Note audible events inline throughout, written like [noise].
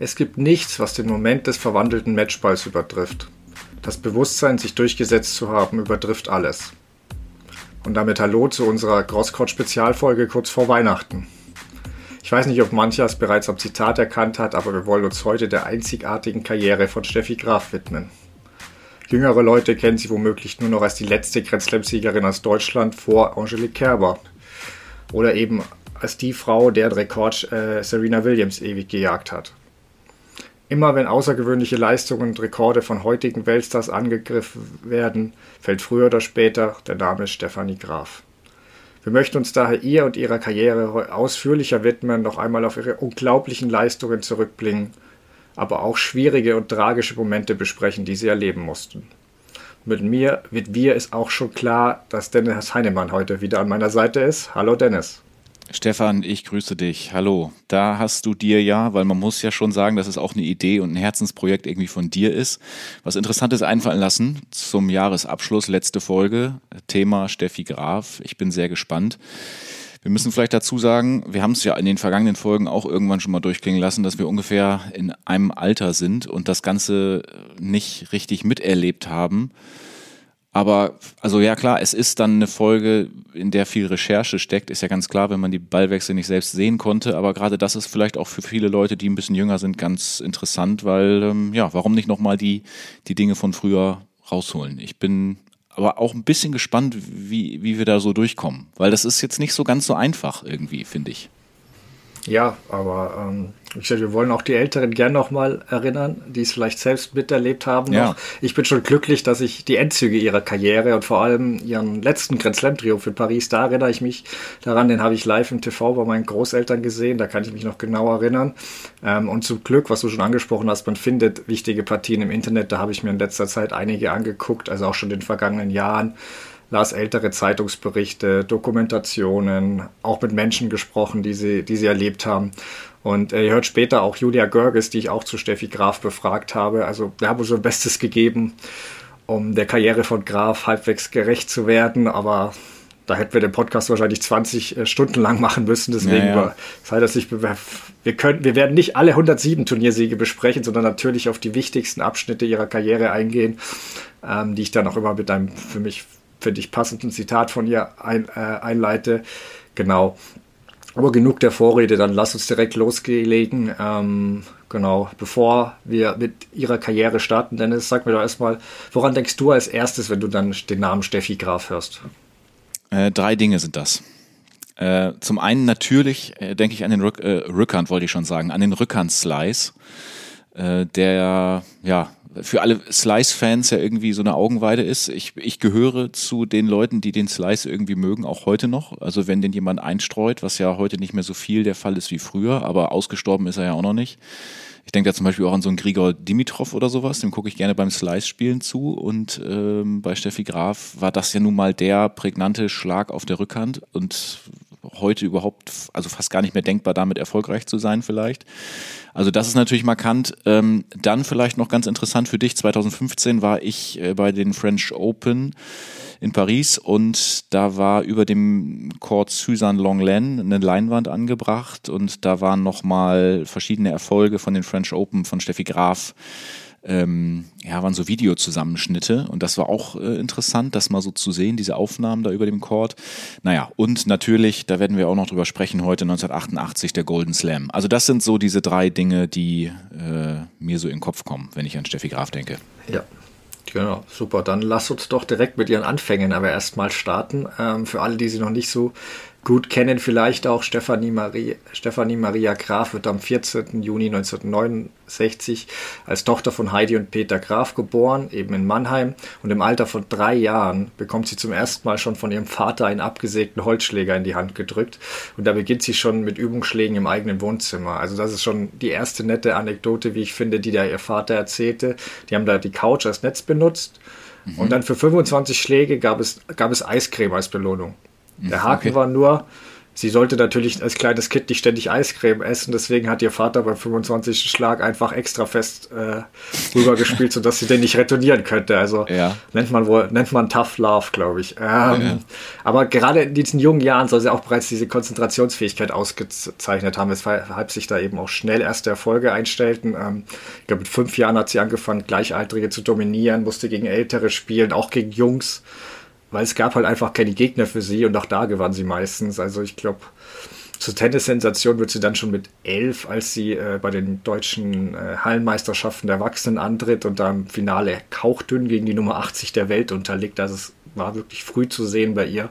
Es gibt nichts, was den Moment des verwandelten Matchballs übertrifft. Das Bewusstsein, sich durchgesetzt zu haben, übertrifft alles. Und damit Hallo zu unserer Crosscourt-Spezialfolge kurz vor Weihnachten. Ich weiß nicht, ob mancher es bereits am Zitat erkannt hat, aber wir wollen uns heute der einzigartigen Karriere von Steffi Graf widmen. Jüngere Leute kennen sie womöglich nur noch als die letzte Grand Slam-Siegerin aus Deutschland vor Angelique Kerber. Oder eben als die Frau, deren Rekord äh, Serena Williams ewig gejagt hat. Immer wenn außergewöhnliche Leistungen und Rekorde von heutigen Weltstars angegriffen werden, fällt früher oder später der Name Stefanie Graf. Wir möchten uns daher ihr und ihrer Karriere ausführlicher widmen, noch einmal auf ihre unglaublichen Leistungen zurückblicken, aber auch schwierige und tragische Momente besprechen, die sie erleben mussten. Mit mir, mit wir ist auch schon klar, dass Dennis Heinemann heute wieder an meiner Seite ist. Hallo Dennis. Stefan, ich grüße dich. Hallo. Da hast du dir ja, weil man muss ja schon sagen, dass es auch eine Idee und ein Herzensprojekt irgendwie von dir ist, was Interessantes einfallen lassen zum Jahresabschluss, letzte Folge, Thema Steffi Graf. Ich bin sehr gespannt. Wir müssen vielleicht dazu sagen, wir haben es ja in den vergangenen Folgen auch irgendwann schon mal durchklingen lassen, dass wir ungefähr in einem Alter sind und das Ganze nicht richtig miterlebt haben. Aber, also ja klar, es ist dann eine Folge, in der viel Recherche steckt, ist ja ganz klar, wenn man die Ballwechsel nicht selbst sehen konnte. Aber gerade das ist vielleicht auch für viele Leute, die ein bisschen jünger sind, ganz interessant, weil, ähm, ja, warum nicht nochmal die, die Dinge von früher rausholen? Ich bin aber auch ein bisschen gespannt, wie, wie wir da so durchkommen. Weil das ist jetzt nicht so ganz so einfach irgendwie, finde ich. Ja, aber ähm, ich sage, wir wollen auch die Älteren gern nochmal erinnern, die es vielleicht selbst miterlebt haben. Ja. Noch. Ich bin schon glücklich, dass ich die Endzüge ihrer Karriere und vor allem ihren letzten Grand Slam Triumph in Paris, da erinnere ich mich daran, den habe ich live im TV bei meinen Großeltern gesehen, da kann ich mich noch genau erinnern. Ähm, und zum Glück, was du schon angesprochen hast, man findet wichtige Partien im Internet, da habe ich mir in letzter Zeit einige angeguckt, also auch schon in den vergangenen Jahren las ältere Zeitungsberichte, Dokumentationen, auch mit Menschen gesprochen, die sie, die sie erlebt haben. Und äh, ihr hört später auch Julia Görges, die ich auch zu Steffi Graf befragt habe. Also wir haben unser Bestes gegeben, um der Karriere von Graf halbwegs gerecht zu werden, aber da hätten wir den Podcast wahrscheinlich 20 äh, Stunden lang machen müssen. Deswegen ja, ja. sei das nicht wir können, wir werden nicht alle 107 Turniersiege besprechen, sondern natürlich auf die wichtigsten Abschnitte ihrer Karriere eingehen, ähm, die ich dann auch immer mit einem für mich finde ich, passenden Zitat von ihr ein, äh, einleite. Genau. Aber genug der Vorrede, dann lass uns direkt loslegen. Ähm, genau, bevor wir mit ihrer Karriere starten, Dennis, sag mir doch erstmal, woran denkst du als erstes, wenn du dann den Namen Steffi Graf hörst? Äh, drei Dinge sind das. Äh, zum einen natürlich äh, denke ich an den Rück, äh, Rückhand, wollte ich schon sagen, an den Rückhand-Slice, äh, der ja für alle Slice-Fans ja irgendwie so eine Augenweide ist. Ich, ich gehöre zu den Leuten, die den Slice irgendwie mögen, auch heute noch. Also wenn den jemand einstreut, was ja heute nicht mehr so viel der Fall ist wie früher, aber ausgestorben ist er ja auch noch nicht. Ich denke da zum Beispiel auch an so einen Grigor Dimitrov oder sowas, dem gucke ich gerne beim Slice-Spielen zu. Und ähm, bei Steffi Graf war das ja nun mal der prägnante Schlag auf der Rückhand und heute überhaupt, also fast gar nicht mehr denkbar, damit erfolgreich zu sein vielleicht. Also das ist natürlich markant. Ähm, dann vielleicht noch ganz interessant für dich, 2015 war ich äh, bei den French Open in Paris und da war über dem Court Suzanne Longlen eine Leinwand angebracht und da waren nochmal verschiedene Erfolge von den French Open von Steffi Graf ähm, ja, waren so Videozusammenschnitte und das war auch äh, interessant, das mal so zu sehen, diese Aufnahmen da über dem Court. Naja, und natürlich, da werden wir auch noch drüber sprechen, heute 1988 der Golden Slam. Also das sind so diese drei Dinge, die äh, mir so in den Kopf kommen, wenn ich an Steffi Graf denke. Ja, Genau, super. Dann lass uns doch direkt mit ihren Anfängen aber erstmal starten. Ähm, für alle, die sie noch nicht so gut kennen, vielleicht auch Stefanie Maria, Stefanie Maria Graf wird am 14. Juni 1969 als Tochter von Heidi und Peter Graf geboren, eben in Mannheim. Und im Alter von drei Jahren bekommt sie zum ersten Mal schon von ihrem Vater einen abgesägten Holzschläger in die Hand gedrückt. Und da beginnt sie schon mit Übungsschlägen im eigenen Wohnzimmer. Also das ist schon die erste nette Anekdote, wie ich finde, die da ihr Vater erzählte. Die haben da die Couch als Netz benutzt. Mhm. Und dann für 25 Schläge gab es, gab es Eiscreme als Belohnung. Der Haken okay. war nur, sie sollte natürlich als kleines Kind nicht ständig Eiscreme essen, deswegen hat ihr Vater beim 25. Schlag einfach extra fest äh, rübergespielt, [laughs] sodass sie den nicht retournieren könnte. Also ja. nennt man wohl, nennt man Tough Love, glaube ich. Ähm, ja. Aber gerade in diesen jungen Jahren soll sie auch bereits diese Konzentrationsfähigkeit ausgezeichnet haben, weshalb sich da eben auch schnell erste Erfolge einstellten. Ähm, ich glaube, mit fünf Jahren hat sie angefangen, Gleichaltrige zu dominieren, musste gegen Ältere spielen, auch gegen Jungs weil es gab halt einfach keine Gegner für sie und auch da gewann sie meistens. Also ich glaube, zur Tennissensation wird sie dann schon mit elf, als sie äh, bei den deutschen äh, Hallenmeisterschaften der Erwachsenen antritt und da im Finale kauchdünn gegen die Nummer 80 der Welt unterliegt. Also es war wirklich früh zu sehen bei ihr.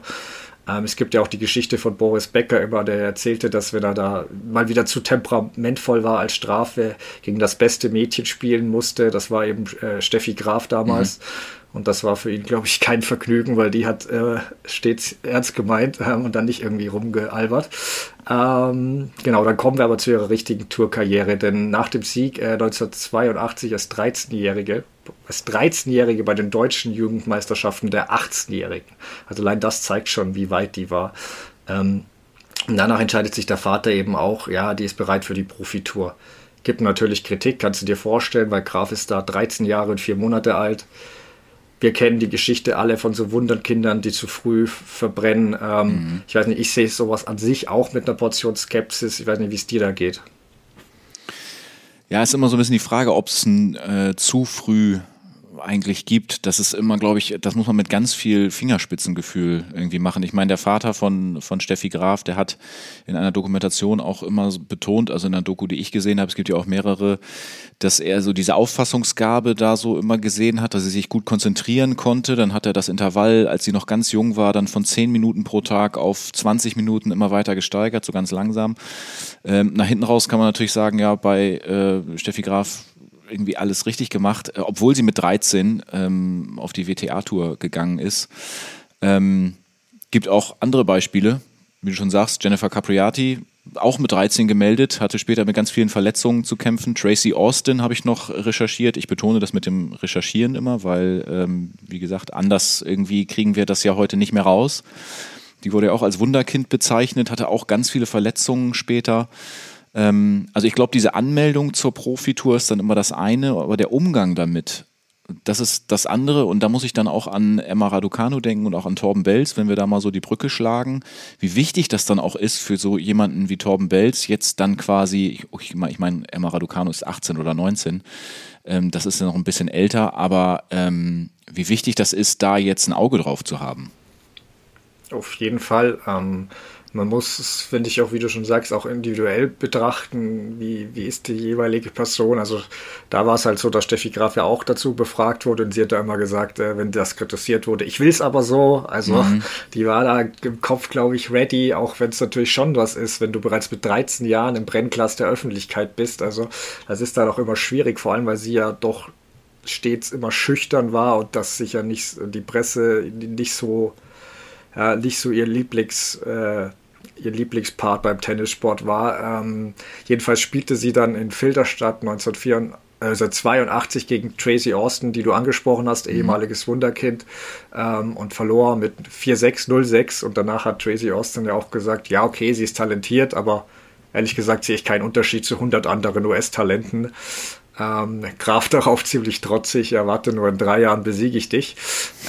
Ähm, es gibt ja auch die Geschichte von Boris Becker immer, der erzählte, dass wenn er da mal wieder zu temperamentvoll war als Strafe, gegen das beste Mädchen spielen musste. Das war eben äh, Steffi Graf damals. Mhm und das war für ihn, glaube ich, kein Vergnügen, weil die hat äh, stets ernst gemeint äh, und dann nicht irgendwie rumgealbert. Ähm, genau, dann kommen wir aber zu ihrer richtigen Tourkarriere, denn nach dem Sieg äh, 1982 als 13-Jährige, als 13-Jährige bei den deutschen Jugendmeisterschaften der 18-Jährigen. Also allein das zeigt schon, wie weit die war. Ähm, und danach entscheidet sich der Vater eben auch, ja, die ist bereit für die Profitour. Gibt natürlich Kritik, kannst du dir vorstellen, weil Graf ist da 13 Jahre und 4 Monate alt wir kennen die Geschichte alle von so Wunderkindern, die zu früh verbrennen. Ähm, mhm. Ich weiß nicht, ich sehe sowas an sich auch mit einer Portion Skepsis. Ich weiß nicht, wie es dir da geht. Ja, ist immer so ein bisschen die Frage, ob es ein äh, zu früh eigentlich gibt, das ist immer, glaube ich, das muss man mit ganz viel Fingerspitzengefühl irgendwie machen. Ich meine, der Vater von, von Steffi Graf, der hat in einer Dokumentation auch immer betont, also in einer Doku, die ich gesehen habe, es gibt ja auch mehrere, dass er so diese Auffassungsgabe da so immer gesehen hat, dass er sich gut konzentrieren konnte. Dann hat er das Intervall, als sie noch ganz jung war, dann von 10 Minuten pro Tag auf 20 Minuten immer weiter gesteigert, so ganz langsam. Ähm, nach hinten raus kann man natürlich sagen, ja, bei äh, Steffi Graf irgendwie alles richtig gemacht, äh, obwohl sie mit 13 ähm, auf die WTA-Tour gegangen ist. Ähm, gibt auch andere Beispiele, wie du schon sagst, Jennifer Capriati, auch mit 13 gemeldet, hatte später mit ganz vielen Verletzungen zu kämpfen. Tracy Austin habe ich noch recherchiert. Ich betone das mit dem Recherchieren immer, weil, ähm, wie gesagt, anders irgendwie kriegen wir das ja heute nicht mehr raus. Die wurde ja auch als Wunderkind bezeichnet, hatte auch ganz viele Verletzungen später. Ähm, also ich glaube, diese Anmeldung zur Profitour ist dann immer das eine, aber der Umgang damit, das ist das andere. Und da muss ich dann auch an Emma Raducanu denken und auch an Torben Belz, wenn wir da mal so die Brücke schlagen, wie wichtig das dann auch ist für so jemanden wie Torben Belz, jetzt dann quasi, ich meine, ich mein, Emma Raducanu ist 18 oder 19, ähm, das ist ja noch ein bisschen älter, aber ähm, wie wichtig das ist, da jetzt ein Auge drauf zu haben. Auf jeden Fall. Ähm man muss es, finde ich, auch, wie du schon sagst, auch individuell betrachten, wie, wie ist die jeweilige Person. Also da war es halt so, dass Steffi Graf ja auch dazu befragt wurde und sie hat da immer gesagt, äh, wenn das kritisiert wurde, ich will es aber so. Also mhm. die war da im Kopf, glaube ich, ready, auch wenn es natürlich schon was ist, wenn du bereits mit 13 Jahren im Brennglas der Öffentlichkeit bist. Also das ist dann auch immer schwierig, vor allem weil sie ja doch stets immer schüchtern war und dass sich ja nicht die Presse nicht so ja, nicht so ihr Lieblings, äh, ihr Lieblingspart beim Tennissport war. Ähm, jedenfalls spielte sie dann in Filderstadt 1984 also 82 gegen Tracy Austin, die du angesprochen hast, mhm. ehemaliges Wunderkind, ähm, und verlor mit 4-6, 0-6. Und danach hat Tracy Austin ja auch gesagt, ja, okay, sie ist talentiert, aber ehrlich gesagt sehe ich keinen Unterschied zu 100 anderen US-Talenten. Ähm, Graf [laughs] darauf ziemlich trotzig, er warte nur in drei Jahren besiege ich dich.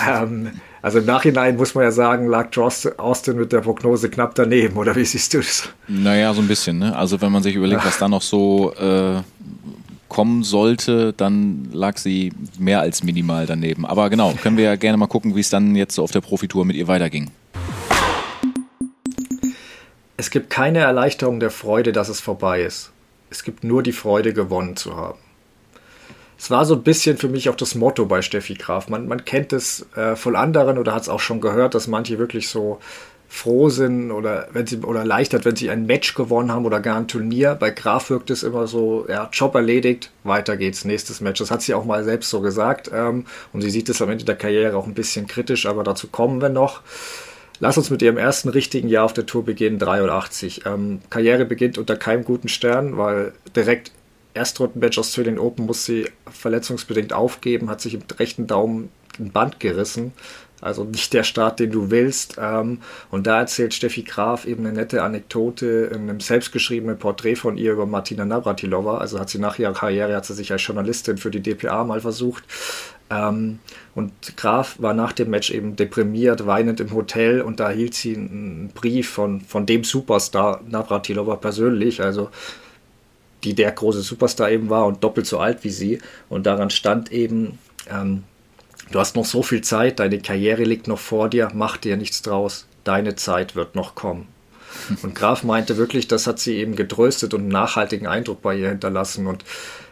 Ähm, also im Nachhinein muss man ja sagen, lag Austin mit der Prognose knapp daneben, oder wie siehst du das? Naja, so ein bisschen. Ne? Also wenn man sich überlegt, was da noch so äh, kommen sollte, dann lag sie mehr als minimal daneben. Aber genau, können wir ja gerne mal gucken, wie es dann jetzt so auf der Profitour mit ihr weiterging. Es gibt keine Erleichterung der Freude, dass es vorbei ist. Es gibt nur die Freude, gewonnen zu haben es war so ein bisschen für mich auch das Motto bei Steffi Graf. Man, man kennt es äh, von anderen oder hat es auch schon gehört, dass manche wirklich so froh sind oder wenn sie oder erleichtert, wenn sie ein Match gewonnen haben oder gar ein Turnier. Bei Graf wirkt es immer so, ja, Job erledigt, weiter geht's, nächstes Match. Das hat sie auch mal selbst so gesagt. Ähm, und sie sieht es am Ende der Karriere auch ein bisschen kritisch, aber dazu kommen wir noch. Lass uns mit ihrem ersten richtigen Jahr auf der Tour beginnen, 83. Ähm, Karriere beginnt unter keinem guten Stern, weil direkt Erstrundenmatch Australian Open muss sie verletzungsbedingt aufgeben, hat sich im rechten Daumen ein Band gerissen. Also nicht der Start, den du willst. Ähm, und da erzählt Steffi Graf eben eine nette Anekdote in einem selbstgeschriebenen Porträt von ihr über Martina Navratilova. Also hat sie nach ihrer Karriere, hat sie sich als Journalistin für die DPA mal versucht. Ähm, und Graf war nach dem Match eben deprimiert, weinend im Hotel und da hielt sie einen Brief von, von dem Superstar Navratilova persönlich, also die der große Superstar eben war und doppelt so alt wie sie. Und daran stand eben, ähm, Du hast noch so viel Zeit, deine Karriere liegt noch vor dir, mach dir nichts draus, deine Zeit wird noch kommen. [laughs] Und Graf meinte wirklich, das hat sie eben getröstet und einen nachhaltigen Eindruck bei ihr hinterlassen. Und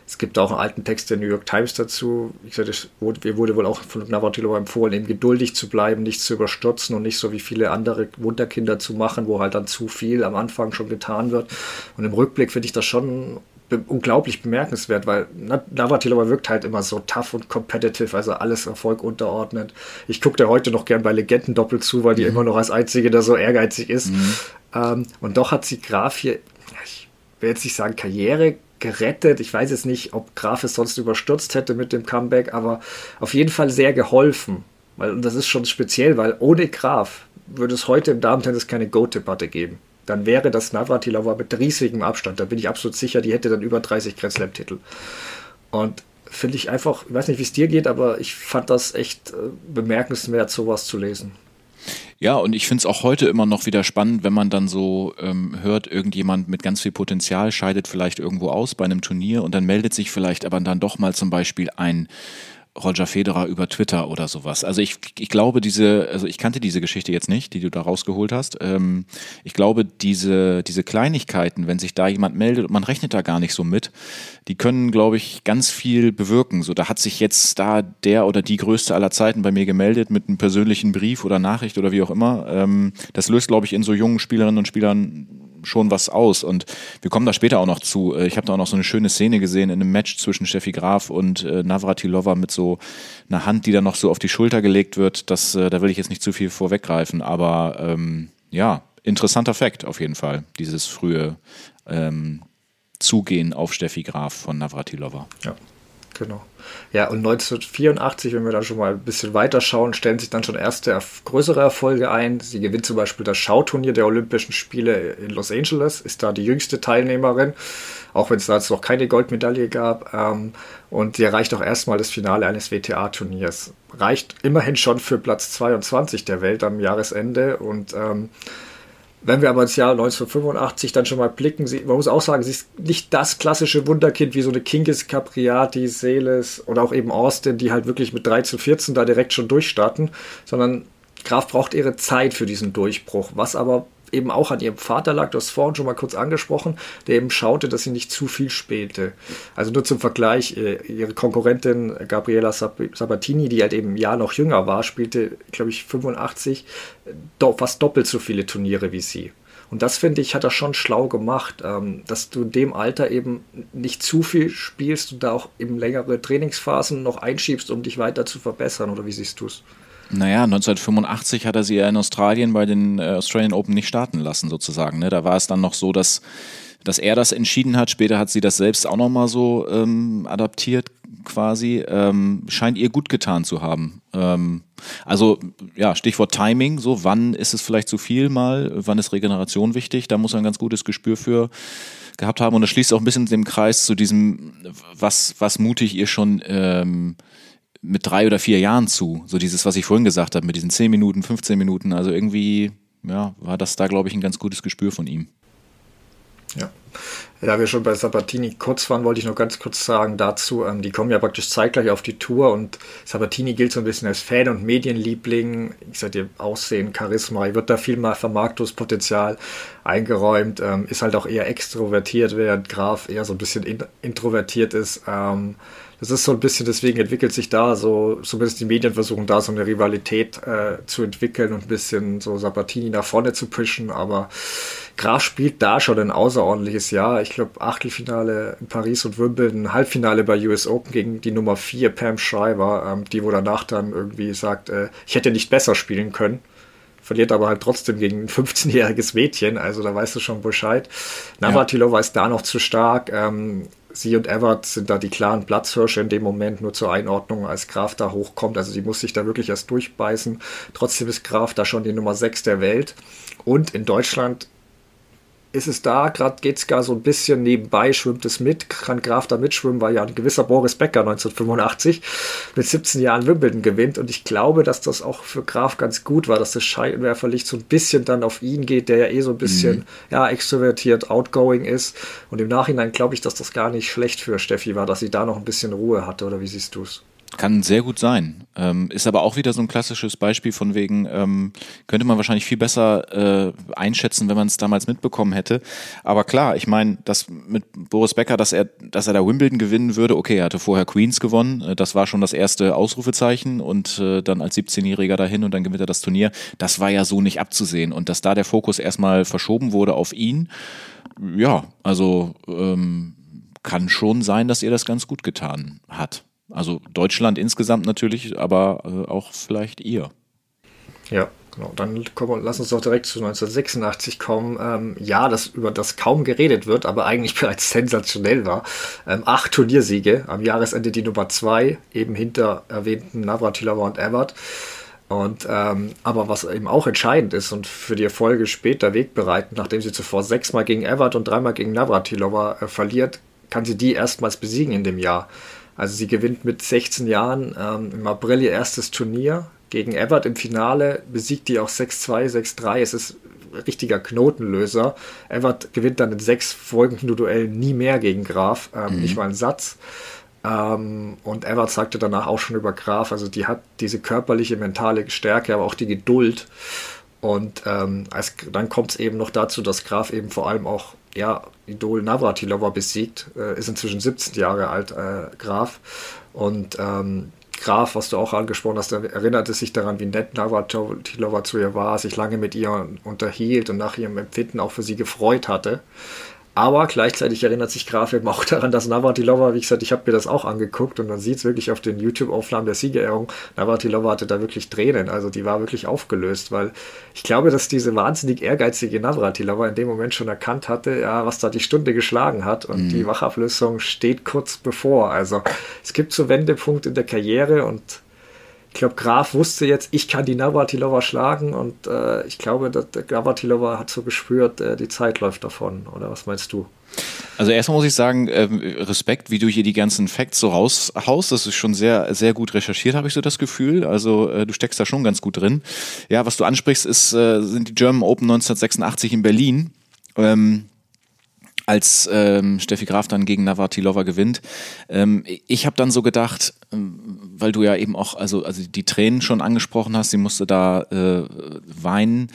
es gibt auch einen alten Text der New York Times dazu. Ich sagte, es wurde, wohl auch von Navratilova empfohlen, eben geduldig zu bleiben, nicht zu überstürzen und nicht so wie viele andere Wunderkinder zu machen, wo halt dann zu viel am Anfang schon getan wird. Und im Rückblick finde ich das schon be unglaublich bemerkenswert, weil Navratilova wirkt halt immer so tough und competitive, also alles Erfolg unterordnet. Ich gucke da heute noch gern bei Legenden doppelt zu, weil die mhm. immer noch als einzige da so ehrgeizig ist. Mhm. Ähm, und doch hat sie Graf hier, ich will jetzt nicht sagen Karriere gerettet. Ich weiß jetzt nicht, ob Graf es sonst überstürzt hätte mit dem Comeback, aber auf jeden Fall sehr geholfen. Weil, und das ist schon speziell, weil ohne Graf würde es heute im Damen-Tennis keine Go-Debatte geben dann wäre das Navratilova mit riesigem Abstand. Da bin ich absolut sicher, die hätte dann über 30 Grand Slam-Titel. Und finde ich einfach, ich weiß nicht, wie es dir geht, aber ich fand das echt äh, bemerkenswert, sowas zu lesen. Ja, und ich finde es auch heute immer noch wieder spannend, wenn man dann so ähm, hört, irgendjemand mit ganz viel Potenzial scheidet vielleicht irgendwo aus bei einem Turnier und dann meldet sich vielleicht aber dann doch mal zum Beispiel ein Roger Federer über Twitter oder sowas. Also ich, ich glaube, diese, also ich kannte diese Geschichte jetzt nicht, die du da rausgeholt hast. Ähm, ich glaube, diese, diese Kleinigkeiten, wenn sich da jemand meldet und man rechnet da gar nicht so mit, die können, glaube ich, ganz viel bewirken. So, da hat sich jetzt da der oder die größte aller Zeiten bei mir gemeldet mit einem persönlichen Brief oder Nachricht oder wie auch immer. Ähm, das löst, glaube ich, in so jungen Spielerinnen und Spielern schon was aus. Und wir kommen da später auch noch zu. Äh, ich habe da auch noch so eine schöne Szene gesehen in einem Match zwischen Steffi Graf und äh, Navratilova mit so einer Hand, die dann noch so auf die Schulter gelegt wird. Das, äh, da will ich jetzt nicht zu viel vorweggreifen, aber ähm, ja, interessanter Fakt auf jeden Fall, dieses frühe ähm, Zugehen auf Steffi Graf von Navratilova. Ja. Genau. Ja, und 1984, wenn wir da schon mal ein bisschen weiter schauen, stellen sich dann schon erste größere Erfolge ein. Sie gewinnt zum Beispiel das Schauturnier der Olympischen Spiele in Los Angeles, ist da die jüngste Teilnehmerin, auch wenn es da jetzt noch keine Goldmedaille gab. Ähm, und sie erreicht auch erstmal das Finale eines WTA-Turniers. Reicht immerhin schon für Platz 22 der Welt am Jahresende und ähm, wenn wir aber ins Jahr 1985 dann schon mal blicken, sie, man muss auch sagen, sie ist nicht das klassische Wunderkind wie so eine Kingis, Capriati, Seles oder auch eben Austin, die halt wirklich mit 3 zu 14 da direkt schon durchstarten, sondern Graf braucht ihre Zeit für diesen Durchbruch, was aber eben auch an ihrem Vater lag, du hast vorhin schon mal kurz angesprochen, der eben schaute, dass sie nicht zu viel spielte. Also nur zum Vergleich, äh, ihre Konkurrentin Gabriela Sabatini, die halt eben ein Jahr noch jünger war, spielte, glaube ich, 85, fast doppelt so viele Turniere wie sie. Und das finde ich, hat er schon schlau gemacht, ähm, dass du in dem Alter eben nicht zu viel spielst und da auch eben längere Trainingsphasen noch einschiebst, um dich weiter zu verbessern. Oder wie siehst du es? Naja, 1985 hat er sie ja in Australien bei den äh, Australian Open nicht starten lassen, sozusagen. Ne? Da war es dann noch so, dass, dass er das entschieden hat. Später hat sie das selbst auch nochmal so ähm, adaptiert, quasi. Ähm, scheint ihr gut getan zu haben. Ähm, also, ja, Stichwort Timing, so, wann ist es vielleicht zu viel mal, wann ist Regeneration wichtig? Da muss er ein ganz gutes Gespür für gehabt haben. Und das schließt auch ein bisschen den Kreis zu diesem, was, was mutig ihr schon ähm, mit drei oder vier Jahren zu. So dieses, was ich vorhin gesagt habe, mit diesen zehn Minuten, 15 Minuten. Also irgendwie, ja, war das da, glaube ich, ein ganz gutes Gespür von ihm. Ja. Da wir schon bei Sabatini kurz waren, wollte ich noch ganz kurz sagen dazu, ähm, die kommen ja praktisch zeitgleich auf die Tour und Sabatini gilt so ein bisschen als Fan- und Medienliebling. Ich sag dir, Aussehen, Charisma, ihr wird da viel mal Vermarktungspotenzial eingeräumt, ähm, ist halt auch eher extrovertiert, während Graf eher so ein bisschen in introvertiert ist. Ähm, das ist so ein bisschen, deswegen entwickelt sich da so, zumindest die Medien versuchen da so eine Rivalität äh, zu entwickeln und ein bisschen so Sabatini nach vorne zu pushen, aber Graf spielt da schon ein außerordentliches Jahr. Ich glaube, Achtelfinale in Paris und Wimbledon, Halbfinale bei US Open gegen die Nummer 4, Pam Shriver, ähm, die wo danach dann irgendwie sagt, äh, ich hätte nicht besser spielen können verliert aber halt trotzdem gegen ein 15-jähriges Mädchen, also da weißt du schon Bescheid. Navratilova ja. ist da noch zu stark. Ähm, sie und Everett sind da die klaren Platzhirsche in dem Moment, nur zur Einordnung, als Graf da hochkommt. Also sie muss sich da wirklich erst durchbeißen. Trotzdem ist Graf da schon die Nummer 6 der Welt. Und in Deutschland ist es da, gerade geht es gar so ein bisschen nebenbei, schwimmt es mit, kann Graf da mitschwimmen, weil ja ein gewisser Boris Becker 1985 mit 17 Jahren Wimbledon gewinnt und ich glaube, dass das auch für Graf ganz gut war, dass das Scheinwerferlicht so ein bisschen dann auf ihn geht, der ja eh so ein bisschen, mhm. ja, extrovertiert, outgoing ist und im Nachhinein glaube ich, dass das gar nicht schlecht für Steffi war, dass sie da noch ein bisschen Ruhe hatte oder wie siehst du es? Kann sehr gut sein. Ähm, ist aber auch wieder so ein klassisches Beispiel von wegen, ähm, könnte man wahrscheinlich viel besser äh, einschätzen, wenn man es damals mitbekommen hätte. Aber klar, ich meine, das mit Boris Becker, dass er, dass er da Wimbledon gewinnen würde, okay, er hatte vorher Queens gewonnen, äh, das war schon das erste Ausrufezeichen und äh, dann als 17-Jähriger dahin und dann gewinnt er das Turnier. Das war ja so nicht abzusehen. Und dass da der Fokus erstmal verschoben wurde auf ihn, ja, also ähm, kann schon sein, dass er das ganz gut getan hat. Also Deutschland insgesamt natürlich, aber äh, auch vielleicht ihr. Ja, genau. Dann kommen, lass uns doch direkt zu 1986 kommen. Ähm, ja, das über das kaum geredet wird, aber eigentlich [laughs] bereits sensationell war. Ähm, acht Turniersiege, am Jahresende die Nummer zwei, eben hinter erwähnten Navratilova und Evert. Und ähm, aber was eben auch entscheidend ist und für die Erfolge später wegbereitend, nachdem sie zuvor sechsmal gegen Evert und dreimal gegen Navratilova äh, verliert, kann sie die erstmals besiegen in dem Jahr. Also sie gewinnt mit 16 Jahren ähm, im April ihr erstes Turnier gegen Everett im Finale, besiegt die auch 6-2, 6-3. Es ist ein richtiger Knotenlöser. Everett gewinnt dann in sechs folgenden Duellen nie mehr gegen Graf, ähm, mhm. nicht mal einen Satz. Ähm, und Everett sagte danach auch schon über Graf, also die hat diese körperliche, mentale Stärke, aber auch die Geduld. Und ähm, als, dann kommt es eben noch dazu, dass Graf eben vor allem auch ja, Idol Navratilova besiegt, äh, ist inzwischen 17 Jahre alt, äh, Graf. Und ähm, Graf, was du auch angesprochen hast, erinnerte sich daran, wie nett Navratilova zu ihr war, sich lange mit ihr unterhielt und nach ihrem Empfinden auch für sie gefreut hatte. Aber gleichzeitig erinnert sich Graf eben auch daran, dass Navratilova, wie gesagt, ich habe mir das auch angeguckt und man sieht es wirklich auf den YouTube-Aufnahmen der Siegerehrung, Navratilova hatte da wirklich Tränen, also die war wirklich aufgelöst, weil ich glaube, dass diese wahnsinnig ehrgeizige Navratilova in dem Moment schon erkannt hatte, ja, was da die Stunde geschlagen hat und mhm. die Wachablösung steht kurz bevor. Also es gibt so Wendepunkte in der Karriere und ich glaube, Graf wusste jetzt, ich kann die Navratilova schlagen und äh, ich glaube, dass der Navratilova hat so gespürt, äh, die Zeit läuft davon. Oder was meinst du? Also erstmal muss ich sagen, äh, Respekt, wie du hier die ganzen Facts so raushaust. Das ist schon sehr, sehr gut recherchiert, habe ich so das Gefühl. Also äh, du steckst da schon ganz gut drin. Ja, was du ansprichst, ist, äh, sind die German Open 1986 in Berlin. Ähm, als ähm, Steffi Graf dann gegen Navratilova gewinnt. Ähm, ich habe dann so gedacht, ähm, weil du ja eben auch also also die Tränen schon angesprochen hast, sie musste da äh, weinen.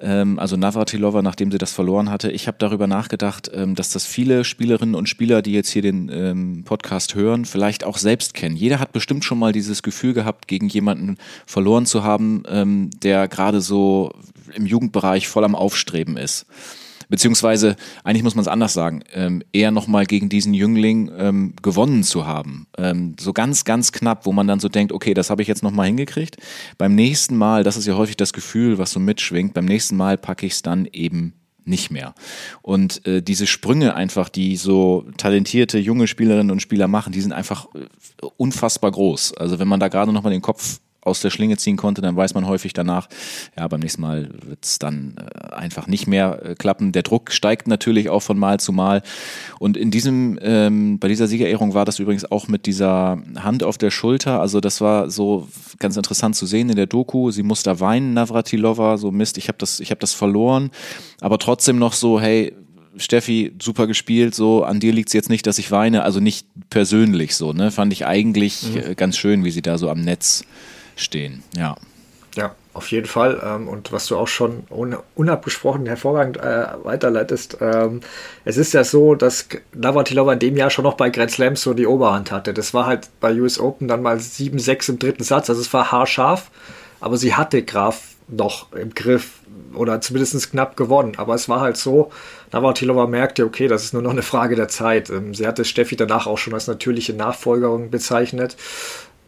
Ähm, also Navratilova, nachdem sie das verloren hatte. Ich habe darüber nachgedacht, ähm, dass das viele Spielerinnen und Spieler, die jetzt hier den ähm, Podcast hören, vielleicht auch selbst kennen. Jeder hat bestimmt schon mal dieses Gefühl gehabt, gegen jemanden verloren zu haben, ähm, der gerade so im Jugendbereich voll am Aufstreben ist beziehungsweise eigentlich muss man es anders sagen, ähm, eher nochmal gegen diesen Jüngling ähm, gewonnen zu haben. Ähm, so ganz, ganz knapp, wo man dann so denkt, okay, das habe ich jetzt nochmal hingekriegt. Beim nächsten Mal, das ist ja häufig das Gefühl, was so mitschwingt, beim nächsten Mal packe ich es dann eben nicht mehr. Und äh, diese Sprünge einfach, die so talentierte junge Spielerinnen und Spieler machen, die sind einfach äh, unfassbar groß. Also wenn man da gerade nochmal den Kopf aus der Schlinge ziehen konnte, dann weiß man häufig danach, ja, beim nächsten Mal wird es dann äh, einfach nicht mehr äh, klappen. Der Druck steigt natürlich auch von Mal zu Mal. Und in diesem, ähm, bei dieser Siegerehrung war das übrigens auch mit dieser Hand auf der Schulter. Also das war so ganz interessant zu sehen in der Doku. Sie muss da weinen, Navratilova, so Mist, ich habe das, ich habe das verloren. Aber trotzdem noch so, hey, Steffi, super gespielt, so, an dir liegt es jetzt nicht, dass ich weine, also nicht persönlich so, ne? Fand ich eigentlich mhm. Äh, ganz schön, wie sie da so am Netz stehen. Ja. Ja, auf jeden Fall. Ähm, und was du auch schon unabgesprochen hervorragend äh, weiterleitest, ähm, es ist ja so, dass Navratilova in dem Jahr schon noch bei Grand Slams so die Oberhand hatte. Das war halt bei US Open dann mal 7-6 im dritten Satz. Also es war haarscharf, aber sie hatte Graf noch im Griff oder zumindest knapp gewonnen. Aber es war halt so, Navratilova merkte, okay, das ist nur noch eine Frage der Zeit. Ähm, sie hatte Steffi danach auch schon als natürliche Nachfolgerin bezeichnet.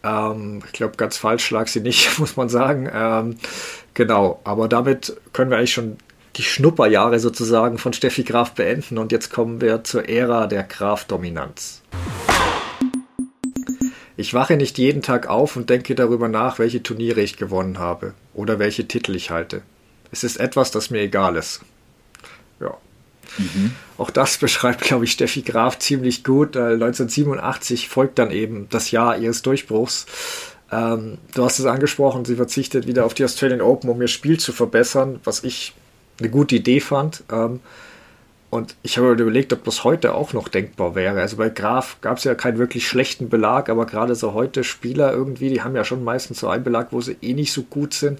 Ähm, ich glaube, ganz falsch lag sie nicht, [laughs] muss man sagen. Ähm, genau, aber damit können wir eigentlich schon die Schnupperjahre sozusagen von Steffi Graf beenden und jetzt kommen wir zur Ära der Graf-Dominanz. Ich wache nicht jeden Tag auf und denke darüber nach, welche Turniere ich gewonnen habe oder welche Titel ich halte. Es ist etwas, das mir egal ist. Mhm. Auch das beschreibt, glaube ich, Steffi Graf ziemlich gut. 1987 folgt dann eben das Jahr ihres Durchbruchs. Ähm, du hast es angesprochen, sie verzichtet wieder auf die Australian Open, um ihr Spiel zu verbessern, was ich eine gute Idee fand. Ähm, und ich habe überlegt, ob das heute auch noch denkbar wäre. Also bei Graf gab es ja keinen wirklich schlechten Belag, aber gerade so heute Spieler irgendwie, die haben ja schon meistens so einen Belag, wo sie eh nicht so gut sind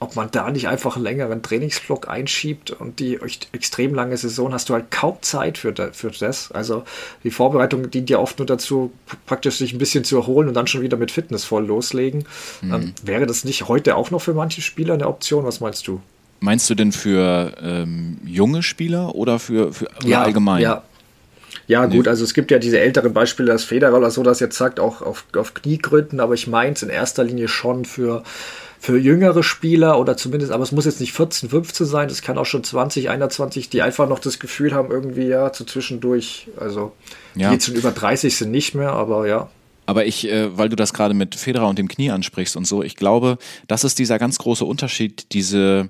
ob man da nicht einfach einen längeren Trainingsblock einschiebt und die extrem lange Saison hast du halt kaum Zeit für, für das. Also die Vorbereitung dient ja oft nur dazu, praktisch sich ein bisschen zu erholen und dann schon wieder mit Fitness voll loslegen. Mhm. Ähm, wäre das nicht heute auch noch für manche Spieler eine Option? Was meinst du? Meinst du denn für ähm, junge Spieler oder für, für ja, allgemein? Ja, ja, gut, also es gibt ja diese älteren Beispiele, dass Federer oder so das jetzt sagt, auch auf, auf Kniegründen, aber ich meine es in erster Linie schon für für jüngere Spieler oder zumindest, aber es muss jetzt nicht 14, 15 sein, es kann auch schon 20, 21, die einfach noch das Gefühl haben, irgendwie ja, zu zwischendurch, also ja. die jetzt schon über 30 sind nicht mehr, aber ja. Aber ich, äh, weil du das gerade mit Federer und dem Knie ansprichst und so, ich glaube, das ist dieser ganz große Unterschied, diese,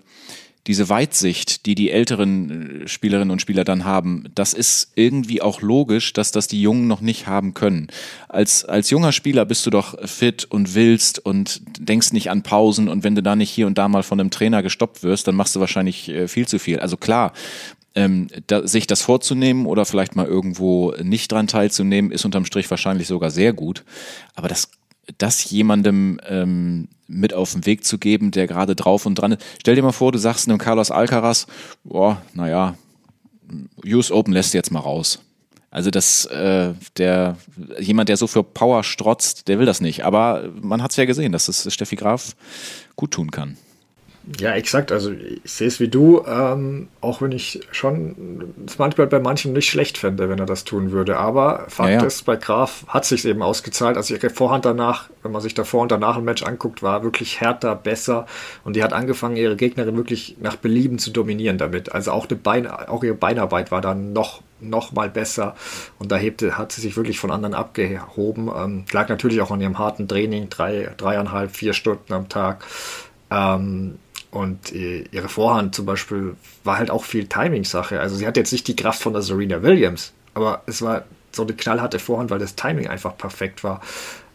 diese Weitsicht, die die älteren äh, Spielerinnen und Spieler dann haben, das ist irgendwie auch logisch, dass das die Jungen noch nicht haben können. Als, als junger Spieler bist du doch fit und willst und denkst nicht an Pausen und wenn du da nicht hier und da mal von einem Trainer gestoppt wirst, dann machst du wahrscheinlich äh, viel zu viel. Also klar, ähm, da, sich das vorzunehmen oder vielleicht mal irgendwo nicht dran teilzunehmen, ist unterm Strich wahrscheinlich sogar sehr gut. Aber das das jemandem ähm, mit auf den Weg zu geben, der gerade drauf und dran ist. Stell dir mal vor, du sagst einem Carlos Alcaraz, boah, naja, US Open lässt jetzt mal raus. Also das, äh, der jemand, der so für Power strotzt, der will das nicht. Aber man hat es ja gesehen, dass es Steffi Graf gut tun kann. Ja, exakt. Also ich sehe es wie du, ähm, auch wenn ich schon es manchmal bei manchen nicht schlecht fände, wenn er das tun würde. Aber Fakt ja, ja. ist, bei Graf hat sich eben ausgezahlt. Also ihre Vorhand danach, wenn man sich davor und danach ein Match anguckt, war wirklich härter, besser. Und die hat angefangen, ihre Gegnerin wirklich nach Belieben zu dominieren damit. Also auch, eine Beine, auch ihre Beinarbeit war dann noch noch mal besser und da hebte, hat sie sich wirklich von anderen abgehoben. Ähm, lag natürlich auch an ihrem harten Training, drei, dreieinhalb, vier Stunden am Tag. Ähm, und äh, ihre Vorhand zum Beispiel war halt auch viel Timing-Sache. Also sie hat jetzt nicht die Kraft von der Serena Williams, aber es war so eine knallharte Vorhand, weil das Timing einfach perfekt war.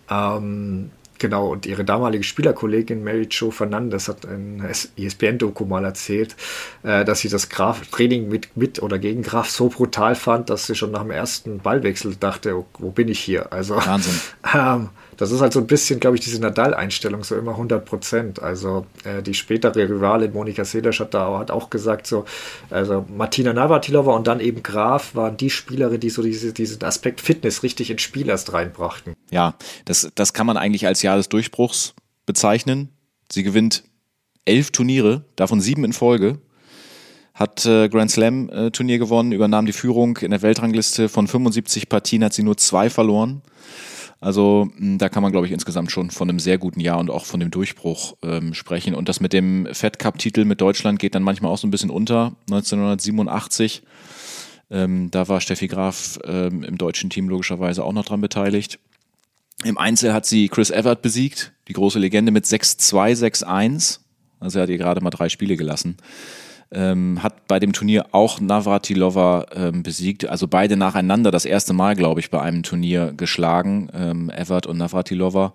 Ähm, genau, und ihre damalige Spielerkollegin Mary Jo Fernandez hat ein ESPN-Doku mal erzählt, äh, dass sie das Graf Training mit, mit oder gegen Graf so brutal fand, dass sie schon nach dem ersten Ballwechsel dachte, oh, wo bin ich hier? Also Wahnsinn. [laughs] Ähm, das ist halt so ein bisschen, glaube ich, diese Nadal-Einstellung, so immer 100 Prozent. Also äh, die spätere Rivalin Monika Seles hat da hat auch gesagt, so, also Martina Navratilova und dann eben Graf waren die Spielerinnen, die so diese, diesen Aspekt Fitness richtig ins Spiel erst reinbrachten. Ja, das, das kann man eigentlich als Jahr des Durchbruchs bezeichnen. Sie gewinnt elf Turniere, davon sieben in Folge hat äh, Grand Slam äh, Turnier gewonnen, übernahm die Führung in der Weltrangliste von 75 Partien, hat sie nur zwei verloren. Also hm, da kann man, glaube ich, insgesamt schon von einem sehr guten Jahr und auch von dem Durchbruch ähm, sprechen. Und das mit dem Fed Cup-Titel mit Deutschland geht dann manchmal auch so ein bisschen unter. 1987, ähm, da war Steffi Graf ähm, im deutschen Team logischerweise auch noch dran beteiligt. Im Einzel hat sie Chris Evert besiegt, die große Legende mit 6-2, 6-1. Also er hat ihr gerade mal drei Spiele gelassen ähm, hat bei dem Turnier auch Navratilova ähm, besiegt. Also beide nacheinander das erste Mal, glaube ich, bei einem Turnier geschlagen, ähm, Evert und Navratilova.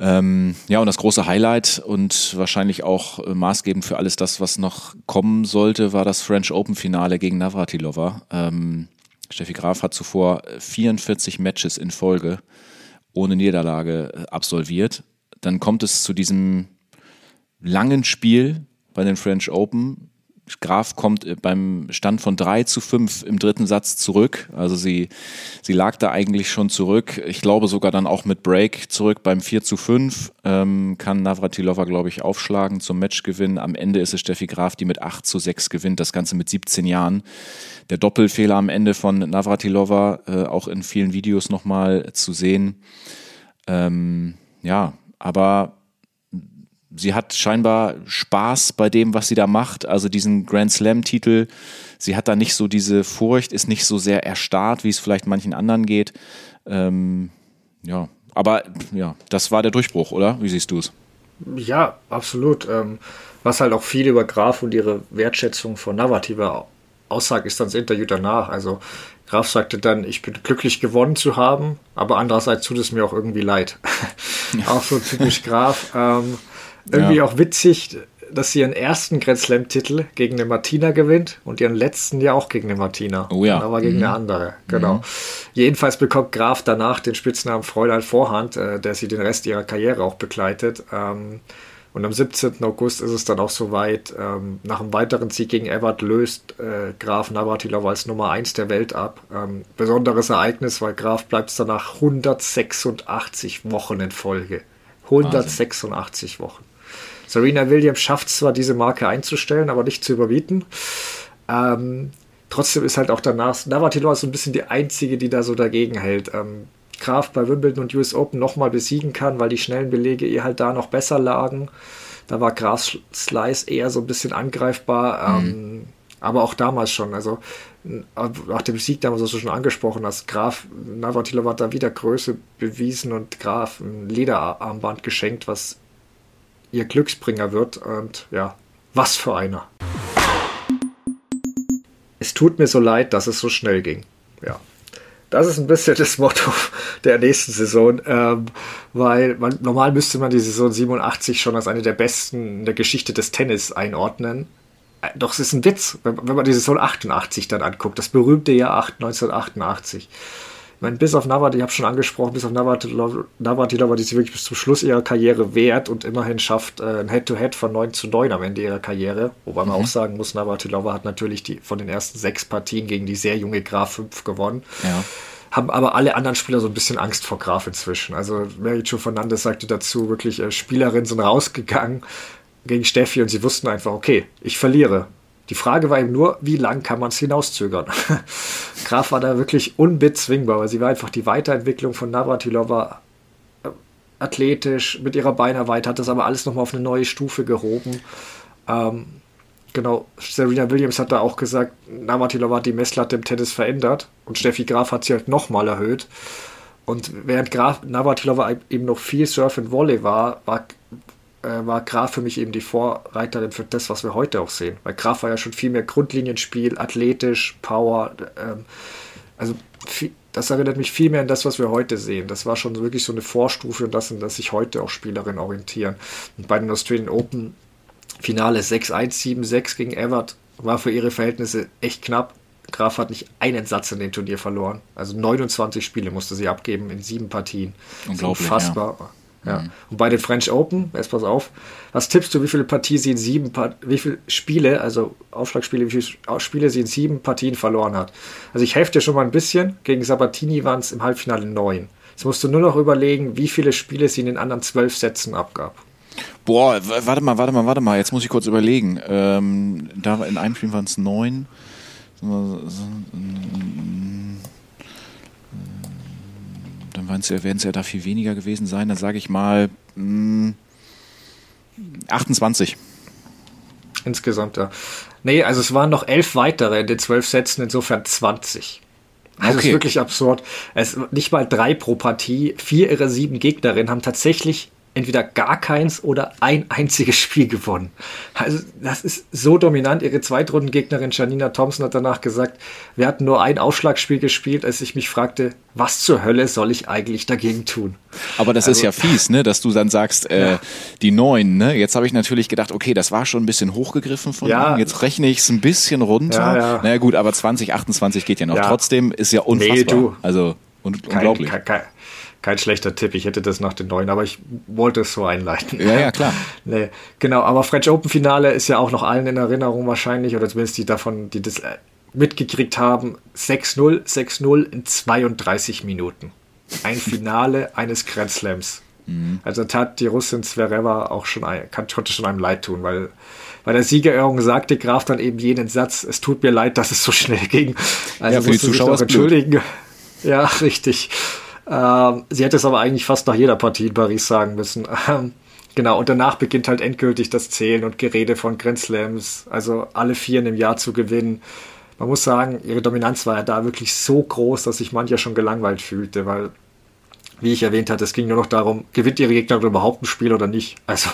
Ähm, ja, und das große Highlight und wahrscheinlich auch äh, maßgebend für alles das, was noch kommen sollte, war das French Open Finale gegen Navratilova. Ähm, Steffi Graf hat zuvor 44 Matches in Folge ohne Niederlage äh, absolviert. Dann kommt es zu diesem langen Spiel, bei den French Open. Graf kommt äh, beim Stand von 3 zu 5 im dritten Satz zurück. Also sie, sie lag da eigentlich schon zurück. Ich glaube sogar dann auch mit Break zurück beim 4 zu 5. Ähm, kann Navratilova, glaube ich, aufschlagen zum Matchgewinn. Am Ende ist es Steffi Graf, die mit 8 zu 6 gewinnt. Das Ganze mit 17 Jahren. Der Doppelfehler am Ende von Navratilova, äh, auch in vielen Videos nochmal zu sehen. Ähm, ja, aber sie hat scheinbar Spaß bei dem, was sie da macht. Also diesen Grand Slam-Titel. Sie hat da nicht so diese Furcht, ist nicht so sehr erstarrt, wie es vielleicht manchen anderen geht. Ähm, ja, aber ja, das war der Durchbruch, oder? Wie siehst du es? Ja, absolut. Ähm, was halt auch viel über Graf und ihre Wertschätzung von Navratilova aussagt, ist dann das Interview danach. Also Graf sagte dann, ich bin glücklich gewonnen zu haben, aber andererseits tut es mir auch irgendwie leid. [laughs] auch so typisch Graf. Ähm, irgendwie ja. auch witzig, dass sie ihren ersten Grand Slam-Titel gegen eine Martina gewinnt und ihren letzten ja auch gegen eine Martina. Oh ja. Aber gegen mhm. eine andere, genau. Mhm. Jedenfalls bekommt Graf danach den Spitznamen Fräulein Vorhand, äh, der sie den Rest ihrer Karriere auch begleitet. Ähm, und am 17. August ist es dann auch soweit. Ähm, nach einem weiteren Sieg gegen Ebert löst äh, Graf Navratilov als Nummer 1 der Welt ab. Ähm, besonderes Ereignis, weil Graf bleibt danach 186 Wochen in Folge. 186 Wahnsinn. Wochen. Serena Williams schafft zwar diese Marke einzustellen, aber nicht zu überbieten. Ähm, trotzdem ist halt auch danach Navratilova so ein bisschen die einzige, die da so dagegen hält. Ähm, Graf bei Wimbledon und US Open nochmal besiegen kann, weil die schnellen Belege ihr halt da noch besser lagen. Da war Graf Slice eher so ein bisschen angreifbar. Mhm. Ähm, aber auch damals schon, also nach dem Sieg damals hast du schon angesprochen, dass Graf Navratilova hat da wieder Größe bewiesen und Graf ein Lederarmband geschenkt, was ihr Glücksbringer wird. Und ja, was für einer. Es tut mir so leid, dass es so schnell ging. Ja. Das ist ein bisschen das Motto der nächsten Saison, ähm, weil man, normal müsste man die Saison 87 schon als eine der besten in der Geschichte des Tennis einordnen. Äh, doch es ist ein Witz, wenn, wenn man die Saison 88 dann anguckt, das berühmte Jahr 1988. Ich meine, bis auf Navrat, ich habe schon angesprochen, bis auf Navratilova, die sich wirklich bis zum Schluss ihrer Karriere wehrt und immerhin schafft äh, ein Head-to-Head -Head von 9 zu 9 am Ende ihrer Karriere. Wobei man mhm. auch sagen muss, Navratilova hat natürlich die, von den ersten sechs Partien gegen die sehr junge Graf 5 gewonnen. Ja. Haben aber alle anderen Spieler so ein bisschen Angst vor Graf inzwischen. Also Mericho Fernandes sagte dazu, wirklich äh, Spielerinnen sind rausgegangen gegen Steffi und sie wussten einfach, okay, ich verliere. Die Frage war eben nur, wie lang kann man es hinauszögern? [laughs] Graf war da wirklich unbezwingbar, weil sie war einfach die Weiterentwicklung von Navratilova äh, athletisch, mit ihrer Beinarbeit, hat das aber alles nochmal auf eine neue Stufe gehoben. Ähm, genau, Serena Williams hat da auch gesagt, Navratilova hat die Messlatte im Tennis verändert und Steffi Graf hat sie halt nochmal erhöht. Und während Graf Navratilova eben noch viel Surf und Volley war, war war Graf für mich eben die Vorreiterin für das, was wir heute auch sehen. Weil Graf war ja schon viel mehr Grundlinienspiel, athletisch, Power. Ähm, also viel, das erinnert mich viel mehr an das, was wir heute sehen. Das war schon wirklich so eine Vorstufe und das, in das sich heute auch Spielerinnen orientieren. Und bei den Australian Open Finale 6-1, 7-6 gegen Everett war für ihre Verhältnisse echt knapp. Graf hat nicht einen Satz in dem Turnier verloren. Also 29 Spiele musste sie abgeben in sieben Partien. Unglaublich. Unfassbar. Ja. Ja. Mhm. Und bei den French Open, jetzt pass auf, was tippst du, wie viele Partien sie in sieben, wie viele Spiele, also Aufschlagspiele, wie viele Spiele sie in sieben Partien verloren hat? Also ich helfe dir schon mal ein bisschen. Gegen Sabatini waren es im Halbfinale neun. Jetzt musst du nur noch überlegen, wie viele Spiele sie in den anderen zwölf Sätzen abgab. Boah, warte mal, warte mal, warte mal, jetzt muss ich kurz überlegen. Ähm, da in einem Spiel waren es neun werden es ja da viel weniger gewesen sein. Dann sage ich mal mh, hm, 28. Insgesamt, ja. Nee, also es waren noch elf weitere in den zwölf Sätzen, insofern 20. Also okay. ist wirklich absurd. Es nicht mal drei pro Partie. Vier ihrer sieben Gegnerinnen haben tatsächlich entweder gar keins oder ein einziges Spiel gewonnen. Also das ist so dominant. Ihre Zweitrundengegnerin Janina Thompson hat danach gesagt, wir hatten nur ein Aufschlagspiel gespielt, als ich mich fragte, was zur Hölle soll ich eigentlich dagegen tun? Aber das also, ist ja fies, ne, dass du dann sagst, äh, ja. die neun, ne? Jetzt habe ich natürlich gedacht, okay, das war schon ein bisschen hochgegriffen von ja. Ihm. Jetzt rechne ich es ein bisschen runter. Ja, ja. Naja gut, aber 2028 geht ja noch. Trotzdem ist ja unfassbar. Nee, du. Also un kein, unglaublich. Kein, kein, kein schlechter Tipp. Ich hätte das nach den neuen, aber ich wollte es so einleiten. Ja, ja, klar. [laughs] nee, genau, aber French Open Finale ist ja auch noch allen in Erinnerung wahrscheinlich, oder zumindest die davon, die das äh, mitgekriegt haben. 6-0, 6-0 in 32 Minuten. Ein Finale [laughs] eines Grand Slams. Mhm. Also tat die Russin Zverev auch schon, ein, kann, konnte schon einem leid tun, weil bei der Siegerehrung sagte Graf dann eben jenen Satz, es tut mir leid, dass es so schnell ging. Also ja, für die Zuschauer entschuldigen. Ja, richtig. Ähm, sie hätte es aber eigentlich fast nach jeder Partie in Paris sagen müssen. [laughs] Ähm, Genau, und danach beginnt halt endgültig das Zählen und Gerede von Grand Slams, also alle vier in dem Jahr zu gewinnen. Man muss sagen, ihre Dominanz war ja da wirklich so groß, dass sich mancher schon gelangweilt fühlte, weil, wie ich erwähnt hatte, es ging nur noch darum, gewinnt ihre Gegner überhaupt ein Spiel oder nicht. [laughs] Also,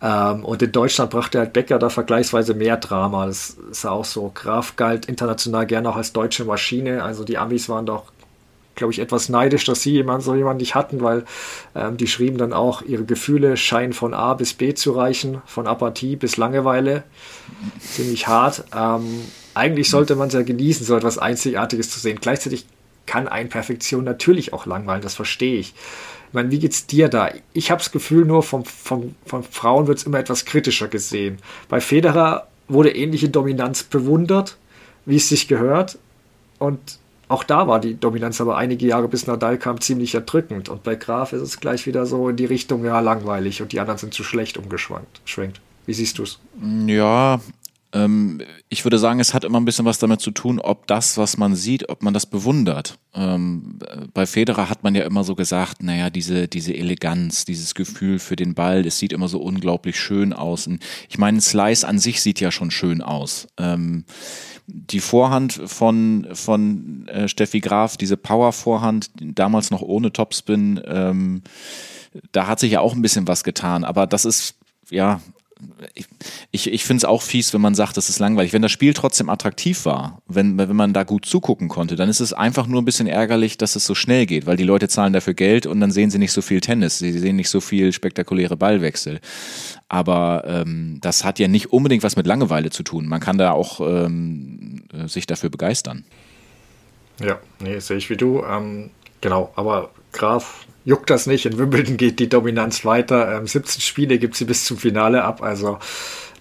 ähm, und in Deutschland brachte halt Becker da vergleichsweise mehr Drama. Das ist auch so. Graf galt international gerne auch als deutsche Maschine. Also die Amis waren doch glaube ich, etwas neidisch, dass sie jemand, so jemanden nicht hatten, weil ähm, die schrieben dann auch, ihre Gefühle scheinen von A bis B zu reichen, von Apathie bis Langeweile. Ziemlich hart. Ähm, eigentlich sollte man es ja genießen, so etwas Einzigartiges zu sehen. Gleichzeitig kann ein Perfektion natürlich auch langweilen, das verstehe ich. Ich meine, wie geht's dir da? Ich habe das Gefühl, nur vom, vom, von Frauen wird es immer etwas kritischer gesehen. Bei Federer wurde ähnliche Dominanz bewundert, wie es sich gehört. Und auch da war die Dominanz aber einige Jahre bis Nadal kam ziemlich erdrückend. Und bei Graf ist es gleich wieder so in die Richtung, ja, langweilig und die anderen sind zu schlecht umgeschwankt. Schwenkt. Wie siehst du es? Ja, ich würde sagen, es hat immer ein bisschen was damit zu tun, ob das, was man sieht, ob man das bewundert. Ähm, bei Federer hat man ja immer so gesagt, naja, diese, diese Eleganz, dieses Gefühl für den Ball, es sieht immer so unglaublich schön aus. Und ich meine, Slice an sich sieht ja schon schön aus. Ähm, die Vorhand von, von äh, Steffi Graf, diese Power-Vorhand, damals noch ohne Topspin, ähm, da hat sich ja auch ein bisschen was getan. Aber das ist, ja, ich, ich finde es auch fies, wenn man sagt, das ist langweilig. Wenn das Spiel trotzdem attraktiv war, wenn, wenn man da gut zugucken konnte, dann ist es einfach nur ein bisschen ärgerlich, dass es so schnell geht, weil die Leute zahlen dafür Geld und dann sehen sie nicht so viel Tennis, sie sehen nicht so viel spektakuläre Ballwechsel. Aber ähm, das hat ja nicht unbedingt was mit Langeweile zu tun. Man kann da auch ähm, äh, sich dafür begeistern. Ja, nee, sehe ich wie du. Ähm, genau, aber Graf juckt das nicht. In Wimbledon geht die Dominanz weiter. Ähm, 17 Spiele gibt sie bis zum Finale ab. Also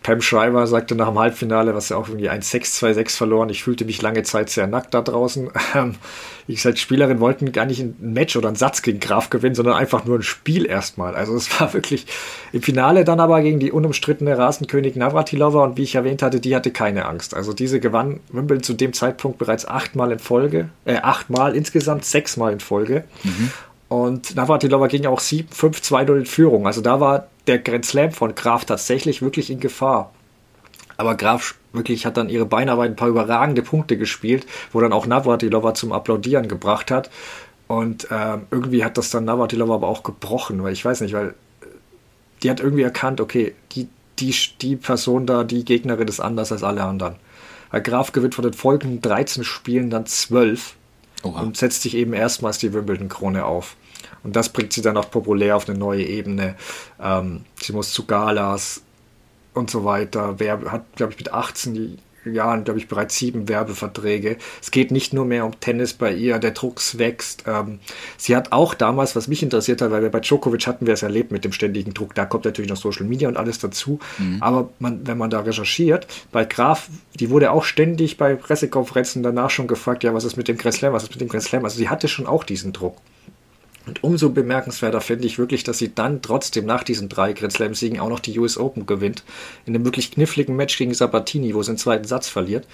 Pam Schreiber sagte nach dem Halbfinale, was ja auch irgendwie 1-6, 2-6 verloren. Ich fühlte mich lange Zeit sehr nackt da draußen. Ähm, wie gesagt, Spielerinnen wollten gar nicht ein Match oder einen Satz gegen Graf gewinnen, sondern einfach nur ein Spiel erstmal. Also es war [laughs] wirklich im Finale dann aber gegen die unumstrittene Rasenkönig Navratilova und wie ich erwähnt hatte, die hatte keine Angst. Also diese gewann Wimbledon zu dem Zeitpunkt bereits achtmal in Folge, äh, achtmal insgesamt, sechsmal in Folge. Mhm. Und Navratilova ging auch 7-5-2-0 in Führung. Also da war der Grand Slam von Graf tatsächlich wirklich in Gefahr. Aber Graf wirklich hat dann ihre Beinarbeit ein paar überragende Punkte gespielt, wo dann auch Navratilova zum Applaudieren gebracht hat. Und ähm, irgendwie hat das dann Navratilova aber auch gebrochen, weil ich weiß nicht, weil die hat irgendwie erkannt, okay, die, die, die Person da, die Gegnerin ist anders als alle anderen. Weil Graf gewinnt von den folgenden 13 Spielen dann 12 Oha. und setzt sich eben erstmals die Wimbledon-Krone auf. Und das bringt sie dann auch populär auf eine neue Ebene. Ähm, sie muss zu Galas und so weiter. Wer hat, glaube ich, mit 18 Jahren, glaube ich, bereits sieben Werbeverträge. Es geht nicht nur mehr um Tennis bei ihr, der Druck wächst. Ähm, sie hat auch damals, was mich interessiert hat, weil wir bei Djokovic hatten wir es erlebt mit dem ständigen Druck, da kommt natürlich noch Social Media und alles dazu. Mhm. Aber man, wenn man da recherchiert, bei Graf, die wurde auch ständig bei Pressekonferenzen danach schon gefragt, ja, was ist mit dem Grand Slam, was ist mit dem Grand Slam? Also sie hatte schon auch diesen Druck. Und umso bemerkenswerter finde ich wirklich, dass sie dann trotzdem nach diesen drei Grand Slam-Siegen auch noch die US Open gewinnt. In einem wirklich kniffligen Match gegen Sabatini, wo sie den zweiten Satz verliert.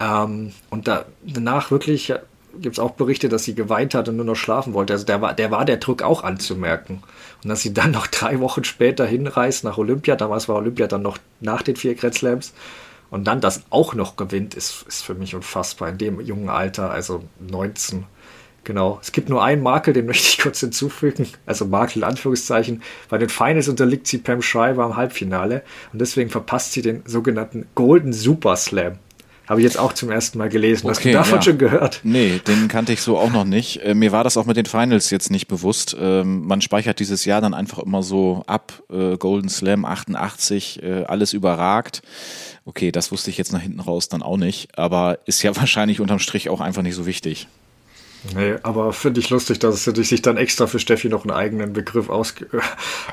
Ähm, und da, danach wirklich gibt es auch Berichte, dass sie geweint hat und nur noch schlafen wollte. Also der war, der war der Druck auch anzumerken. Und dass sie dann noch drei Wochen später hinreist nach Olympia, damals war Olympia dann noch nach den vier Grand Slams, und dann das auch noch gewinnt, ist, ist für mich unfassbar in dem jungen Alter, also 19. Genau. Es gibt nur einen Makel, den möchte ich kurz hinzufügen. Also Makel in Anführungszeichen. Bei den Finals unterliegt sie Pam Schreiber im Halbfinale und deswegen verpasst sie den sogenannten Golden Super Slam. Habe ich jetzt auch zum ersten Mal gelesen. Okay, Hast du davon ja. schon gehört? Nee, den kannte ich so auch noch nicht. Äh, mir war das auch mit den Finals jetzt nicht bewusst. Ähm, man speichert dieses Jahr dann einfach immer so ab. Äh, Golden Slam 88, äh, alles überragt. Okay, das wusste ich jetzt nach hinten raus dann auch nicht. Aber ist ja [laughs] wahrscheinlich unterm Strich auch einfach nicht so wichtig. Nee, aber finde ich lustig, dass sie sich dann extra für Steffi noch einen eigenen Begriff aus,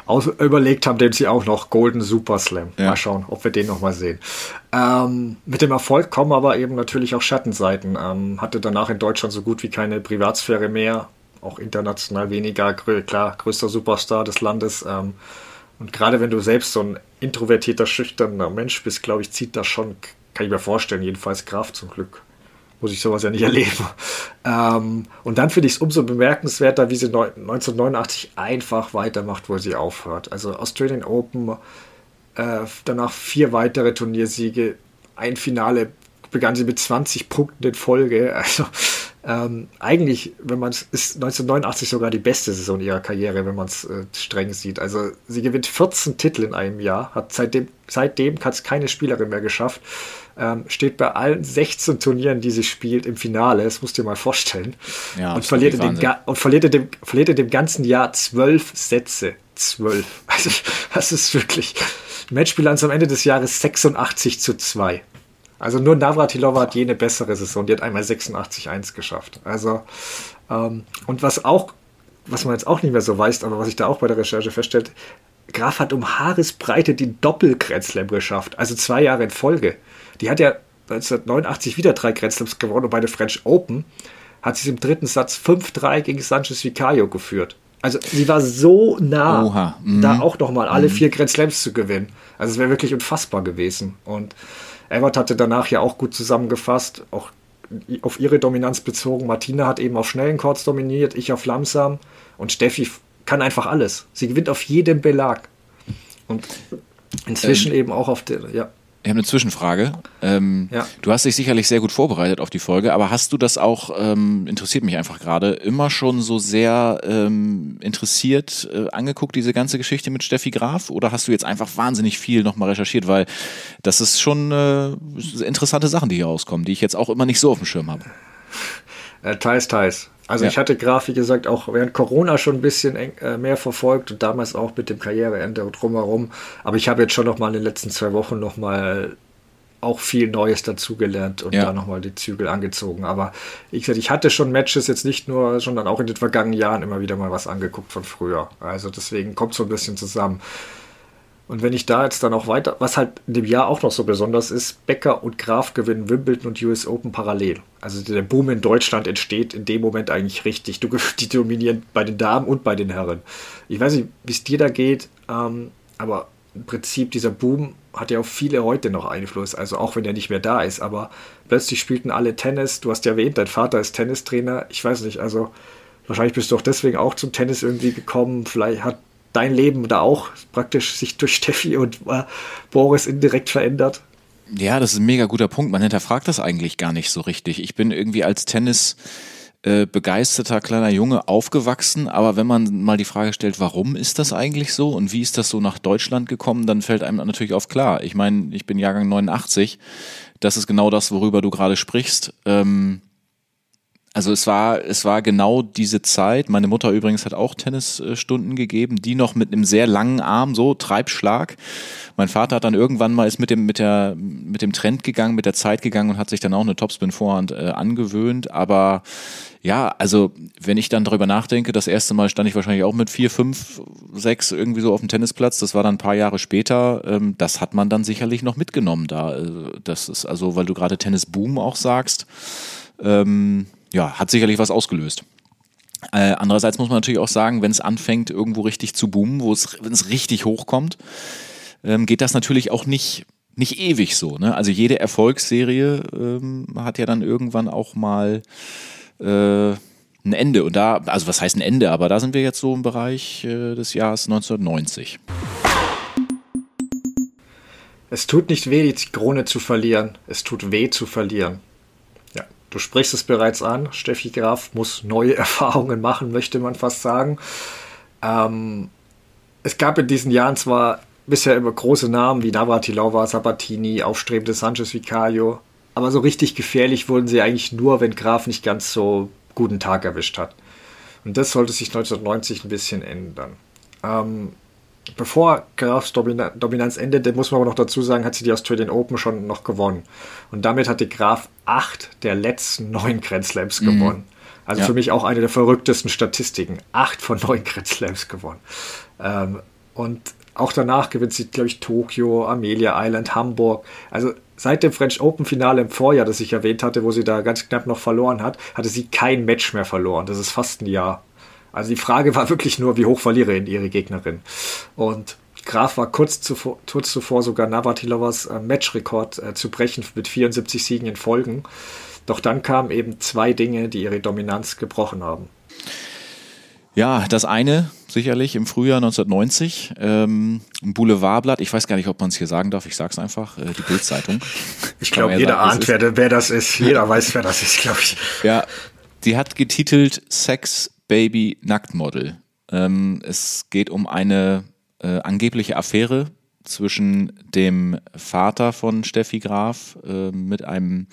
aus überlegt haben, dem sie auch noch Golden Super Slam. Ja. Mal schauen, ob wir den nochmal sehen. Ähm, mit dem Erfolg kommen aber eben natürlich auch Schattenseiten. Ähm, hatte danach in Deutschland so gut wie keine Privatsphäre mehr, auch international weniger, klar, größter Superstar des Landes. Ähm, und gerade wenn du selbst so ein introvertierter, schüchterner Mensch bist, glaube ich, zieht das schon, kann ich mir vorstellen, jedenfalls Kraft zum Glück muss ich sowas ja nicht [laughs] erleben. Ähm, und dann finde ich es umso bemerkenswerter, wie sie 1989 einfach weitermacht, wo sie aufhört. Also Australian Open, äh, danach vier weitere Turniersiege, ein Finale begann sie mit 20 Punkten in Folge. [laughs] Also ähm, eigentlich, wenn man es, ist 1989 sogar die beste Saison ihrer Karriere, wenn man es äh, streng sieht. Also sie gewinnt 14 Titel in einem Jahr, hat seitdem, seitdem hat es keine Spielerin mehr geschafft. Ähm, steht bei allen 16 Turnieren, die sie spielt, im Finale. Das musst du dir mal vorstellen. Ja, und, verliert in dem, und verliert, in dem, verliert in dem ganzen Jahr zwölf Sätze. Zwölf. [laughs] Also, das ist wirklich. Matchbilanz am Ende des Jahres 86 zu 2. Also nur Navratilova hat jene bessere Saison. Die hat einmal 86-1 geschafft. Also, ähm, und was auch, was man jetzt auch nicht mehr so weiß, aber was ich da auch bei der Recherche feststellt, Graf hat um Haaresbreite die Doppel-Grand Slam geschafft. Also zwei Jahre in Folge. Die hat ja 1989 wieder drei Grand Slams gewonnen und bei der French Open hat sie im dritten Satz 5-3 gegen Sanchez Vicario geführt. Also sie war so nah, mhm. da auch nochmal alle mhm. vier Grand Slams zu gewinnen. Also es wäre wirklich unfassbar gewesen. Und Evert hatte danach ja auch gut zusammengefasst, auch auf ihre Dominanz bezogen. Martina hat eben auf schnellen Chords dominiert, ich auf langsam und Steffi kann einfach alles. Sie gewinnt auf jedem Belag. Und inzwischen ähm, eben auch auf der, ja. Ich habe eine Zwischenfrage. Ähm, ja. Du hast dich sicherlich sehr gut vorbereitet auf die Folge, aber hast du das auch, ähm, interessiert mich einfach gerade, immer schon so sehr ähm, interessiert äh, angeguckt, diese ganze Geschichte mit Steffi Graf? Oder hast du jetzt einfach wahnsinnig viel nochmal recherchiert? Weil das ist schon äh, interessante Sachen, die hier rauskommen, die ich jetzt auch immer nicht so auf dem Schirm habe. Äh, teils, teils. Also ja. ich hatte Graf, wie gesagt, auch während Corona schon ein bisschen eng, äh, mehr verfolgt und damals auch mit dem Karriereende und drumherum. Aber ich habe jetzt schon noch mal in den letzten zwei Wochen noch mal auch viel Neues dazugelernt und ja. da nochmal die Zügel angezogen. Aber ich, gesagt, ich hatte schon Matches jetzt nicht nur, sondern auch in den vergangenen Jahren immer wieder mal was angeguckt von früher. Also deswegen kommt so ein bisschen zusammen. Und wenn ich da jetzt dann auch weiter, was halt in dem Jahr auch noch so besonders ist, Becker und Graf gewinnen Wimbledon und US Open parallel. Also der Boom in Deutschland entsteht in dem Moment eigentlich richtig. Du, [laughs] die dominieren bei den Damen und bei den Herren. Ich weiß nicht, wie es dir da geht, ähm, aber im Prinzip dieser Boom hat ja auf viele heute noch Einfluss. Also auch wenn er nicht mehr da ist, aber plötzlich spielten alle Tennis. Du hast ja erwähnt, dein Vater ist Tennistrainer. Ich weiß nicht, also wahrscheinlich bist du auch deswegen auch zum Tennis irgendwie gekommen. Vielleicht hat dein Leben da auch praktisch sich durch Steffi und äh, Boris indirekt verändert? Ja, das ist ein mega guter Punkt. Man hinterfragt das eigentlich gar nicht so richtig. Ich bin irgendwie als Tennis äh, begeisterter kleiner Junge aufgewachsen, aber wenn man mal die Frage stellt, warum ist das eigentlich so und wie ist das so nach Deutschland gekommen, dann fällt einem natürlich auf klar. Ich meine, ich bin Jahrgang 89, das ist genau das, worüber du gerade sprichst. Ähm, also es war, es war genau diese Zeit. Meine Mutter übrigens hat auch Tennisstunden gegeben, die noch mit einem sehr langen Arm, so Treibschlag. Mein Vater hat dann irgendwann mal ist mit dem, mit der, mit dem Trend gegangen, mit der Zeit gegangen und hat sich dann auch eine Topspin-Vorhand äh, angewöhnt. Aber ja, also wenn ich dann darüber nachdenke, das erste Mal stand ich wahrscheinlich auch mit vier, fünf, sechs irgendwie so auf dem Tennisplatz. Das war dann ein paar Jahre später. Ähm, das hat man dann sicherlich noch mitgenommen da. Also das ist also, weil du gerade Tennisboom auch sagst. Ähm, ja, hat sicherlich was ausgelöst. Äh, andererseits muss man natürlich auch sagen, wenn es anfängt, irgendwo richtig zu boomen, wenn es richtig hochkommt, ähm, geht das natürlich auch nicht, nicht ewig so. Ne? Also jede Erfolgsserie ähm, hat ja dann irgendwann auch mal äh, ein Ende. Und da, also was heißt ein Ende, aber da sind wir jetzt so im Bereich äh, des Jahres 1990. Es tut nicht weh, die Krone zu verlieren. Es tut weh zu verlieren. Du sprichst es bereits an, Steffi Graf muss neue [laughs] Erfahrungen machen, möchte man fast sagen. Ähm, es gab in diesen Jahren zwar bisher immer große Namen wie Navratilova, Sabatini, aufstrebende Sanchez Vicario, aber so richtig gefährlich wurden sie eigentlich nur, wenn Graf nicht ganz so guten Tag erwischt hat. Und das sollte sich 1990 ein bisschen ändern. Ähm, bevor Grafs Dominanz endete, muss man aber noch dazu sagen, hat sie die Australian Open schon noch gewonnen. Und damit hatte Graf acht der letzten neun Grand Slams mhm. gewonnen. Also ja. für mich auch eine der verrücktesten Statistiken. Acht von neun Grand Slams gewonnen. Ähm, und auch danach gewinnt sie, glaube ich, Tokio, Amelia Island, Hamburg. Also seit dem French Open Finale im Vorjahr, das ich erwähnt hatte, wo sie da ganz knapp noch verloren hat, hatte sie kein Match mehr verloren. Das ist fast ein Jahr. Also die Frage war wirklich nur, wie hoch verliere ihn ihre Gegnerin. Und Graf war kurz zuvor, kurz zuvor sogar Navatilovas äh, Matchrekord äh, zu brechen mit 74 Siegen in Folgen. Doch dann kamen eben zwei Dinge, die ihre Dominanz gebrochen haben. Ja, das eine sicherlich im Frühjahr 1990, ähm, ein Boulevardblatt, ich weiß gar nicht, ob man es hier sagen darf, ich sag's einfach, äh, die Bildzeitung. [laughs] Ich glaube, jeder sagen, ahnt, wer, wer das ist, jeder [laughs] weiß, wer das ist, glaube ich. Ja, die hat getitelt Sex Baby Nacktmodel. Ähm, es geht um eine äh, angebliche Affäre zwischen dem Vater von Steffi Graf äh, mit einem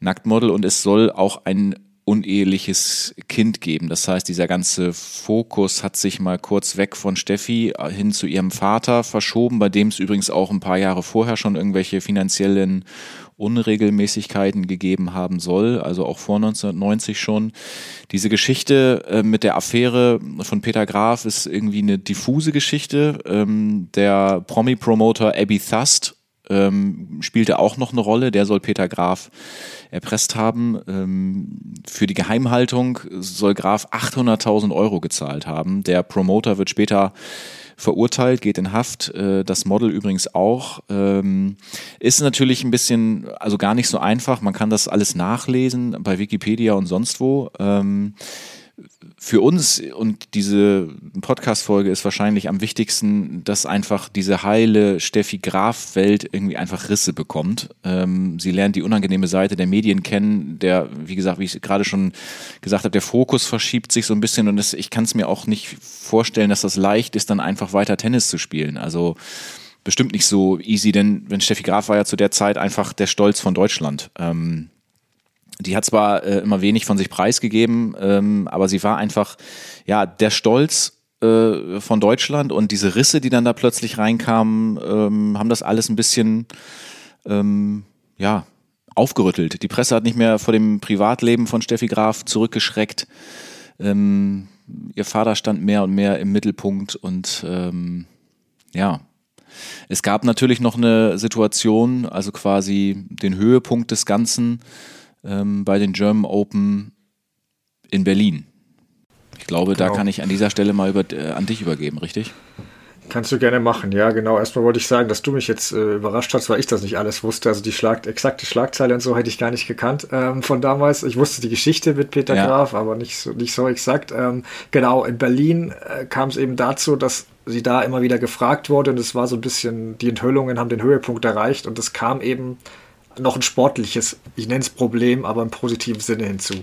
Nacktmodel und es soll auch ein uneheliches Kind geben. Das heißt, dieser ganze Fokus hat sich mal kurz weg von Steffi hin zu ihrem Vater verschoben, bei dem es übrigens auch ein paar Jahre vorher schon irgendwelche finanziellen Unregelmäßigkeiten gegeben haben soll, also auch vor 1990 schon. Diese Geschichte äh, mit der Affäre von Peter Graf ist irgendwie eine diffuse Geschichte. Ähm, der Promi-Promoter Abby Thust ähm, spielte auch noch eine Rolle. Der soll Peter Graf erpresst haben. Ähm, für die Geheimhaltung soll Graf 800.000 Euro gezahlt haben. Der Promoter wird später verurteilt, geht in Haft. Äh, das Model übrigens auch. Ähm, ist natürlich ein bisschen, also gar nicht so einfach. Man kann das alles nachlesen bei Wikipedia und sonst wo. Ähm, für uns und diese Podcast-Folge ist wahrscheinlich am wichtigsten, dass einfach diese heile Steffi Graf-Welt irgendwie einfach Risse bekommt. Ähm, sie lernt die unangenehme Seite der Medien kennen, der, wie gesagt, wie ich gerade schon gesagt habe, der Fokus verschiebt sich so ein bisschen und das, ich kann es mir auch nicht vorstellen, dass das leicht ist, dann einfach weiter Tennis zu spielen. Also bestimmt nicht so easy, denn wenn Steffi Graf war ja zu der Zeit einfach der Stolz von Deutschland. Ähm, die hat zwar äh, immer wenig von sich preisgegeben, ähm, aber sie war einfach, ja, der Stolz äh, von Deutschland und diese Risse, die dann da plötzlich reinkamen, ähm, haben das alles ein bisschen, ähm, ja, aufgerüttelt. Die Presse hat nicht mehr vor dem Privatleben von Steffi Graf zurückgeschreckt. Ähm, ihr Vater stand mehr und mehr im Mittelpunkt und ähm, ja, es gab natürlich noch eine Situation, also quasi den Höhepunkt des Ganzen, ähm, bei den German Open in Berlin. Ich glaube, genau. da kann ich an dieser Stelle mal über, äh, an dich übergeben, richtig? Kannst du gerne machen, ja, genau. Erstmal wollte ich sagen, dass du mich jetzt äh, überrascht hast, weil ich das nicht alles wusste. Also die Schlag exakte Schlagzeile und so hätte ich gar nicht gekannt ähm, von damals. Ich wusste die Geschichte mit Peter ja. Graf, aber nicht so, nicht so exakt. Ähm, genau, in Berlin äh, kam es eben dazu, dass sie da immer wieder gefragt wurde und es war so ein bisschen, die Enthüllungen haben den Höhepunkt erreicht und es kam eben noch ein sportliches, ich nenne es Problem, aber im positiven Sinne hinzu.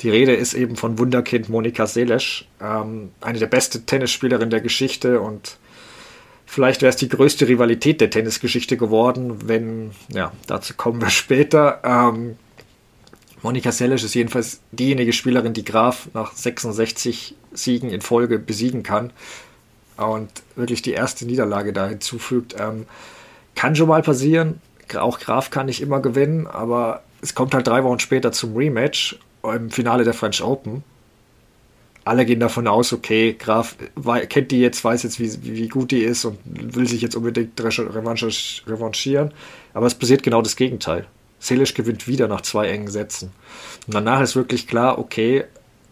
Die Rede ist eben von Wunderkind Monika Seles, ähm, eine der besten Tennisspielerinnen der Geschichte und vielleicht wäre es die größte Rivalität der Tennisgeschichte geworden, wenn, ja, dazu kommen wir später. Ähm, Monika Seles ist jedenfalls diejenige Spielerin, die Graf nach 66 Siegen in Folge besiegen kann und wirklich die erste Niederlage da hinzufügt. Ähm, kann schon mal passieren, auch Graf kann nicht immer gewinnen, aber es kommt halt drei Wochen später zum Rematch im Finale der French Open. Alle gehen davon aus, okay, Graf kennt die jetzt, weiß jetzt, wie, wie gut die ist und will sich jetzt unbedingt revanchieren. Aber es passiert genau das Gegenteil. Selisch gewinnt wieder nach zwei engen Sätzen. Und danach ist wirklich klar, okay,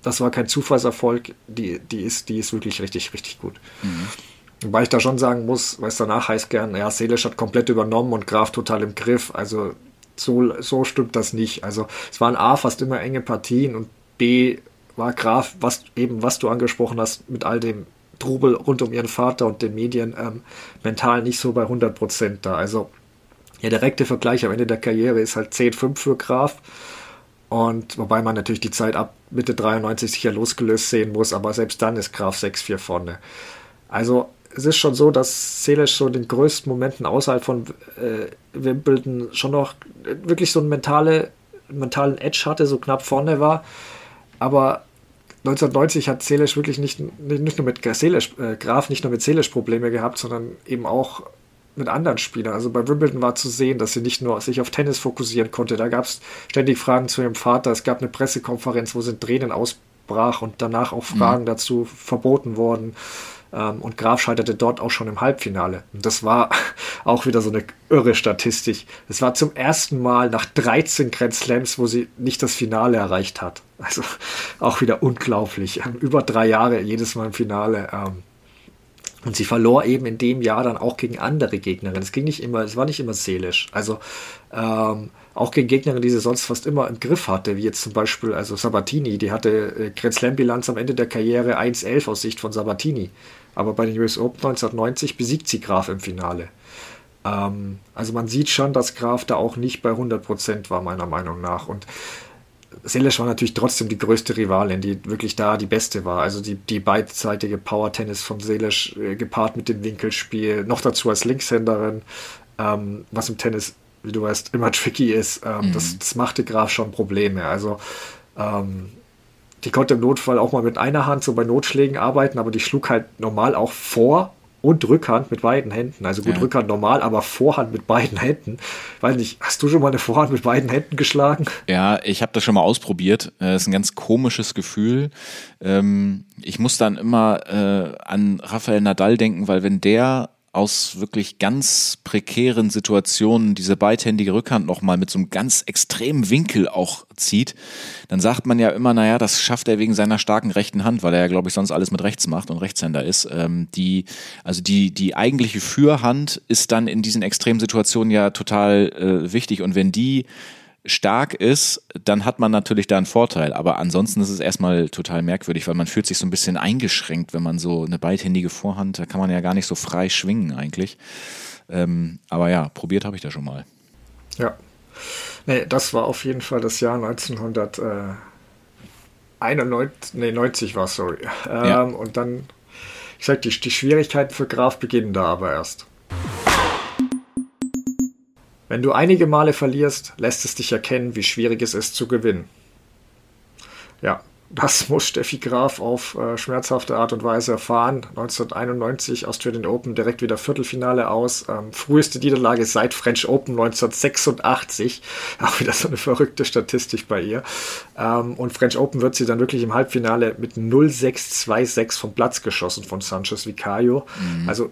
das war kein Zufallserfolg, die, die, ist, die ist wirklich richtig, richtig gut. Mhm. Wobei ich da schon sagen muss, weil es danach heißt gern, ja, Seelisch hat komplett übernommen und Graf total im Griff. Also so, so stimmt das nicht. Also es waren A fast immer enge Partien und B war Graf, was eben, was du angesprochen hast, mit all dem Trubel rund um ihren Vater und den Medien ähm, mental nicht so bei 100 Prozent da. Also der direkte Vergleich am Ende der Karriere ist halt 10-5 für Graf. Und wobei man natürlich die Zeit ab Mitte 93 sicher losgelöst sehen muss, aber selbst dann ist Graf 6-4 vorne. Also es ist schon so, dass Selisch so in den größten Momenten außerhalb von äh, Wimbledon schon noch wirklich so einen mentale, mentalen Edge hatte, so knapp vorne war. Aber 1990 hat Selisch wirklich nicht, nicht nur mit Selisch, äh, Graf nicht nur mit Selisch Probleme gehabt, sondern eben auch mit anderen Spielern. Also bei Wimbledon war zu sehen, dass sie nicht nur sich auf Tennis fokussieren konnte. Da gab es ständig Fragen zu ihrem Vater. Es gab eine Pressekonferenz, wo sie Tränen ausbrach und danach auch Fragen mhm. dazu verboten wurden. Ähm, und Graf scheiterte dort auch schon im Halbfinale. Und das war [laughs] auch wieder so eine irre Statistik. Es war zum ersten Mal nach 13 Grand Slams, wo sie nicht das Finale erreicht hat. Also [laughs] auch wieder unglaublich. Ähm, über drei Jahre jedes Mal im Finale. Ähm, und sie verlor eben in dem Jahr dann auch gegen andere Gegnerinnen. Es ging nicht immer, es war nicht immer seelisch. Also ähm, auch gegen Gegner, die sie sonst fast immer im Griff hatte, wie jetzt zum Beispiel, also Sabatini, die hatte äh, Grand Slam Bilanz am Ende der Karriere 1-11 aus Sicht von Sabatini. Aber bei den US Open 1990 besiegt sie Graf im Finale. Ähm, also man sieht schon, dass Graf da auch nicht bei 100% war, meiner Meinung nach. Und Selesch war natürlich trotzdem die größte Rivalin, die wirklich da die beste war. Also die, die beidseitige Power-Tennis von Selesch äh, gepaart mit dem Winkelspiel, noch dazu als Linkshänderin, ähm, was im Tennis, wie du weißt, immer [laughs] tricky ist. Ähm, mhm. das, das machte Graf schon Probleme. Also ähm, die konnte im Notfall auch mal mit einer Hand so bei Notschlägen arbeiten, aber die schlug halt normal auch vor und Rückhand mit beiden Händen. Also gut, ja. Rückhand normal, aber Vorhand mit beiden Händen. Weiß nicht, hast du schon mal eine Vorhand mit beiden Händen geschlagen? Ja, ich habe das schon mal ausprobiert. Das äh, ist ein ganz komisches Gefühl. Ähm, ich muss dann immer äh, an Rafael Nadal denken, weil wenn der aus wirklich ganz prekären Situationen diese beidhändige Rückhand nochmal mit so einem ganz extremen Winkel auch zieht, dann sagt man ja immer, naja, das schafft er wegen seiner starken rechten Hand, weil er ja, glaube ich, sonst alles mit rechts macht und Rechtshänder ist. Ähm, die, also die, die eigentliche Fürhand ist dann in diesen extremen Situationen ja total äh, wichtig und wenn die stark ist, dann hat man natürlich da einen Vorteil. Aber ansonsten ist es erstmal total merkwürdig, weil man fühlt sich so ein bisschen eingeschränkt, wenn man so eine beidhändige Vorhand, da kann man ja gar nicht so frei schwingen eigentlich. Ähm, aber ja, probiert habe ich das schon mal. Ja. Nee, das war auf jeden Fall das Jahr 1991, nee, 90 war sorry. Ähm, ja. Und dann, ich sag, die, die Schwierigkeiten für Graf beginnen da aber erst. Wenn du einige Male verlierst, lässt es dich erkennen, wie schwierig es ist zu gewinnen. Ja, das [laughs] muss Steffi Graf auf äh, schmerzhafte Art und Weise erfahren. 1991 Australian Open direkt wieder Viertelfinale aus. Ähm, früheste Niederlage seit French Open 1986. [laughs] Auch wieder so eine verrückte Statistik bei ihr. Ähm, und French Open wird sie dann wirklich im Halbfinale mit 0-6-2-6 vom Platz geschossen von Sanchez Vicario. Mhm. Also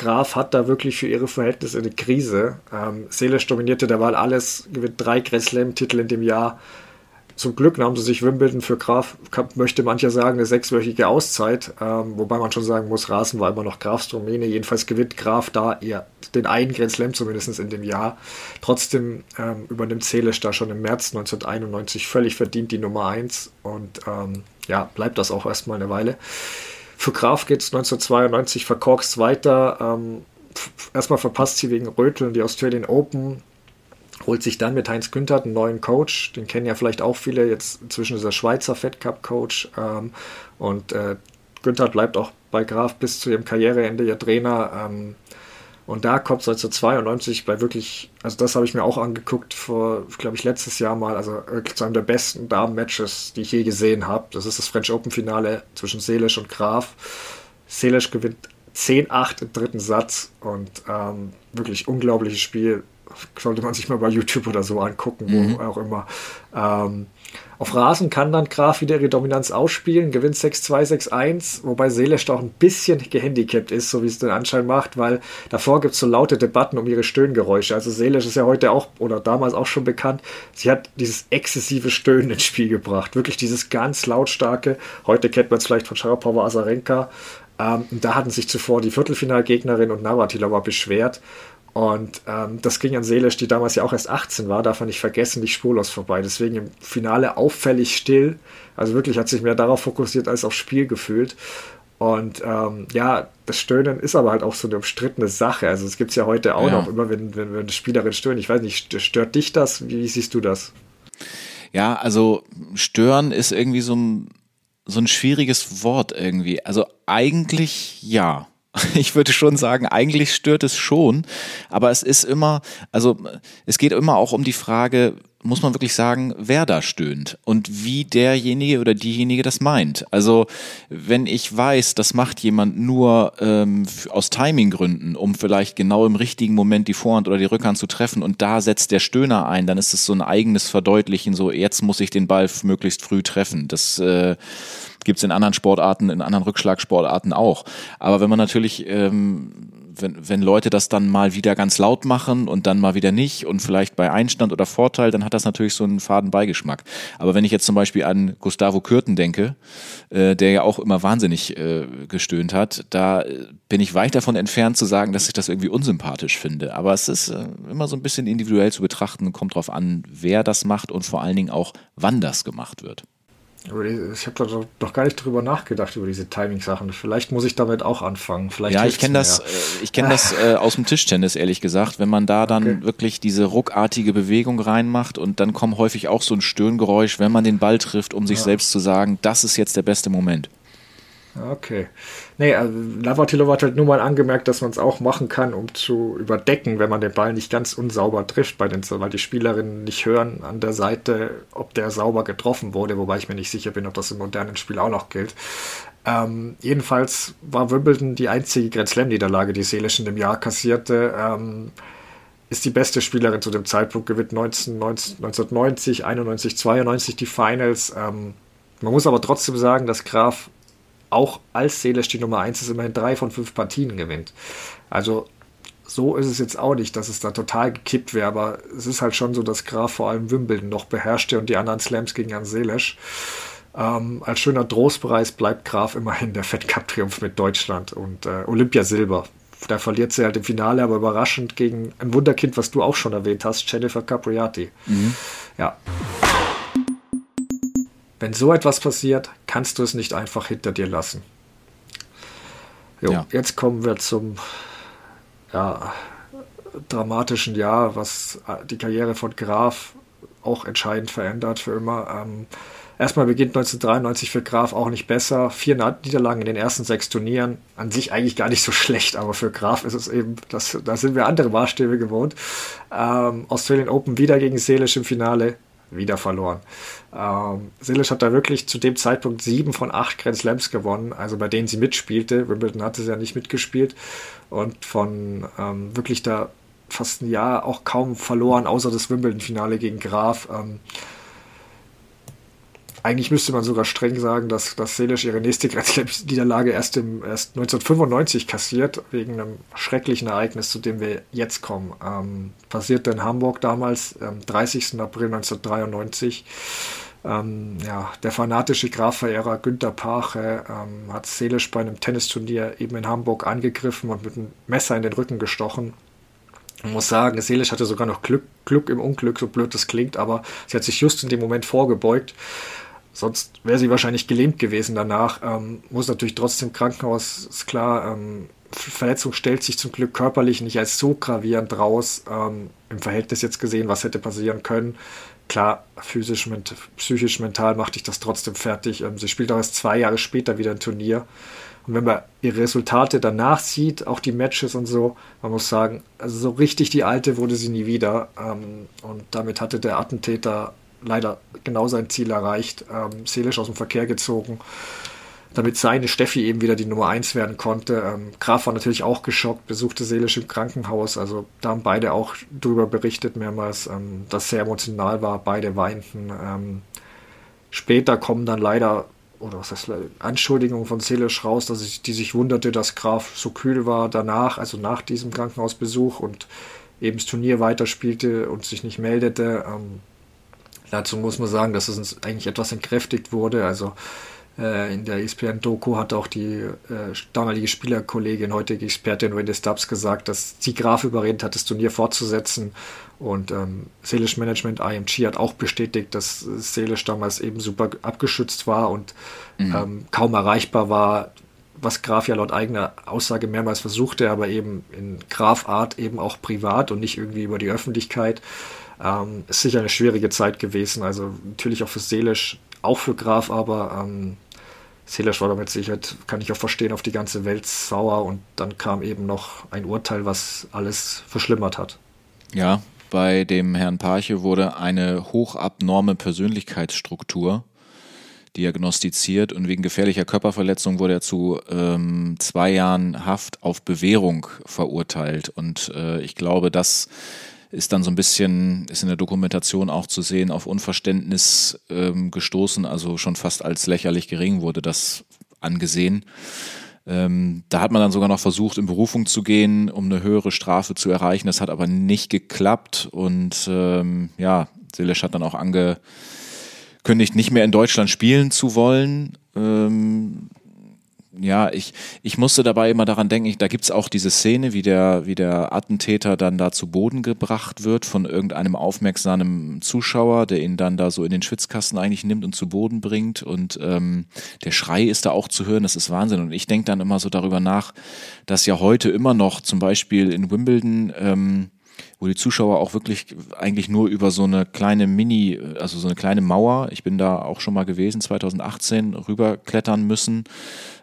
Graf hat da wirklich für ihre Verhältnisse eine Krise. Ähm, Seelisch dominierte der Wahl alles, gewinnt drei Grand Slam-Titel in dem Jahr. Zum Glück nahm sie sich Wimbledon für Graf, möchte mancher sagen, eine sechswöchige Auszeit, ähm, wobei man schon sagen muss, Rasen war immer noch Grafs Domäne. Jedenfalls gewinnt Graf da eher den einen Grand Slam zumindest in dem Jahr. Trotzdem ähm, übernimmt Selisch da schon im März 1991 völlig verdient die Nummer 1 und ähm, ja, bleibt das auch erstmal eine Weile. Für Graf geht es 1992 verkorkst weiter. Ähm, erstmal verpasst sie wegen Röteln die Australian Open, holt sich dann mit Heinz Günther einen neuen Coach, den kennen ja vielleicht auch viele, jetzt inzwischen dieser Schweizer Fed Cup Coach ähm, und äh, Günther bleibt auch bei Graf bis zu ihrem Karriereende ihr Trainer. Ähm, und da kommt es 1992 bei wirklich, also das habe ich mir auch angeguckt vor, glaube ich, letztes Jahr mal, also zu einem der besten Damen-Matches, die ich je gesehen habe. Das ist das French Open-Finale zwischen Selisch und Graf. Selisch gewinnt 10-8 im dritten Satz und ähm, wirklich unglaubliches Spiel. Sollte man sich mal bei YouTube oder so angucken, wo mhm. auch immer. Ähm, auf Rasen kann dann Graf wieder ihre Dominanz ausspielen, gewinnt 6-2, 6-1, wobei Seelesch auch ein bisschen gehandicapt ist, so wie es den Anschein macht, weil davor gibt es so laute Debatten um ihre Stöhngeräusche. Also Seelesch ist ja heute auch oder damals auch schon bekannt. Sie hat dieses exzessive Stöhnen ins Spiel gebracht. Wirklich dieses ganz lautstarke. Heute kennt man es vielleicht von Sharapova Azarenka. Ähm, da hatten sich zuvor die Viertelfinalgegnerin und Navratilova beschwert. Und ähm, das ging an Seelisch, die damals ja auch erst 18 war, darf man nicht vergessen, nicht spurlos vorbei. Deswegen im Finale auffällig still. Also wirklich hat sich mehr darauf fokussiert als aufs Spiel gefühlt. Und ähm, ja, das Stöhnen ist aber halt auch so eine umstrittene Sache. Also es gibt es ja heute auch ja. noch, immer wenn, wenn, wenn eine Spielerin stöhnt. Ich weiß nicht, stört dich das? Wie, wie siehst du das? Ja, also stören ist irgendwie so ein, so ein schwieriges Wort irgendwie. Also eigentlich ja. [laughs] Ich würde schon sagen, eigentlich stört es schon, aber es ist immer, also es geht immer auch um die Frage, muss man wirklich sagen, wer da stöhnt und wie derjenige oder diejenige das meint. Also wenn ich weiß, das macht jemand nur ähm, aus Timinggründen, um vielleicht genau im richtigen Moment die Vorhand oder die Rückhand zu treffen und da setzt der Stöhner ein, dann ist es so ein eigenes Verdeutlichen, so jetzt muss ich den Ball möglichst früh treffen. Das äh, gibt es in anderen Sportarten, in anderen Rückschlagsportarten auch. Aber wenn man natürlich ähm, wenn, wenn Leute das dann mal wieder ganz laut machen und dann mal wieder nicht und vielleicht bei Einstand oder Vorteil, dann hat das natürlich so einen faden Beigeschmack. Aber wenn ich jetzt zum Beispiel an Gustavo Kürten denke, äh, der ja auch immer wahnsinnig äh, gestöhnt hat, da äh, bin ich weit davon entfernt zu sagen, dass ich das irgendwie unsympathisch finde. Aber es ist äh, immer so ein bisschen individuell zu betrachten, kommt drauf an, wer das macht und vor allen Dingen auch, wann das gemacht wird. Ich habe da doch gar nicht drüber nachgedacht, über diese Timing-Sachen. Vielleicht muss ich damit auch anfangen. Vielleicht ja, ich kenne das, äh, ich kenn das [laughs] äh, aus dem Tischtennis, ehrlich gesagt. Wenn man da dann okay. wirklich diese ruckartige Bewegung reinmacht und dann kommt häufig auch so ein Stöhngeräusch, wenn man den Ball trifft, um sich ja. selbst zu sagen, das ist jetzt der beste Moment. Okay. Nee, also Navratilova hat halt nur mal angemerkt, dass man es auch machen kann, um zu überdecken, wenn man den Ball nicht ganz unsauber trifft, bei den, weil die Spielerinnen nicht hören an der Seite, ob der sauber getroffen wurde, wobei ich mir nicht sicher bin, ob das im modernen Spiel auch noch gilt. Ähm, jedenfalls war Wimbledon die einzige Grand Slam-Niederlage, die Seelisch in dem Jahr kassierte. Ähm, ist die beste Spielerin zu dem Zeitpunkt, gewinnt 19, 19, 1990, 91, 92 die Finals. Ähm, man muss aber trotzdem sagen, dass Graf auch als Seelisch die Nummer 1 ist, immerhin drei von fünf Partien gewinnt. Also so ist es jetzt auch nicht, dass es da total gekippt wäre, aber es ist halt schon so, dass Graf vor allem Wimbledon noch beherrschte und die anderen Slams gingen an Seelisch. Ähm, als schöner Trostpreis bleibt Graf immerhin der Fed Cup Triumph mit Deutschland und äh, Olympia Silber. Da verliert sie halt im Finale, aber überraschend gegen ein Wunderkind, was du auch schon erwähnt hast, Jennifer Capriati. Mhm. Ja. Wenn so etwas passiert, kannst du es nicht einfach hinter dir lassen. Jo, ja. Jetzt kommen wir zum ja, dramatischen Jahr, was die Karriere von Graf auch entscheidend verändert für immer. Ähm, erstmal beginnt 1993 für Graf auch nicht besser. Vier Niederlagen in den ersten sechs Turnieren. An sich eigentlich gar nicht so [laughs] schlecht, aber für Graf ist es eben, das, da sind wir andere Maßstäbe gewohnt. Ähm, Australian Open wieder gegen Seelisch im Finale wieder verloren. Ähm, Silic hat da wirklich zu dem Zeitpunkt sieben von acht Grand Slams gewonnen, also bei denen sie mitspielte. Wimbledon hatte sie ja nicht mitgespielt und von ähm, wirklich da fast ein Jahr auch kaum verloren, außer das Wimbledon-Finale gegen Graf. Ähm, eigentlich müsste man sogar streng sagen, dass, dass Selisch ihre nächste Niederlage erst, im, erst 1995 kassiert, wegen einem schrecklichen Ereignis, zu dem wir jetzt kommen. Ähm, passierte in Hamburg damals, am 30. April 1993. Ähm, ja, der fanatische Grafverehrer Günter Pache ähm, hat Selisch bei einem Tennisturnier eben in Hamburg angegriffen und mit einem Messer in den Rücken gestochen. Ich muss sagen, Selisch hatte sogar noch Glück, Glück im Unglück, so blöd das klingt, aber sie hat sich just in dem Moment vorgebeugt Sonst wäre sie wahrscheinlich gelähmt gewesen danach. Ähm, muss natürlich trotzdem Krankenhaus, ist klar. Ähm, Verletzung stellt sich zum Glück körperlich nicht als so gravierend raus. Ähm, Im Verhältnis jetzt gesehen, was hätte passieren können. Klar, physisch, ment psychisch, mental machte ich das trotzdem fertig. Ähm, sie spielt auch erst zwei Jahre später wieder ein Turnier. Und wenn man ihre Resultate danach sieht, auch die Matches und so, man muss sagen, also so richtig die alte wurde sie nie wieder. Ähm, und damit hatte der Attentäter leider genau sein Ziel erreicht, ähm, seelisch aus dem Verkehr gezogen, damit seine Steffi eben wieder die Nummer 1 werden konnte. Ähm, Graf war natürlich auch geschockt, besuchte seelisch im Krankenhaus, also da haben beide auch darüber berichtet mehrmals, ähm, dass sehr emotional war, beide weinten. Ähm, später kommen dann leider oder was heißt Anschuldigungen von Seelisch raus, dass ich, die sich wunderte, dass Graf so kühl war danach, also nach diesem Krankenhausbesuch und eben das Turnier weiterspielte und sich nicht meldete. Ähm, Dazu muss man sagen, dass es eigentlich etwas entkräftigt wurde. Also äh, in der ESPN-Doku hat auch die äh, damalige Spielerkollegin, heutige Expertin Wendy Stubbs gesagt, dass sie Graf überredet hat, das Turnier fortzusetzen. Und ähm, Seelish Management IMG hat auch bestätigt, dass Seelish damals eben super abgeschützt war und mhm. ähm, kaum erreichbar war, was Graf ja laut eigener Aussage mehrmals versuchte, aber eben in Grafart eben auch privat und nicht irgendwie über die Öffentlichkeit. Ähm, ist sicher eine schwierige Zeit gewesen, also natürlich auch für Seelisch, auch für Graf, aber ähm, Seelisch war damit sicher, kann ich auch verstehen, auf die ganze Welt sauer und dann kam eben noch ein Urteil, was alles verschlimmert hat. Ja, bei dem Herrn Parche wurde eine hochabnorme Persönlichkeitsstruktur diagnostiziert und wegen gefährlicher Körperverletzung wurde er zu ähm, zwei Jahren Haft auf Bewährung verurteilt. Und äh, ich glaube, das ist dann so ein bisschen, ist in der Dokumentation auch zu sehen, auf Unverständnis ähm, gestoßen, also schon fast als lächerlich gering wurde das angesehen. Ähm, da hat man dann sogar noch versucht, in Berufung zu gehen, um eine höhere Strafe zu erreichen. Das hat aber nicht geklappt und ähm, ja, Selesch hat dann auch angekündigt, nicht mehr in Deutschland spielen zu wollen. Ähm, ja, ich, ich musste dabei immer daran denken, da gibt's auch diese Szene, wie der, wie der Attentäter dann da zu Boden gebracht wird von irgendeinem aufmerksamen Zuschauer, der ihn dann da so in den Schwitzkasten eigentlich nimmt und zu Boden bringt. Und ähm, der Schrei ist da auch zu hören, das ist Wahnsinn. Und ich denke dann immer so darüber nach, dass ja heute immer noch zum Beispiel in Wimbledon ähm, wo die Zuschauer auch wirklich eigentlich nur über so eine kleine Mini, also so eine kleine Mauer, ich bin da auch schon mal gewesen, 2018, rüberklettern müssen.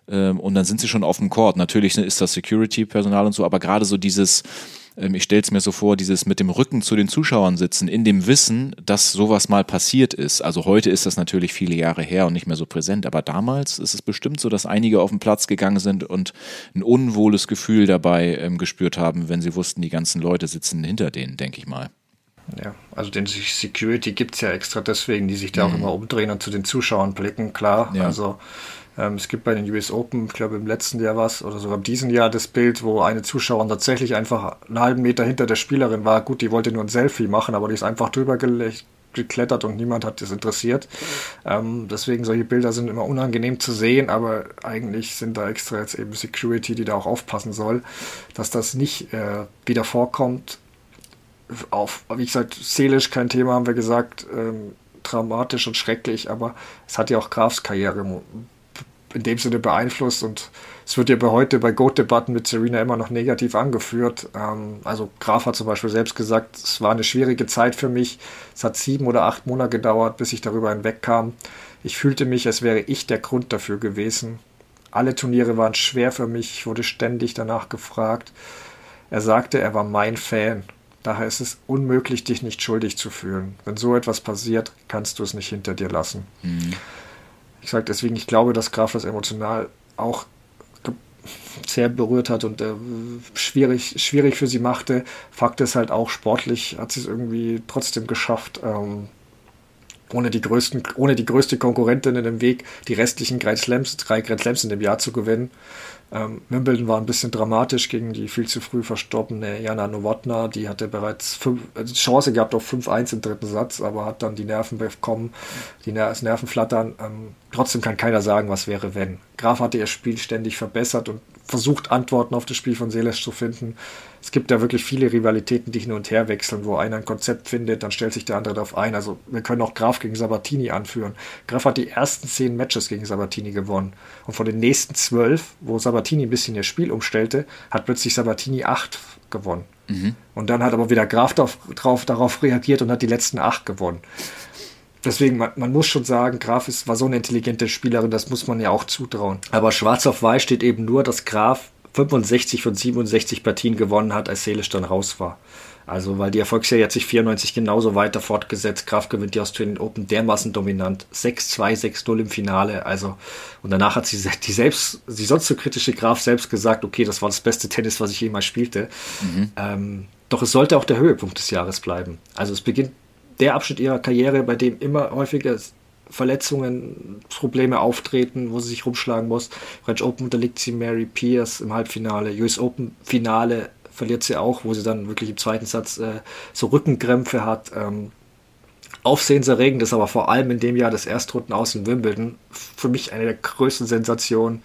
Ähm, und dann sind sie schon auf dem Court. Natürlich ist das Security-Personal und so, aber gerade so dieses, ähm, ich stelle es mir so vor, dieses mit dem Rücken zu den Zuschauern sitzen, in dem Wissen, dass sowas mal passiert ist. Also heute ist das natürlich viele Jahre her und nicht mehr so präsent, aber damals ist es bestimmt so, dass einige auf den Platz gegangen sind und ein unwohles Gefühl dabei ähm, gespürt haben, wenn sie wussten, die ganzen Leute sitzen hinter denen, denke ich mal. Ja, also den Security gibt es ja extra deswegen, die sich da mhm. auch immer umdrehen und zu den Zuschauern blicken, klar. Ja. Also ähm, es gibt bei den US Open, ich glaube im letzten Jahr was, oder sogar im diesem Jahr das Bild, wo eine Zuschauerin tatsächlich einfach einen halben Meter hinter der Spielerin war. Gut, die wollte nur ein Selfie machen, aber die ist einfach drüber geklettert und niemand hat das interessiert. Ähm, deswegen solche Bilder sind immer unangenehm zu sehen, aber eigentlich sind da extra jetzt eben Security, die da auch aufpassen soll, dass das nicht äh, wieder vorkommt. Auf, wie gesagt, seelisch kein Thema, haben wir gesagt, ähm, dramatisch und schrecklich, aber es hat ja auch Grafs Karriere in dem Sinne beeinflusst und es wird ja bei heute bei Goat-Debatten mit Serena immer noch negativ angeführt. Ähm, also Graf hat zum Beispiel selbst gesagt, es war eine schwierige Zeit für mich. Es hat sieben oder acht Monate gedauert, bis ich darüber hinwegkam. Ich fühlte mich, als wäre ich der Grund dafür gewesen. Alle Turniere waren schwer für mich, ich wurde ständig danach gefragt. Er sagte, er war mein Fan. Daher ist es unmöglich, dich nicht schuldig zu fühlen. Wenn so etwas passiert, kannst du es nicht hinter dir lassen. Mhm. Ich sage deswegen, ich glaube, dass Graf das emotional auch sehr berührt hat und äh, schwierig, schwierig für sie machte. Fakt ist halt auch, sportlich hat sie es irgendwie trotzdem geschafft, ähm, ohne, die größten, ohne die größte Konkurrentin in dem Weg, die restlichen Grand Slams, drei Grand Slams in dem Jahr zu gewinnen. Ähm, Wimbledon war ein bisschen dramatisch gegen die viel zu früh verstorbene Jana Nowotna. Die hatte bereits fünf, also Chance gehabt auf 5-1 im dritten Satz, aber hat dann die Nerven bekommen, die Ner das Nervenflattern. Ähm, trotzdem kann keiner sagen, was wäre, wenn. Graf hatte ihr Spiel ständig verbessert und versucht, Antworten auf das Spiel von Seles zu finden es gibt ja wirklich viele Rivalitäten, die hin und her wechseln, wo einer ein Konzept findet, dann stellt sich der andere darauf ein. Also wir können auch Graf gegen Sabatini anführen. Graf hat die ersten zehn Matches gegen Sabatini gewonnen. Und von den nächsten zwölf, wo Sabatini ein bisschen ihr Spiel umstellte, hat plötzlich Sabatini acht gewonnen. Mhm. Und dann hat aber wieder Graf drauf, drauf, darauf reagiert und hat die letzten acht gewonnen. Deswegen, man, man, muss schon sagen, Graf ist, war so eine intelligente Spielerin, das muss man ja auch zutrauen. Aber schwarz auf weiß steht eben nur, dass Graf 65 von 67 Partien gewonnen hat, als Selisch dann raus war. Also, weil die Erfolgsserie hat sich 94 genauso weiter fortgesetzt. Kraft gewinnt die Australian Open dermaßen dominant. 6-2, 6-0 im Finale. Also, und danach hat sie die selbst, die sonst so kritische Graf selbst gesagt, okay, das war das beste Tennis, was ich jemals spielte. Mhm. Ähm, doch es sollte auch der Höhepunkt des Jahres bleiben. Also, es beginnt der Abschnitt ihrer Karriere, bei dem immer häufiger Verletzungen, Probleme auftreten, wo sie sich rumschlagen muss. French Open unterliegt sie Mary Pierce im Halbfinale. US Open Finale verliert sie auch, wo sie dann wirklich im zweiten Satz äh, so Rückenkrämpfe hat. Ähm, Aufsehenserregend ist aber vor allem in dem Jahr des Erstrunden aus in Wimbledon für mich eine der größten Sensationen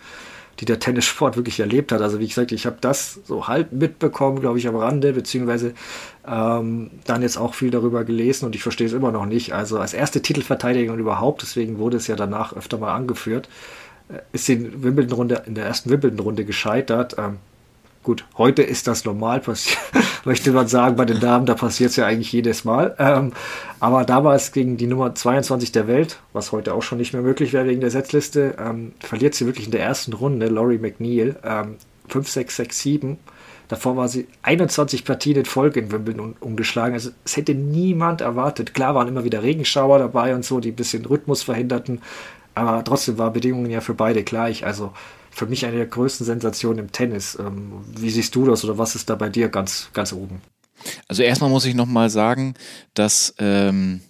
die der Tennissport wirklich erlebt hat. Also wie gesagt, ich habe das so halb mitbekommen, glaube ich, am Rande, beziehungsweise ähm, dann jetzt auch viel darüber gelesen und ich verstehe es immer noch nicht. Also als erste Titelverteidigung überhaupt, deswegen wurde es ja danach öfter mal angeführt, äh, ist in Wimbledon-Runde, in der ersten Wimbledon-Runde gescheitert. Ähm, Gut, heute ist das normal passiert, [laughs] möchte man sagen, bei den Damen, da passiert es ja eigentlich jedes Mal. Ähm, aber damals gegen die Nummer 22 der Welt, was heute auch schon nicht mehr möglich wäre wegen der Setzliste, ähm, verliert sie wirklich in der ersten Runde, Laurie McNeil, ähm, 5, 6, 6, 7. Davor war sie 21 Partien in Folge in Wimbledon umgeschlagen. Also es hätte niemand erwartet. Klar waren immer wieder Regenschauer dabei und so, die ein bisschen Rhythmus verhinderten. Aber trotzdem waren Bedingungen ja für beide gleich. Also für mich eine der größten Sensationen im Tennis. Ähm, wie siehst du das oder was ist da bei dir ganz, ganz oben? Also erstmal muss ich nochmal sagen, dass ähm,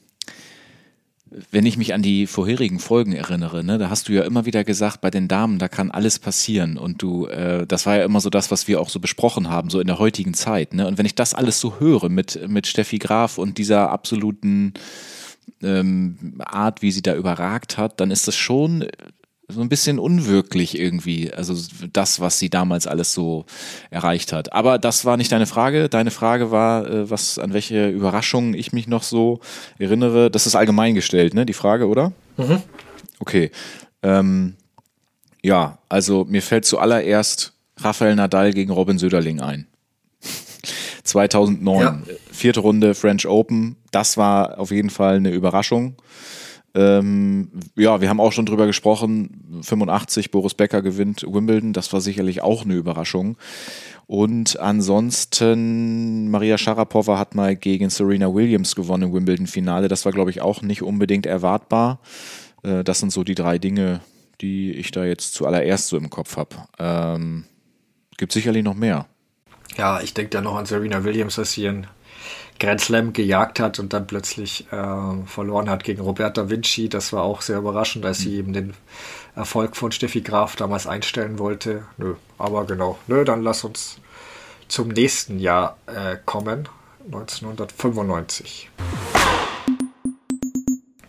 wenn ich mich an die vorherigen Folgen erinnere, ne, da hast du ja immer wieder gesagt, bei den Damen, da kann alles passieren. Und du, äh, das war ja immer so das, was wir auch so besprochen haben, so in der heutigen Zeit. Ne? Und wenn ich das alles so höre mit, mit Steffi Graf und dieser absoluten ähm, Art, wie sie da überragt hat, dann ist das schon so ein bisschen unwirklich irgendwie, also das, was sie damals alles so erreicht hat. Aber das war nicht deine Frage. Deine Frage war, äh, was an welche Überraschungen ich mich noch so erinnere. Das ist allgemein gestellt, ne? Die Frage, oder? Mhm. Okay. Ähm, ja, also mir fällt zuallererst Rafael Nadal gegen Robin Söderling ein. [laughs] 2009, ja. vierte Runde French Open. Das war auf jeden Fall eine Überraschung. Ähm, ja, wir haben auch schon drüber gesprochen. 85, Boris Becker gewinnt Wimbledon. Das war sicherlich auch eine Überraschung. Und ansonsten, Maria Sharapova hat mal gegen Serena Williams gewonnen im Wimbledon-Finale. Das war, glaube ich, auch nicht unbedingt erwartbar. Äh, das sind so die drei Dinge, die ich da jetzt zuallererst so im Kopf habe. Ähm, gibt sicherlich noch mehr. Ja, ich denke da noch an Serena Williams, dass sie ihren Grand Slam gejagt hat und dann plötzlich äh, verloren hat gegen Roberta Vinci. Das war auch sehr überraschend, als sie mhm. eben den Erfolg von Steffi Graf damals einstellen wollte. Nö, aber genau. Nö, dann lass uns zum nächsten Jahr äh, kommen. 1995.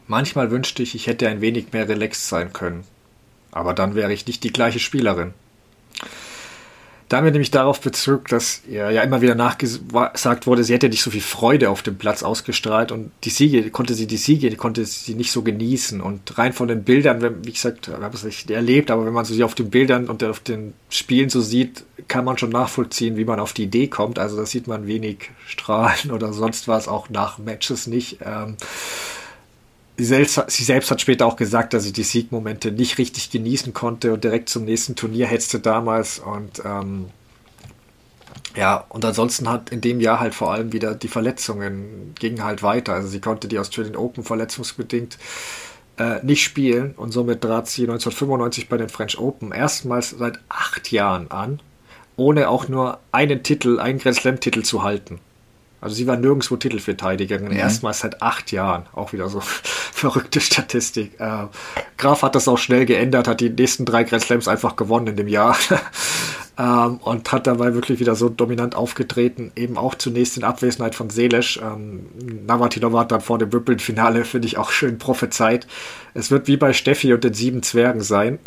Manchmal wünschte ich, ich hätte ein wenig mehr relaxed sein können. Aber dann wäre ich nicht die gleiche Spielerin. Da wird nämlich darauf Bezug, dass ja, ja immer wieder nachgesagt wurde, sie hätte nicht so viel Freude auf dem Platz ausgestrahlt und die Siege, konnte sie die Siege, konnte sie nicht so genießen. Und rein von den Bildern, wie gesagt, ich habe es nicht erlebt, aber wenn man sie auf den Bildern und auf den Spielen so sieht, kann man schon nachvollziehen, wie man auf die Idee kommt. Also da sieht man wenig Strahlen [laughs] oder sonst was, auch nach Matches nicht. Ähm, sie selbst, sie selbst hat später auch gesagt, dass sie die Siegmomente nicht richtig genießen konnte und direkt zum nächsten Turnier hetzte damals. Und ähm, ja, und ansonsten hat in dem Jahr halt vor allem wieder die Verletzungen gingen halt weiter. Also sie konnte die Australian Open verletzungsbedingt äh, nicht spielen und somit trat sie 1995 bei den French Open erstmals seit acht Jahren an, ohne auch nur einen Titel, einen Grand Slam-Titel zu halten. Also sie war nirgendwo Titelverteidigerin, mhm. erstmals seit acht Jahren. Auch wieder so [laughs] verrückte Statistik. Äh, Graf hat das auch schnell geändert, hat die nächsten drei Grand Slams einfach gewonnen in dem Jahr. [laughs] ähm, und hat dabei wirklich wieder so dominant aufgetreten. Eben auch zunächst in Abwesenheit von Selesch. Ähm, Navratilova hat dann vor dem Wimbledon-Finale, [laughs] finde ich, auch schön prophezeit. Es wird wie bei Steffi und den sieben Zwergen sein.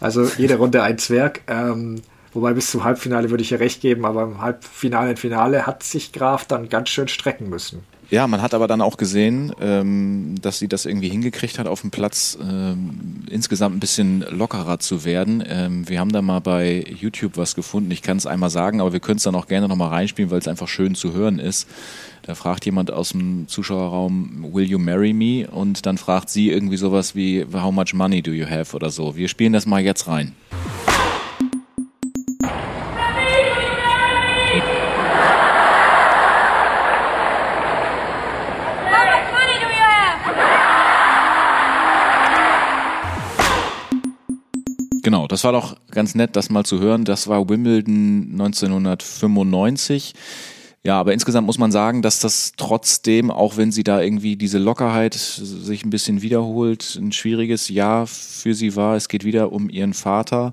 also jede Runde ein Zwerg. Ähm, Wobei bis zum Halbfinale würde ich ihr recht geben, aber im Halbfinale und Finale hat sich Graf dann ganz schön strecken müssen. Ja, man hat aber dann auch gesehen, ähm, dass sie das irgendwie hingekriegt hat, auf dem Platz ähm, insgesamt ein bisschen lockerer zu werden. Ähm, wir haben da mal bei YouTube was gefunden. Ich kann es einmal sagen, aber wir können es dann auch gerne nochmal reinspielen, weil es einfach schön zu hören ist. Da fragt jemand aus dem Zuschauerraum, will you marry me? Und dann fragt sie irgendwie sowas wie, how much money do you have? oder so. Wir spielen das mal jetzt rein. Genau, das war doch ganz nett, das mal zu hören. Das war Wimbledon 1995. Ja, aber insgesamt muss man sagen, dass das trotzdem, auch wenn sie da irgendwie diese Lockerheit sich ein bisschen wiederholt, ein schwieriges Jahr für sie war. Es geht wieder um ihren Vater.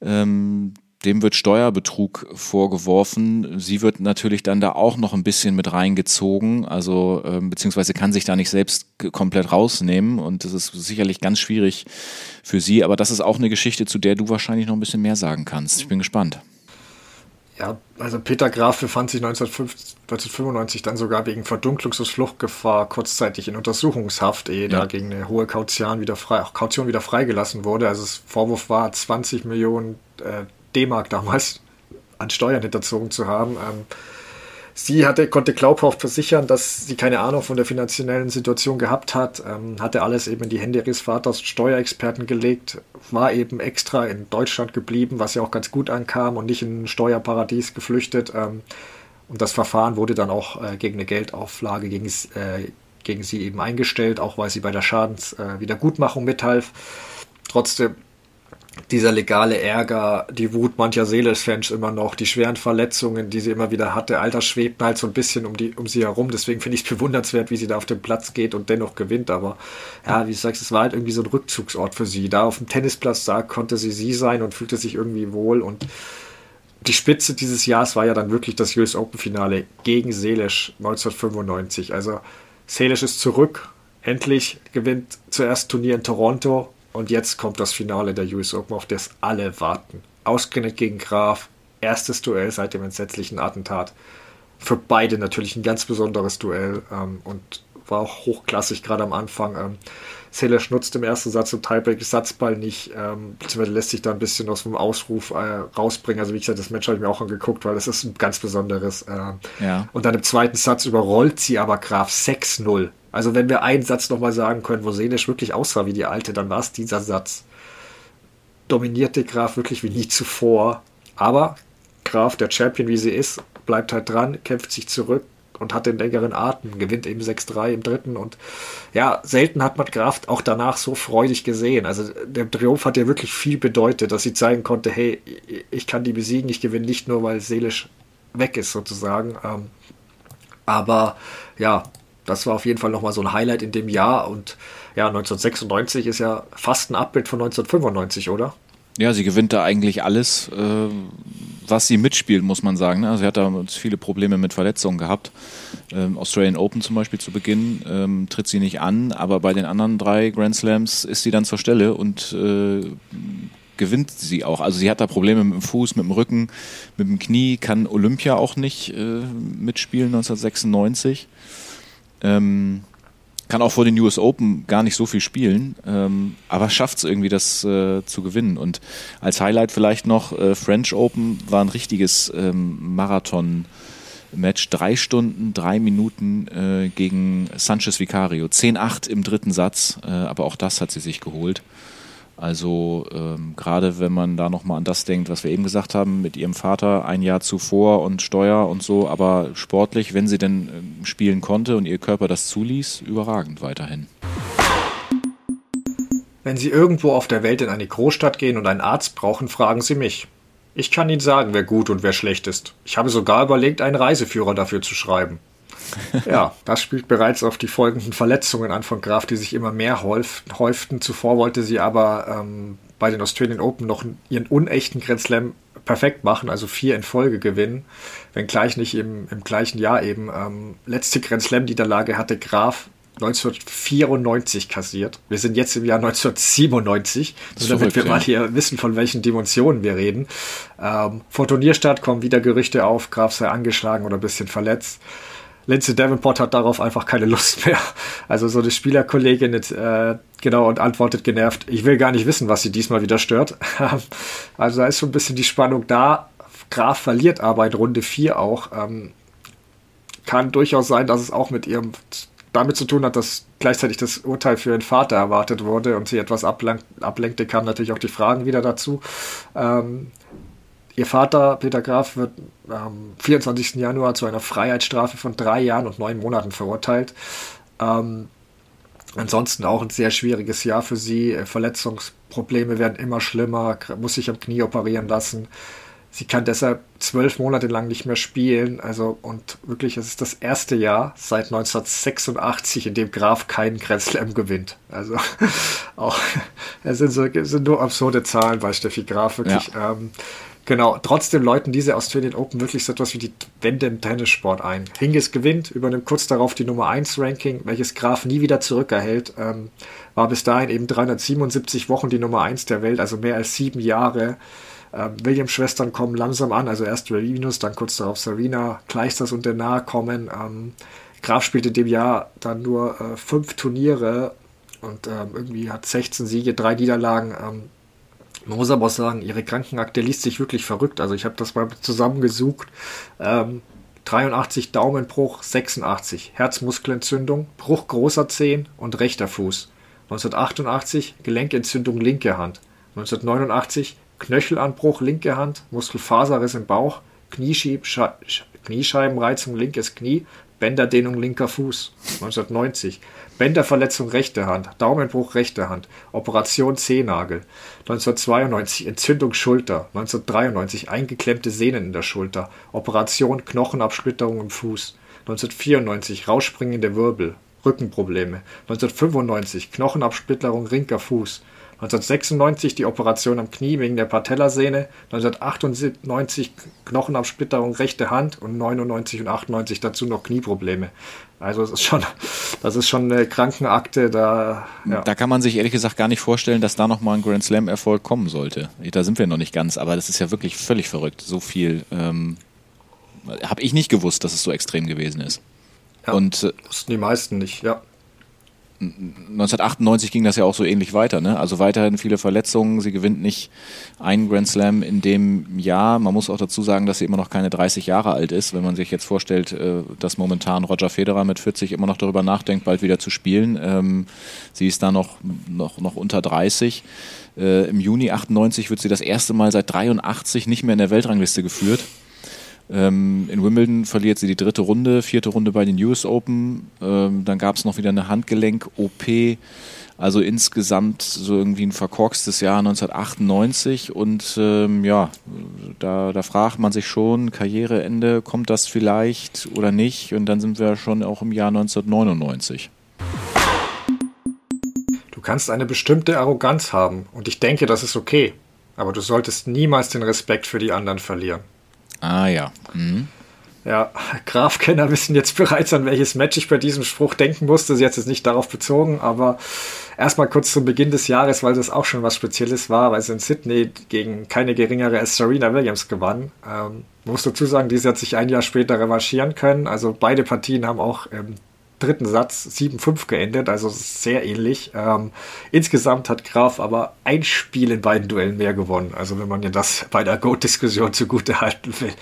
Ähm, dem wird Steuerbetrug vorgeworfen. Sie wird natürlich dann da auch noch ein bisschen mit reingezogen, also äh, beziehungsweise kann sich da nicht selbst komplett rausnehmen und das ist sicherlich ganz schwierig für sie. Aber das ist auch eine Geschichte, zu der du wahrscheinlich noch ein bisschen mehr sagen kannst. Ich bin gespannt. Ja, also Peter Graf befand sich 1995 dann sogar wegen Verdunklungs- und Fluchtgefahr kurzzeitig in Untersuchungshaft, ehe ja. da gegen eine hohe Kaution wieder, frei, Kaution wieder freigelassen wurde. Also das Vorwurf war 20 Millionen äh, D-Mark damals an Steuern hinterzogen zu haben. Ähm, sie hatte, konnte glaubhaft versichern, dass sie keine Ahnung von der finanziellen Situation gehabt hat, ähm, hatte alles eben in die Hände ihres Vaters Steuerexperten gelegt, war eben extra in Deutschland geblieben, was ja auch ganz gut ankam und nicht in ein Steuerparadies geflüchtet. Ähm, und das Verfahren wurde dann auch äh, gegen eine Geldauflage gegen, äh, gegen sie eben eingestellt, auch weil sie bei der Schadenswiedergutmachung äh, mithalf. Trotzdem dieser legale Ärger, die Wut mancher Seeles-Fans immer noch, die schweren Verletzungen, die sie immer wieder hatte, Alter schwebt halt so ein bisschen um, die, um sie herum. Deswegen finde ich es bewundernswert, wie sie da auf den Platz geht und dennoch gewinnt. Aber ja, wie du sagst, es war halt irgendwie so ein Rückzugsort für sie. Da auf dem Tennisplatz, da konnte sie sie sein und fühlte sich irgendwie wohl. Und die Spitze dieses Jahres war ja dann wirklich das US Open-Finale gegen Seelisch 1995. Also Seelisch ist zurück. Endlich gewinnt zuerst Turnier in Toronto und jetzt kommt das Finale der US Open, auf das alle warten. Ausgerechnet gegen Graf. Erstes Duell seit dem entsetzlichen Attentat. Für beide natürlich ein ganz besonderes Duell ähm, und war auch hochklassig, gerade am Anfang. Ähm, Salish nutzt im ersten Satz im Tiebreak Satzball nicht, ähm, beziehungsweise lässt sich da ein bisschen aus dem Ausruf äh, rausbringen. Also wie gesagt, das Match habe ich mir auch angeguckt, weil das ist ein ganz besonderes. Äh, ja. Und dann im zweiten Satz überrollt sie aber Graf 6-0. Also wenn wir einen Satz nochmal sagen können, wo Selisch wirklich aussah wie die alte, dann war es dieser Satz. Dominierte Graf wirklich wie nie zuvor. Aber Graf, der Champion wie sie ist, bleibt halt dran, kämpft sich zurück und hat den längeren Atem, gewinnt eben 6-3 im dritten und ja, selten hat man Graf auch danach so freudig gesehen. Also der Triumph hat ja wirklich viel bedeutet, dass sie zeigen konnte, hey, ich kann die besiegen, ich gewinne nicht nur, weil seelisch weg ist sozusagen. Ähm, aber ja, das war auf jeden Fall nochmal so ein Highlight in dem Jahr. Und ja, 1996 ist ja fast ein Abbild von 1995, oder? Ja, sie gewinnt da eigentlich alles, äh, was sie mitspielt, muss man sagen. Also sie hat da viele Probleme mit Verletzungen gehabt. Ähm, Australian Open zum Beispiel zu Beginn ähm, tritt sie nicht an, aber bei den anderen drei Grand Slams ist sie dann zur Stelle und äh, gewinnt sie auch. Also sie hat da Probleme mit dem Fuß, mit dem Rücken, mit dem Knie, kann Olympia auch nicht äh, mitspielen 1996. Ähm, kann auch vor den US Open gar nicht so viel spielen, ähm, aber schafft es irgendwie, das äh, zu gewinnen. Und als Highlight vielleicht noch, äh, French Open war ein richtiges ähm, Marathon-Match. Drei Stunden, drei Minuten äh, gegen Sanchez Vicario. 10-8 im dritten Satz, äh, aber auch das hat sie sich geholt. Also ähm, gerade wenn man da nochmal an das denkt, was wir eben gesagt haben, mit ihrem Vater ein Jahr zuvor und Steuer und so, aber sportlich, wenn sie denn äh, spielen konnte und ihr Körper das zuließ, überragend weiterhin. Wenn Sie irgendwo auf der Welt in eine Großstadt gehen und einen Arzt brauchen, fragen Sie mich. Ich kann Ihnen sagen, wer gut und wer schlecht ist. Ich habe sogar überlegt, einen Reiseführer dafür zu schreiben. [laughs] ja, das spielt bereits auf die folgenden Verletzungen an von Graf, die sich immer mehr häuften. Zuvor wollte sie aber ähm, bei den Australian Open noch ihren unechten Grand Slam perfekt machen, also vier in Folge gewinnen, wenngleich nicht im, im gleichen Jahr eben. Ähm, letzte Grand Slam-Niederlage hatte Graf 1994 kassiert. Wir sind jetzt im Jahr 1997, so damit verrückt, wir mal hier wissen, von welchen Dimensionen wir reden. Ähm, vor Turnierstart kommen wieder Gerüchte auf, Graf sei angeschlagen oder ein bisschen verletzt. Lindsay Davenport hat darauf einfach keine Lust mehr. Also so eine Spielerkollegin äh, genau und antwortet genervt, ich will gar nicht wissen, was sie diesmal wieder stört. [laughs] also da ist schon ein bisschen die Spannung da. Graf verliert aber in Runde 4 auch. Ähm, kann durchaus sein, dass es auch mit ihrem damit zu tun hat, dass gleichzeitig das Urteil für ihren Vater erwartet wurde und sie etwas ablenkte, kamen natürlich auch die Fragen wieder dazu. Ähm, Ihr Vater, Peter Graf, wird am 24. Januar zu einer Freiheitsstrafe von drei Jahren und neun Monaten verurteilt. Ähm, ansonsten auch ein sehr schwieriges Jahr für sie. Verletzungsprobleme werden immer schlimmer, muss sich am Knie operieren lassen. Sie kann deshalb zwölf Monate lang nicht mehr spielen. Also, und wirklich, es ist das erste Jahr seit 1986, in dem Graf keinen Grand Slam gewinnt. Also, [laughs] auch, es sind, so, es sind nur absurde Zahlen bei Steffi Graf, wirklich. Ja. Ähm, Genau, trotzdem läuten diese Australian Open wirklich so etwas wie die Wende im Tennissport ein. Hingis gewinnt, übernimmt kurz darauf die Nummer 1 Ranking, welches Graf nie wieder zurückerhält. Ähm, war bis dahin eben 377 Wochen die Nummer 1 der Welt, also mehr als sieben Jahre. Ähm, Williams-Schwestern kommen langsam an, also erst Venus, dann kurz darauf Serena, Kleisters und Denar kommen. Ähm, Graf spielt in dem Jahr dann nur äh, fünf Turniere und ähm, irgendwie hat 16 Siege, drei Niederlagen. Ähm, man muss aber auch sagen, ihre Krankenakte liest sich wirklich verrückt. Also ich habe das mal zusammengesucht. Ähm, 83 Daumenbruch, 86 Herzmuskelentzündung, Bruch großer Zehen und rechter Fuß. 1988 Gelenkentzündung linke Hand. 1989 Knöchelanbruch linke Hand, Muskelfaserriss im Bauch, Knieschieb, Kniescheibenreizung linkes Knie, Bänderdehnung linker Fuß 1990, Bänderverletzung rechte Hand, Daumenbruch rechte Hand, Operation Zehennagel 1992, Entzündung Schulter 1993, eingeklemmte Sehnen in der Schulter, Operation Knochenabsplitterung im Fuß 1994, rausspringende Wirbel, Rückenprobleme 1995, Knochenabsplitterung linker Fuß 1996 die Operation am Knie wegen der Patellasehne, 1998 Knochenabsplitterung rechte Hand und 99 und 98 dazu noch Knieprobleme. Also das ist schon, [laughs] das ist schon eine Krankenakte. Da, ja. da kann man sich ehrlich gesagt gar nicht vorstellen, dass da nochmal ein Grand Slam-Erfolg kommen sollte. Da sind wir noch nicht ganz, aber das ist ja wirklich völlig verrückt. So viel ähm, habe ich nicht gewusst, dass es so extrem gewesen ist. Ja, und äh, wussten die meisten nicht, ja. 1998 ging das ja auch so ähnlich weiter. Ne? Also weiterhin viele Verletzungen. Sie gewinnt nicht einen Grand Slam in dem Jahr. Man muss auch dazu sagen, dass sie immer noch keine 30 Jahre alt ist. Wenn man sich jetzt vorstellt, äh, dass momentan Roger Federer mit 40 immer noch darüber nachdenkt, bald wieder zu spielen. Ähm, sie ist da noch, noch, noch unter 30. Äh, Im Juni 98 wird sie das erste Mal seit 83 nicht mehr in der Weltrangliste geführt. Ähm, in Wimbledon verliert sie die dritte Runde, vierte Runde bei den US Open. Ähm, dann gab es noch wieder eine Handgelenk-OP. Also insgesamt so irgendwie ein verkorkstes Jahr 1998 und ähm, ja, da, da fragt man sich schon, Karriereende, kommt das vielleicht oder nicht? Und dann sind wir schon auch im Jahr 1999. Du kannst eine bestimmte Arroganz haben und ich denke, das ist okay, aber du solltest niemals den Respekt für die anderen verlieren. Ah ja. Mhm. Ja, Grafkenner wissen jetzt bereits, an welches Match ich bei diesem Spruch denken musste. Sie hat es nicht darauf bezogen, aber erstmal kurz zum Beginn des Jahres, weil das auch schon was Spezielles war, weil sie in Sydney gegen keine geringere als Serena Williams gewann. Ähm, muss dazu sagen, diese hat sich ein Jahr später revanchieren können. Also beide Partien haben auch im dritten Satz 7-5 geendet, also sehr ähnlich. Ähm, insgesamt hat Graf aber ein Spiel in beiden Duellen mehr gewonnen, also wenn man ja das [laughs] bei der Goat-Diskussion zugute halten will.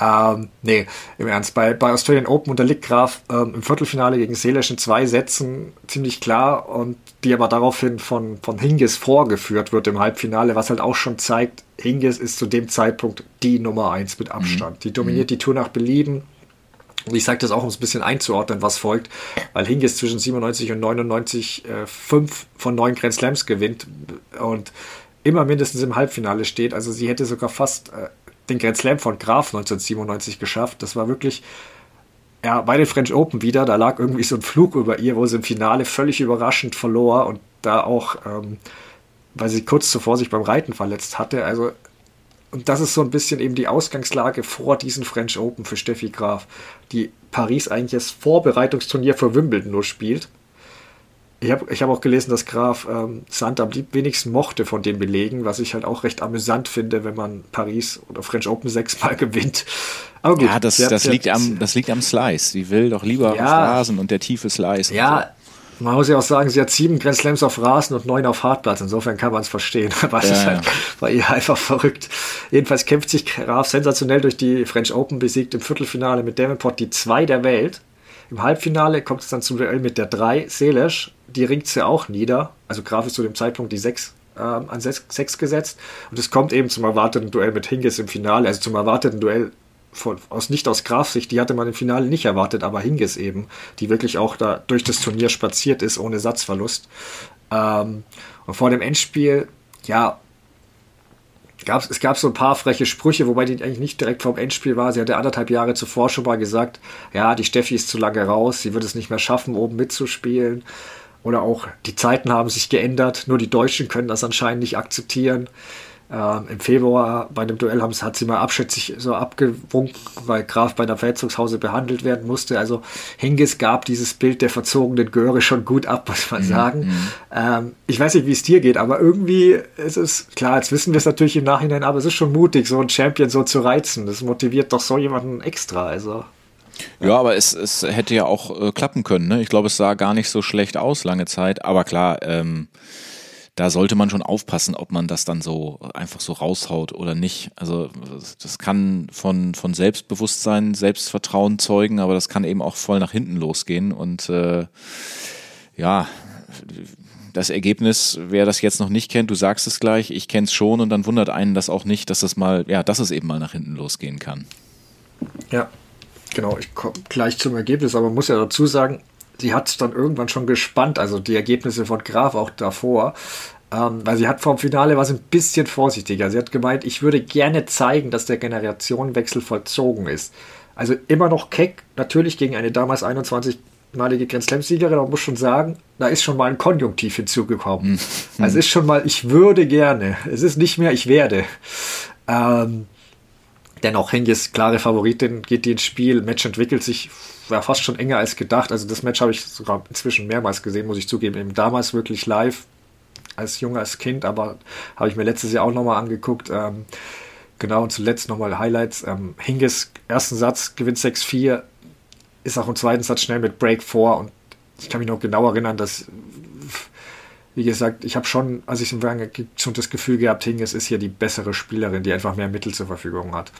Ähm, nee, im Ernst, bei, bei Australian Open unterliegt Graf ähm, im Viertelfinale gegen Selesch in zwei Sätzen ziemlich klar und die aber daraufhin von, von Hingis vorgeführt wird im Halbfinale, was halt auch schon zeigt, Hingis ist zu dem Zeitpunkt die Nummer eins mit Abstand. Mhm. Die dominiert mhm. die Tour nach Belieben, und ich sage das auch, um es ein bisschen einzuordnen, was folgt, weil Hingis zwischen 97 und 99 äh, fünf von neun Grand Slams gewinnt und immer mindestens im Halbfinale steht. Also sie hätte sogar fast äh, den Grand Slam von Graf 1997 geschafft. Das war wirklich, ja, bei den French Open wieder, da lag irgendwie so ein Flug über ihr, wo sie im Finale völlig überraschend verlor und da auch, ähm, weil sie kurz zuvor sich beim Reiten verletzt hatte. Also und das ist so ein bisschen eben die Ausgangslage vor diesen French Open für Steffi Graf, die Paris eigentlich als Vorbereitungsturnier für Wimbledon nur spielt. Ich habe ich hab auch gelesen, dass Graf ähm, Sand am wenigsten mochte von den Belegen, was ich halt auch recht amüsant finde, wenn man Paris oder French Open sechsmal [laughs] gewinnt. Aber gut, ja, das, das, liegt am, das liegt am Slice. Sie will doch lieber ja, Rasen und der tiefe Slice. Ja, man muss ja auch sagen, sie hat sieben Grand Slams auf Rasen und neun auf Hartplatz. Insofern kann man es verstehen. [laughs] Aber es ja, ist halt bei ihr einfach verrückt. Jedenfalls kämpft sich Graf sensationell durch die French Open, besiegt im Viertelfinale mit Davenport die zwei der Welt. Im Halbfinale kommt es dann zum Duell mit der drei, Selesch. Die ringt sie auch nieder. Also Graf ist zu dem Zeitpunkt die sechs ähm, an sechs, sechs gesetzt. Und es kommt eben zum erwarteten Duell mit Hingis im Finale, also zum erwarteten Duell von, aus nicht aus Grafsicht, die hatte man im Finale nicht erwartet, aber Hingis eben, die wirklich auch da durch das Turnier spaziert ist, ohne Satzverlust. Ähm, und vor dem Endspiel, ja, gab's, es gab so ein paar freche Sprüche, wobei die eigentlich nicht direkt vom Endspiel war. Sie hatte anderthalb Jahre zuvor schon mal gesagt, ja, die Steffi ist zu lange raus, sie wird es nicht mehr schaffen, oben mitzuspielen. Oder auch, die Zeiten haben sich geändert, nur die Deutschen können das anscheinend nicht akzeptieren. Ähm, Im Februar bei einem Duell haben, hat sie mal abschätzig so abgewunken, weil Graf bei einer Verletzungshause behandelt werden musste. Also Hingis gab dieses Bild der verzogenen Göre schon gut ab, muss man mhm. sagen. Mhm. Ähm, ich weiß nicht, wie es dir geht, aber irgendwie ist es, klar, jetzt wissen wir es natürlich im Nachhinein, aber es ist schon mutig, so einen Champion so zu reizen. Das motiviert doch so jemanden extra. Also. Ja, aber es, es hätte ja auch äh, klappen können. Ne? Ich glaube, es sah gar nicht so schlecht aus lange Zeit. Aber klar, ähm, da sollte man schon aufpassen, ob man das dann so einfach so raushaut oder nicht. Also das kann von, von Selbstbewusstsein, Selbstvertrauen zeugen, aber das kann eben auch voll nach hinten losgehen. Und äh, ja, das Ergebnis, wer das jetzt noch nicht kennt, du sagst es gleich, ich kenne es schon und dann wundert einen das auch nicht, dass das mal, ja, dass es eben mal nach hinten losgehen kann. Ja, Genau, ich komme gleich zum Ergebnis, aber muss ja dazu sagen, sie hat es dann irgendwann schon gespannt, also die Ergebnisse von Graf auch davor. Ähm, weil sie hat vom Finale war sie ein bisschen vorsichtiger. Sie hat gemeint, ich würde gerne zeigen, dass der Generationenwechsel vollzogen ist. Also immer noch keck, natürlich gegen eine damals 21-malige Grand Slam-Siegerin, aber muss schon sagen, da ist schon mal ein Konjunktiv hinzugekommen. Mhm. Also es ist schon mal, ich würde gerne. Es ist nicht mehr, ich werde. Ähm, dennoch, Hengis, klare Favoritin, geht die ins Spiel. Match entwickelt sich, war fast schon enger als gedacht. Also das Match habe ich sogar inzwischen mehrmals gesehen, muss ich zugeben. Eben damals wirklich live, als junges Kind, aber habe ich mir letztes Jahr auch nochmal angeguckt. Ähm, genau, und zuletzt nochmal Highlights. Ähm, Hingis, ersten Satz, gewinnt 6-4, ist auch im zweiten Satz schnell mit Break vor und ich kann mich noch genau erinnern, dass wie gesagt, ich habe schon, als ich es im Wagen schon das Gefühl gehabt, Hingis ist hier die bessere Spielerin, die einfach mehr Mittel zur Verfügung hat.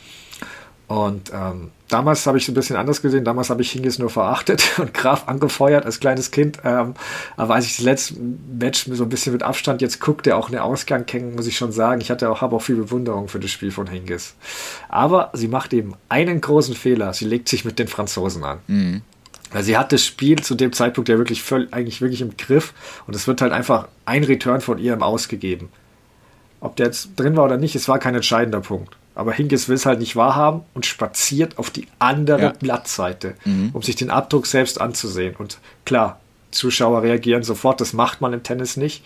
Und ähm, damals habe ich es ein bisschen anders gesehen. Damals habe ich Hingis nur verachtet [laughs] und Graf angefeuert als kleines Kind. Ähm, aber als ich das letzte Match so ein bisschen mit Abstand jetzt guckte, auch eine Ausgang kennen, muss ich schon sagen, ich hatte auch, habe auch viel Bewunderung für das Spiel von Hingis. Aber sie macht eben einen großen Fehler. Sie legt sich mit den Franzosen an. Mhm. Weil sie hat das Spiel zu dem Zeitpunkt ja wirklich völlig, eigentlich wirklich im Griff und es wird halt einfach ein Return von ihrem ausgegeben. Ob der jetzt drin war oder nicht, es war kein entscheidender Punkt. Aber Hinkes will es halt nicht wahrhaben und spaziert auf die andere ja. Blattseite, mhm. um sich den Abdruck selbst anzusehen. Und klar, Zuschauer reagieren sofort, das macht man im Tennis nicht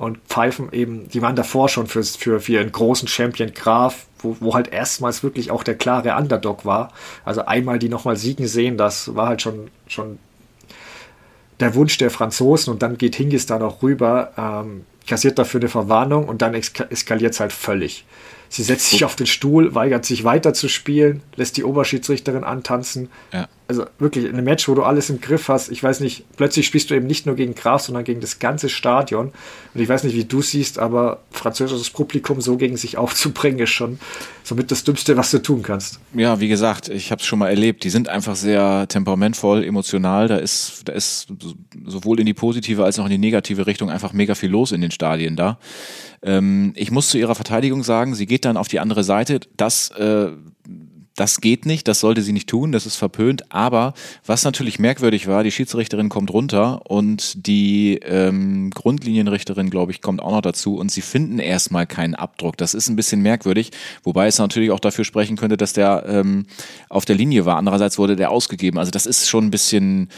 und pfeifen eben, die waren davor schon für, für, für ihren großen Champion Graf, wo, wo halt erstmals wirklich auch der klare Underdog war. Also einmal die nochmal siegen sehen, das war halt schon, schon der Wunsch der Franzosen und dann geht Hingis da noch rüber, ähm, kassiert dafür eine Verwarnung und dann eskaliert es halt völlig. Sie setzt sich auf den Stuhl, weigert sich weiter zu spielen, lässt die Oberschiedsrichterin antanzen. Ja. Also wirklich ein Match, wo du alles im Griff hast. Ich weiß nicht, plötzlich spielst du eben nicht nur gegen Graf, sondern gegen das ganze Stadion. Und ich weiß nicht, wie du siehst, aber französisches Publikum so gegen sich [laughs] aufzubringen, ist schon somit das Dümmste, was du tun kannst. Ja, wie gesagt, ich habe es schon mal erlebt. Die sind einfach sehr temperamentvoll, emotional. Da ist, da ist sowohl in die positive als auch in die negative Richtung einfach mega viel los in den Stadien da. Ähm, ich muss zu ihrer Verteidigung sagen, sie geht dann auf die andere Seite. Das äh, das geht nicht, das sollte sie nicht tun, das ist verpönt. Aber was natürlich merkwürdig war, die Schiedsrichterin kommt runter und die ähm, Grundlinienrichterin, glaube ich, kommt auch noch dazu und sie finden erstmal keinen Abdruck. Das ist ein bisschen merkwürdig, wobei es natürlich auch dafür sprechen könnte, dass der ähm, auf der Linie war. Andererseits wurde der ausgegeben. Also das ist schon ein bisschen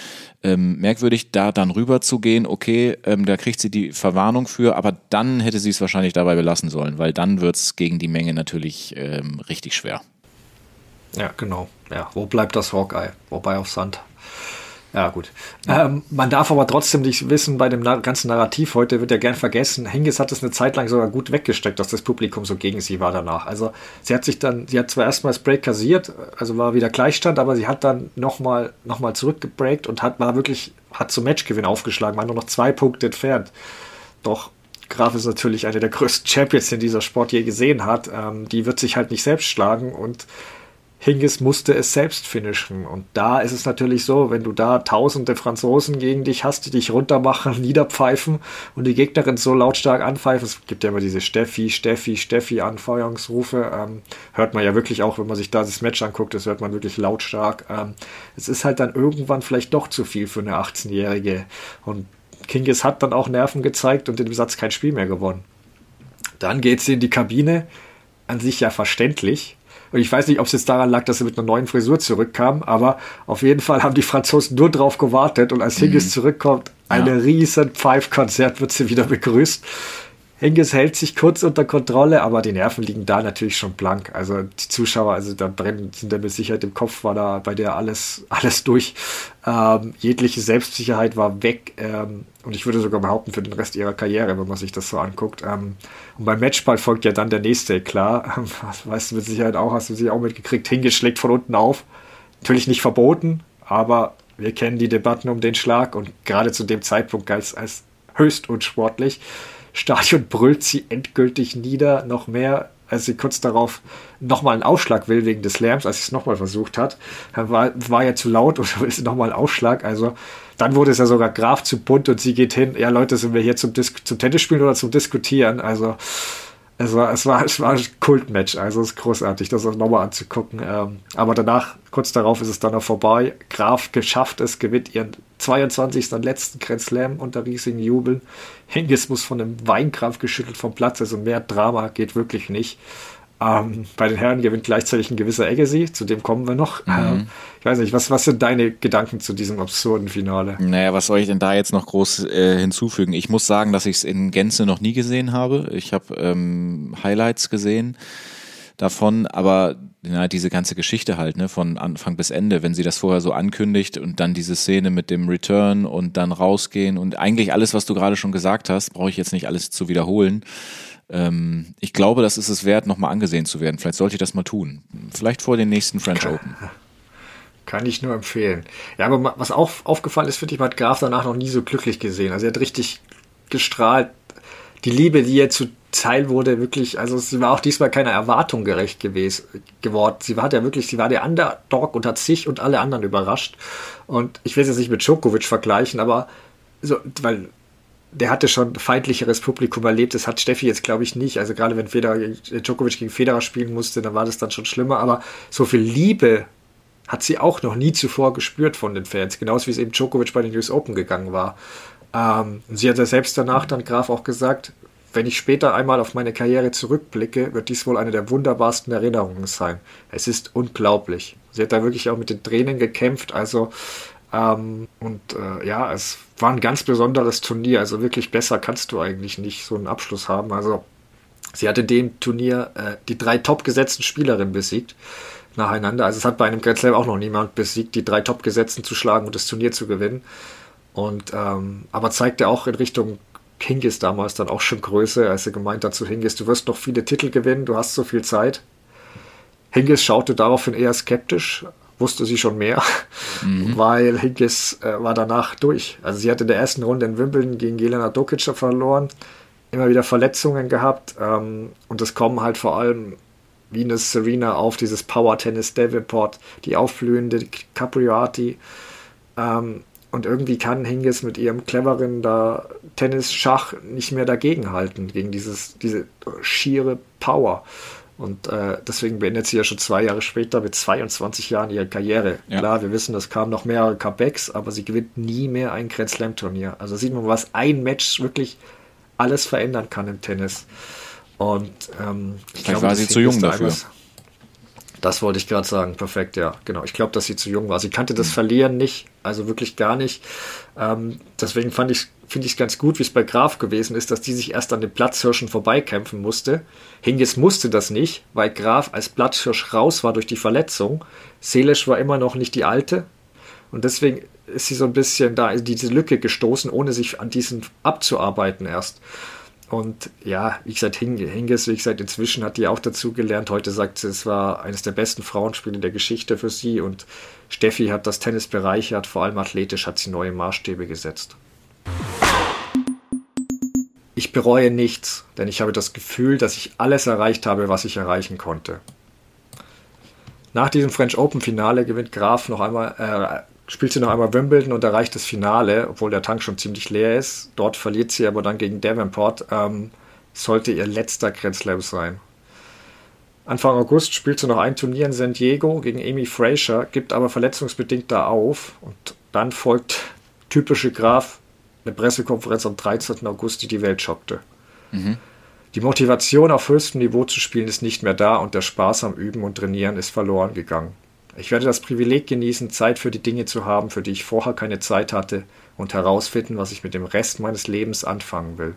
ähm, merkwürdig, da dann rüber zu gehen. Okay, ähm, da kriegt sie die Verwarnung für, aber dann hätte sie es wahrscheinlich dabei belassen sollen, weil dann wird es gegen die Menge natürlich ähm, richtig schwer. Ja, genau. Ja, wo bleibt das Hawkeye? Wobei auf Sand. Ja, gut. Ähm, man darf aber trotzdem nicht wissen, bei dem ganzen Narrativ heute wird ja gern vergessen, Hingis hat es eine Zeit lang sogar gut weggesteckt, dass das Publikum so gegen sie war danach. Also sie hat sich dann, sie hat zwar erstmal das Break kassiert, also war wieder Gleichstand, aber sie hat dann nochmal noch mal zurückgebreakt und hat, war wirklich, hat zum Matchgewinn aufgeschlagen, war nur noch zwei Punkte entfernt. Doch Graf ist natürlich eine der größten Champions, den dieser Sport je gesehen hat. Ähm, die wird sich halt nicht selbst schlagen und Hingis musste es selbst finishen. Und da ist es natürlich so, wenn du da tausende Franzosen gegen dich hast, die dich runtermachen, [laughs] niederpfeifen und die Gegnerin so lautstark anpfeifen, es gibt ja immer diese Steffi, Steffi, Steffi Anfeuerungsrufe, ähm, hört man ja wirklich auch, wenn man sich da das Match anguckt, das hört man wirklich lautstark. Ähm, es ist halt dann irgendwann vielleicht doch zu viel für eine 18-Jährige. Und Hingis hat dann auch Nerven gezeigt und dem Satz kein Spiel mehr gewonnen. Dann geht sie in die Kabine, an sich ja verständlich, und ich weiß nicht, ob es jetzt daran lag, dass er mit einer neuen Frisur zurückkam, aber auf jeden Fall haben die Franzosen nur drauf gewartet und als Higgins mhm. zurückkommt, ein ja. riesen Pfeifkonzert wird sie wieder begrüßt. Hengis hält sich kurz unter Kontrolle, aber die Nerven liegen da natürlich schon blank. Also die Zuschauer, also da brennen, sind da mit Sicherheit im Kopf, war da bei der alles, alles durch. Ähm, jegliche Selbstsicherheit war weg. Ähm, und ich würde sogar behaupten, für den Rest ihrer Karriere, wenn man sich das so anguckt. Ähm, und beim Matchball folgt ja dann der nächste, klar. Ähm, [laughs] weißt du mit Sicherheit auch, hast du sie auch mitgekriegt. Hingis schlägt von unten auf. Natürlich nicht verboten, aber wir kennen die Debatten um den Schlag und gerade zu dem Zeitpunkt als, als höchst unsportlich. Stadion brüllt sie endgültig nieder, noch mehr, als sie kurz darauf nochmal einen Ausschlag will wegen des Lärms, als sie es nochmal versucht hat. War, war ja zu laut und sie nochmal einen Ausschlag. Also dann wurde es ja sogar Graf zu bunt und sie geht hin, ja Leute, sind wir hier zum, Dis zum Tennisspielen oder zum Diskutieren? Also es war, es war, es war ein Kultmatch, also es ist großartig, das auch nochmal anzugucken. Ähm, aber danach, kurz darauf ist es dann auch vorbei. Graf geschafft es, gewinnt ihren 22. und letzten Grand Slam unter riesigen Jubeln. Hingis muss von einem Weinkrampf geschüttelt vom Platz, also mehr Drama geht wirklich nicht. Ähm, bei den Herren gewinnt gleichzeitig ein gewisser Agassi, zu dem kommen wir noch. Mhm. Ähm, ich weiß nicht, was, was sind deine Gedanken zu diesem absurden Finale? Naja, was soll ich denn da jetzt noch groß äh, hinzufügen? Ich muss sagen, dass ich es in Gänze noch nie gesehen habe. Ich habe ähm, Highlights gesehen davon, aber na, diese ganze Geschichte halt, ne, von Anfang bis Ende, wenn sie das vorher so ankündigt und dann diese Szene mit dem Return und dann rausgehen und eigentlich alles, was du gerade schon gesagt hast, brauche ich jetzt nicht alles zu wiederholen. Ähm, ich glaube, das ist es wert, nochmal angesehen zu werden. Vielleicht sollte ich das mal tun. Vielleicht vor den nächsten French Open. [laughs] Kann ich nur empfehlen. Ja, aber was auch aufgefallen ist, finde ich, man hat Graf danach noch nie so glücklich gesehen. Also er hat richtig gestrahlt. Die Liebe, die er zu Teil wurde, wirklich, also sie war auch diesmal keiner Erwartung gerecht gewesen, geworden. Sie war ja wirklich, sie war der Underdog und hat sich und alle anderen überrascht. Und ich will es jetzt nicht mit Djokovic vergleichen, aber so, weil der hatte schon feindlicheres Publikum erlebt. Das hat Steffi jetzt, glaube ich, nicht. Also gerade wenn Federer, Djokovic gegen Federer spielen musste, dann war das dann schon schlimmer. Aber so viel Liebe hat sie auch noch nie zuvor gespürt von den Fans. Genauso wie es eben Djokovic bei den US Open gegangen war. Ähm, sie hat ja selbst danach dann Graf auch gesagt, wenn ich später einmal auf meine Karriere zurückblicke, wird dies wohl eine der wunderbarsten Erinnerungen sein. Es ist unglaublich. Sie hat da wirklich auch mit den Tränen gekämpft. Also ähm, und äh, ja, es war ein ganz besonderes Turnier. Also wirklich besser kannst du eigentlich nicht so einen Abschluss haben. Also sie hat in dem Turnier äh, die drei topgesetzten Spielerinnen besiegt nacheinander. Also es hat bei einem Grand Slam auch noch niemand besiegt, die drei Topgesetzten zu schlagen und das Turnier zu gewinnen. Und ähm, aber zeigte auch in Richtung Hingis damals dann auch schon Größe, als er gemeint hat zu Hingis, du wirst noch viele Titel gewinnen, du hast so viel Zeit. Hingis schaute daraufhin eher skeptisch, wusste sie schon mehr, mhm. [laughs] weil Higgins äh, war danach durch. Also sie hatte in der ersten Runde in Wimbledon gegen Jelena Dokic verloren, immer wieder Verletzungen gehabt ähm, und es kommen halt vor allem Venus Serena auf, dieses Power Tennis Davenport, die aufblühende Capriati ähm, und irgendwie kann Hingis mit ihrem cleveren da Tennis-Schach nicht mehr dagegenhalten, gegen dieses, diese schiere Power. Und äh, deswegen beendet sie ja schon zwei Jahre später mit 22 Jahren ihre Karriere. Ja. Klar, wir wissen, es kamen noch mehrere Comebacks, aber sie gewinnt nie mehr ein Grand Slam Turnier. Also sieht man, was ein Match wirklich alles verändern kann im Tennis. Und ähm, ich glaube, war sie zu jung dafür. Eines, das wollte ich gerade sagen. Perfekt, ja, genau. Ich glaube, dass sie zu jung war. Sie kannte das mhm. Verlieren nicht, also wirklich gar nicht. Ähm, deswegen fand ich finde ich es ganz gut, wie es bei Graf gewesen ist, dass die sich erst an den Platzhirschen vorbeikämpfen musste. Hingis musste das nicht, weil Graf als Platzhirsch raus war durch die Verletzung. Selisch war immer noch nicht die alte. Und deswegen ist sie so ein bisschen da in diese Lücke gestoßen, ohne sich an diesen abzuarbeiten erst. Und ja, wie gesagt, Hingis, wie gesagt, inzwischen hat die auch dazu gelernt. Heute sagt sie, es war eines der besten Frauenspiele der Geschichte für sie. Und Steffi hat das Tennis bereichert, vor allem athletisch hat sie neue Maßstäbe gesetzt. Ich bereue nichts, denn ich habe das Gefühl, dass ich alles erreicht habe, was ich erreichen konnte. Nach diesem French Open Finale gewinnt Graf noch einmal, äh, spielt sie noch einmal Wimbledon und erreicht das Finale, obwohl der Tank schon ziemlich leer ist. Dort verliert sie aber dann gegen Davenport. Ähm, sollte ihr letzter Grand Slam sein. Anfang August spielt sie noch ein Turnier in San Diego gegen Amy Fraser, gibt aber verletzungsbedingt da auf und dann folgt typische Graf eine Pressekonferenz am 13. August, die die Welt schockte. Mhm. Die Motivation auf höchstem Niveau zu spielen ist nicht mehr da und der Spaß am Üben und Trainieren ist verloren gegangen. Ich werde das Privileg genießen, Zeit für die Dinge zu haben, für die ich vorher keine Zeit hatte und herausfinden, was ich mit dem Rest meines Lebens anfangen will.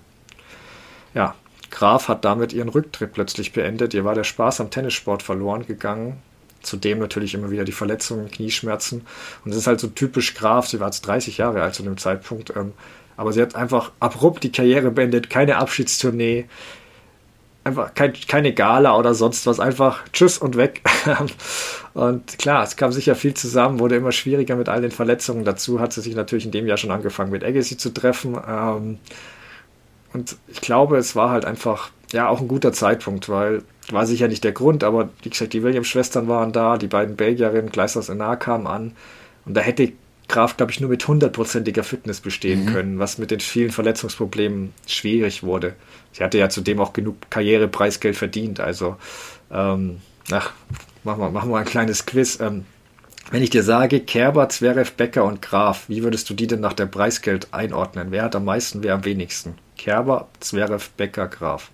Ja, Graf hat damit ihren Rücktritt plötzlich beendet. Ihr war der Spaß am Tennissport verloren gegangen Zudem natürlich immer wieder die Verletzungen, Knieschmerzen. Und es ist halt so typisch Graf. Sie war jetzt 30 Jahre alt zu dem Zeitpunkt. Ähm, aber sie hat einfach abrupt die Karriere beendet. Keine Abschiedstournee. Einfach kein, keine Gala oder sonst was. Einfach tschüss und weg. [laughs] und klar, es kam sicher viel zusammen, wurde immer schwieriger mit all den Verletzungen. Dazu hat sie sich natürlich in dem Jahr schon angefangen, mit Agassi zu treffen. Ähm, und ich glaube, es war halt einfach ja auch ein guter Zeitpunkt, weil war sicher nicht der Grund, aber wie gesagt, die Williams-Schwestern waren da, die beiden Belgierinnen, Gleisers Enar kamen an und da hätte Graf, glaube ich, nur mit hundertprozentiger Fitness bestehen mhm. können, was mit den vielen Verletzungsproblemen schwierig wurde. Sie hatte ja zudem auch genug Karrierepreisgeld verdient. Also, ähm, ach, machen wir, machen wir ein kleines Quiz. Ähm, wenn ich dir sage, Kerber, Zverev, Becker und Graf, wie würdest du die denn nach dem Preisgeld einordnen? Wer hat am meisten, wer am wenigsten? Kerber, Zverev, Becker, Graf.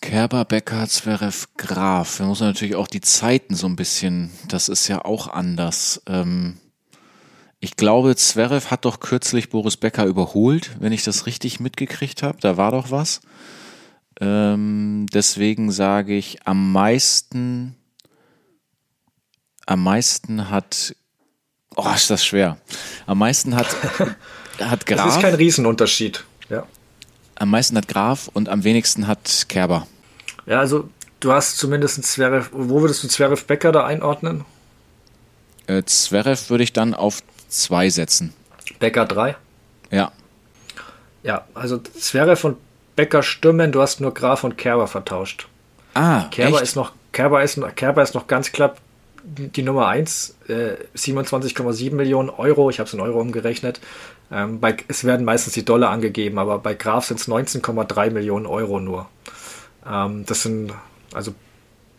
Kerber, Becker, Zverev, Graf. Da muss natürlich auch die Zeiten so ein bisschen, das ist ja auch anders. Ähm, ich glaube, Zverev hat doch kürzlich Boris Becker überholt, wenn ich das richtig mitgekriegt habe. Da war doch was. Ähm, deswegen sage ich, am meisten, am meisten hat, oh, ist das schwer. Am meisten hat, [laughs] hat Graf. Das ist kein Riesenunterschied, ja. Am meisten hat Graf und am wenigsten hat Kerber. Ja, also du hast zumindest Zverev. Wo würdest du Zverev Becker da einordnen? Äh, Zverev würde ich dann auf zwei setzen. Becker drei? Ja. Ja, also Zverev und Becker stimmen, du hast nur Graf und Kerber vertauscht. Ah, Kerber echt? ist noch Kerber ist, Kerber ist noch ganz knapp die Nummer 1, äh, 27,7 Millionen Euro, ich habe es in Euro umgerechnet. Ähm, bei, es werden meistens die Dollar angegeben, aber bei Graf sind es 19,3 Millionen Euro nur. Ähm, das sind, also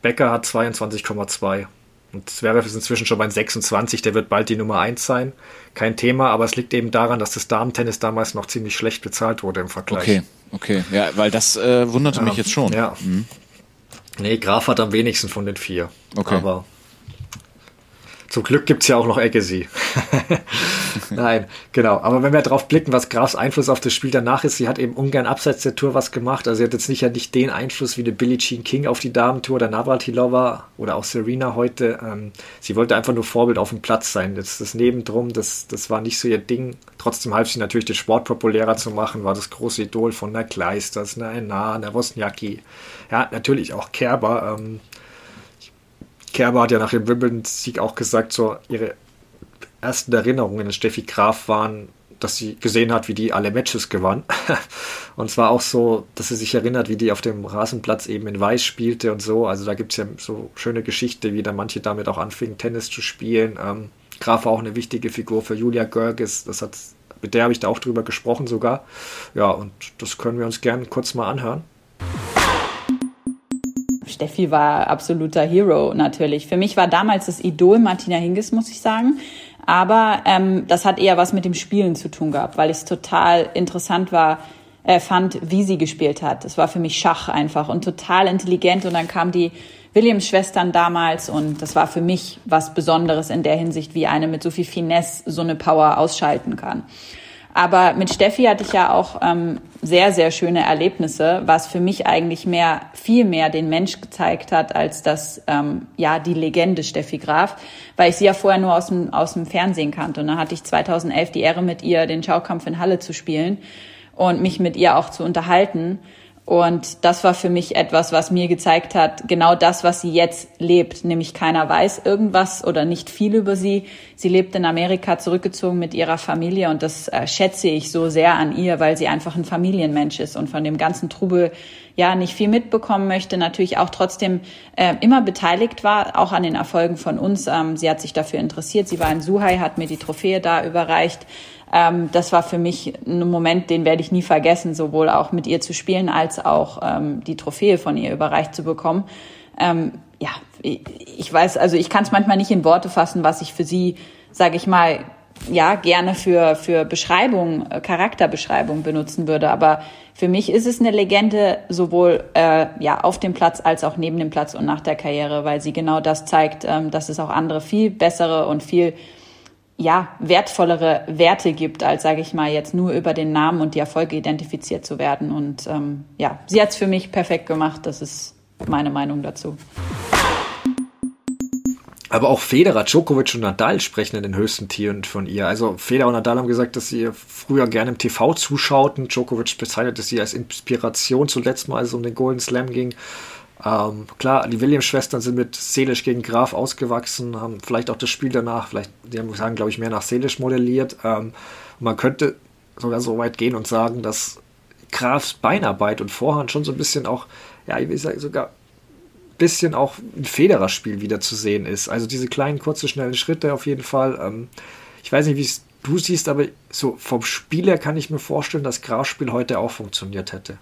Becker hat 22,2 und Zverev ist inzwischen schon bei 26, der wird bald die Nummer 1 sein. Kein Thema, aber es liegt eben daran, dass das Damentennis damals noch ziemlich schlecht bezahlt wurde im Vergleich. Okay, okay, ja, weil das äh, wunderte ja, mich jetzt schon. Ja. Mhm. Nee, Graf hat am wenigsten von den vier. Okay. Aber zum Glück gibt es ja auch noch Agassi. [laughs] Nein, genau. Aber wenn wir darauf blicken, was Grafs Einfluss auf das Spiel danach ist, sie hat eben ungern abseits der Tour was gemacht. Also sie hat jetzt nicht ja nicht den Einfluss wie eine Billie Jean King auf die Damentour oder Navratilova oder auch Serena heute. Ähm, sie wollte einfach nur Vorbild auf dem Platz sein. Das, das Nebendrum, das, das war nicht so ihr Ding. Trotzdem half sie natürlich den Sport populärer zu machen, war das große Idol von einer Kleisters, einer Enna, einer Wozniacki. Ja, natürlich auch Kerber. Ähm, Kerber hat ja nach dem Wimbledon-Sieg auch gesagt, so ihre ersten Erinnerungen an Steffi Graf waren, dass sie gesehen hat, wie die alle Matches gewann. [laughs] und zwar auch so, dass sie sich erinnert, wie die auf dem Rasenplatz eben in Weiß spielte und so. Also da gibt es ja so schöne Geschichte, wie dann manche damit auch anfingen, Tennis zu spielen. Ähm, Graf war auch eine wichtige Figur für Julia Görges. Das hat, mit der habe ich da auch drüber gesprochen sogar. Ja, und das können wir uns gerne kurz mal anhören. Steffi war absoluter Hero natürlich. Für mich war damals das Idol Martina Hingis, muss ich sagen. Aber ähm, das hat eher was mit dem Spielen zu tun gehabt, weil ich es total interessant war, äh, fand, wie sie gespielt hat. Das war für mich Schach einfach und total intelligent. Und dann kam die Williams-Schwestern damals und das war für mich was Besonderes in der Hinsicht, wie eine mit so viel Finesse so eine Power ausschalten kann. Aber mit Steffi hatte ich ja auch ähm, sehr, sehr schöne Erlebnisse, was für mich eigentlich mehr, viel mehr den Mensch gezeigt hat, als das, ähm, ja, die Legende Steffi Graf, weil ich sie ja vorher nur aus dem, aus dem Fernsehen kannte. Und dann hatte ich 2011 die Ehre, mit ihr den Schaukampf in Halle zu spielen und mich mit ihr auch zu unterhalten. Und das war für mich etwas, was mir gezeigt hat, genau das, was sie jetzt lebt. Nämlich keiner weiß irgendwas oder nicht viel über sie. Sie lebt in Amerika zurückgezogen mit ihrer Familie und das äh, schätze ich so sehr an ihr, weil sie einfach ein Familienmensch ist und von dem ganzen Trubel ja nicht viel mitbekommen möchte, natürlich auch trotzdem äh, immer beteiligt war, auch an den Erfolgen von uns. Ähm, sie hat sich dafür interessiert. Sie war in Suhai, hat mir die Trophäe da überreicht. Ähm, das war für mich ein Moment, den werde ich nie vergessen, sowohl auch mit ihr zu spielen als auch ähm, die Trophäe von ihr überreicht zu bekommen. Ähm, ja, ich weiß, also ich kann es manchmal nicht in Worte fassen, was ich für sie, sage ich mal, ja gerne für für Beschreibung, äh, Charakterbeschreibung benutzen würde. Aber für mich ist es eine Legende sowohl äh, ja auf dem Platz als auch neben dem Platz und nach der Karriere, weil sie genau das zeigt, ähm, dass es auch andere viel bessere und viel ja, wertvollere Werte gibt, als, sage ich mal, jetzt nur über den Namen und die Erfolge identifiziert zu werden. Und ähm, ja, sie hat es für mich perfekt gemacht. Das ist meine Meinung dazu. Aber auch Federer, Djokovic und Nadal sprechen in den höchsten Tieren von ihr. Also Federer und Nadal haben gesagt, dass sie früher gerne im TV zuschauten. Djokovic bezeichnete sie als Inspiration zuletzt mal, als es um den Golden Slam ging. Ähm, klar, die Williams-Schwestern sind mit Seelisch gegen Graf ausgewachsen, haben vielleicht auch das Spiel danach, vielleicht, die haben, sagen, glaube ich, mehr nach Seelisch modelliert. Ähm, man könnte sogar so weit gehen und sagen, dass Grafs Beinarbeit und Vorhand schon so ein bisschen auch, ja, ich will sagen, sogar ein bisschen auch ein Federer-Spiel wieder zu sehen ist. Also diese kleinen, kurzen, schnellen Schritte auf jeden Fall. Ähm, ich weiß nicht, wie es du siehst, aber so vom Spieler kann ich mir vorstellen, dass Graf-Spiel heute auch funktioniert hätte.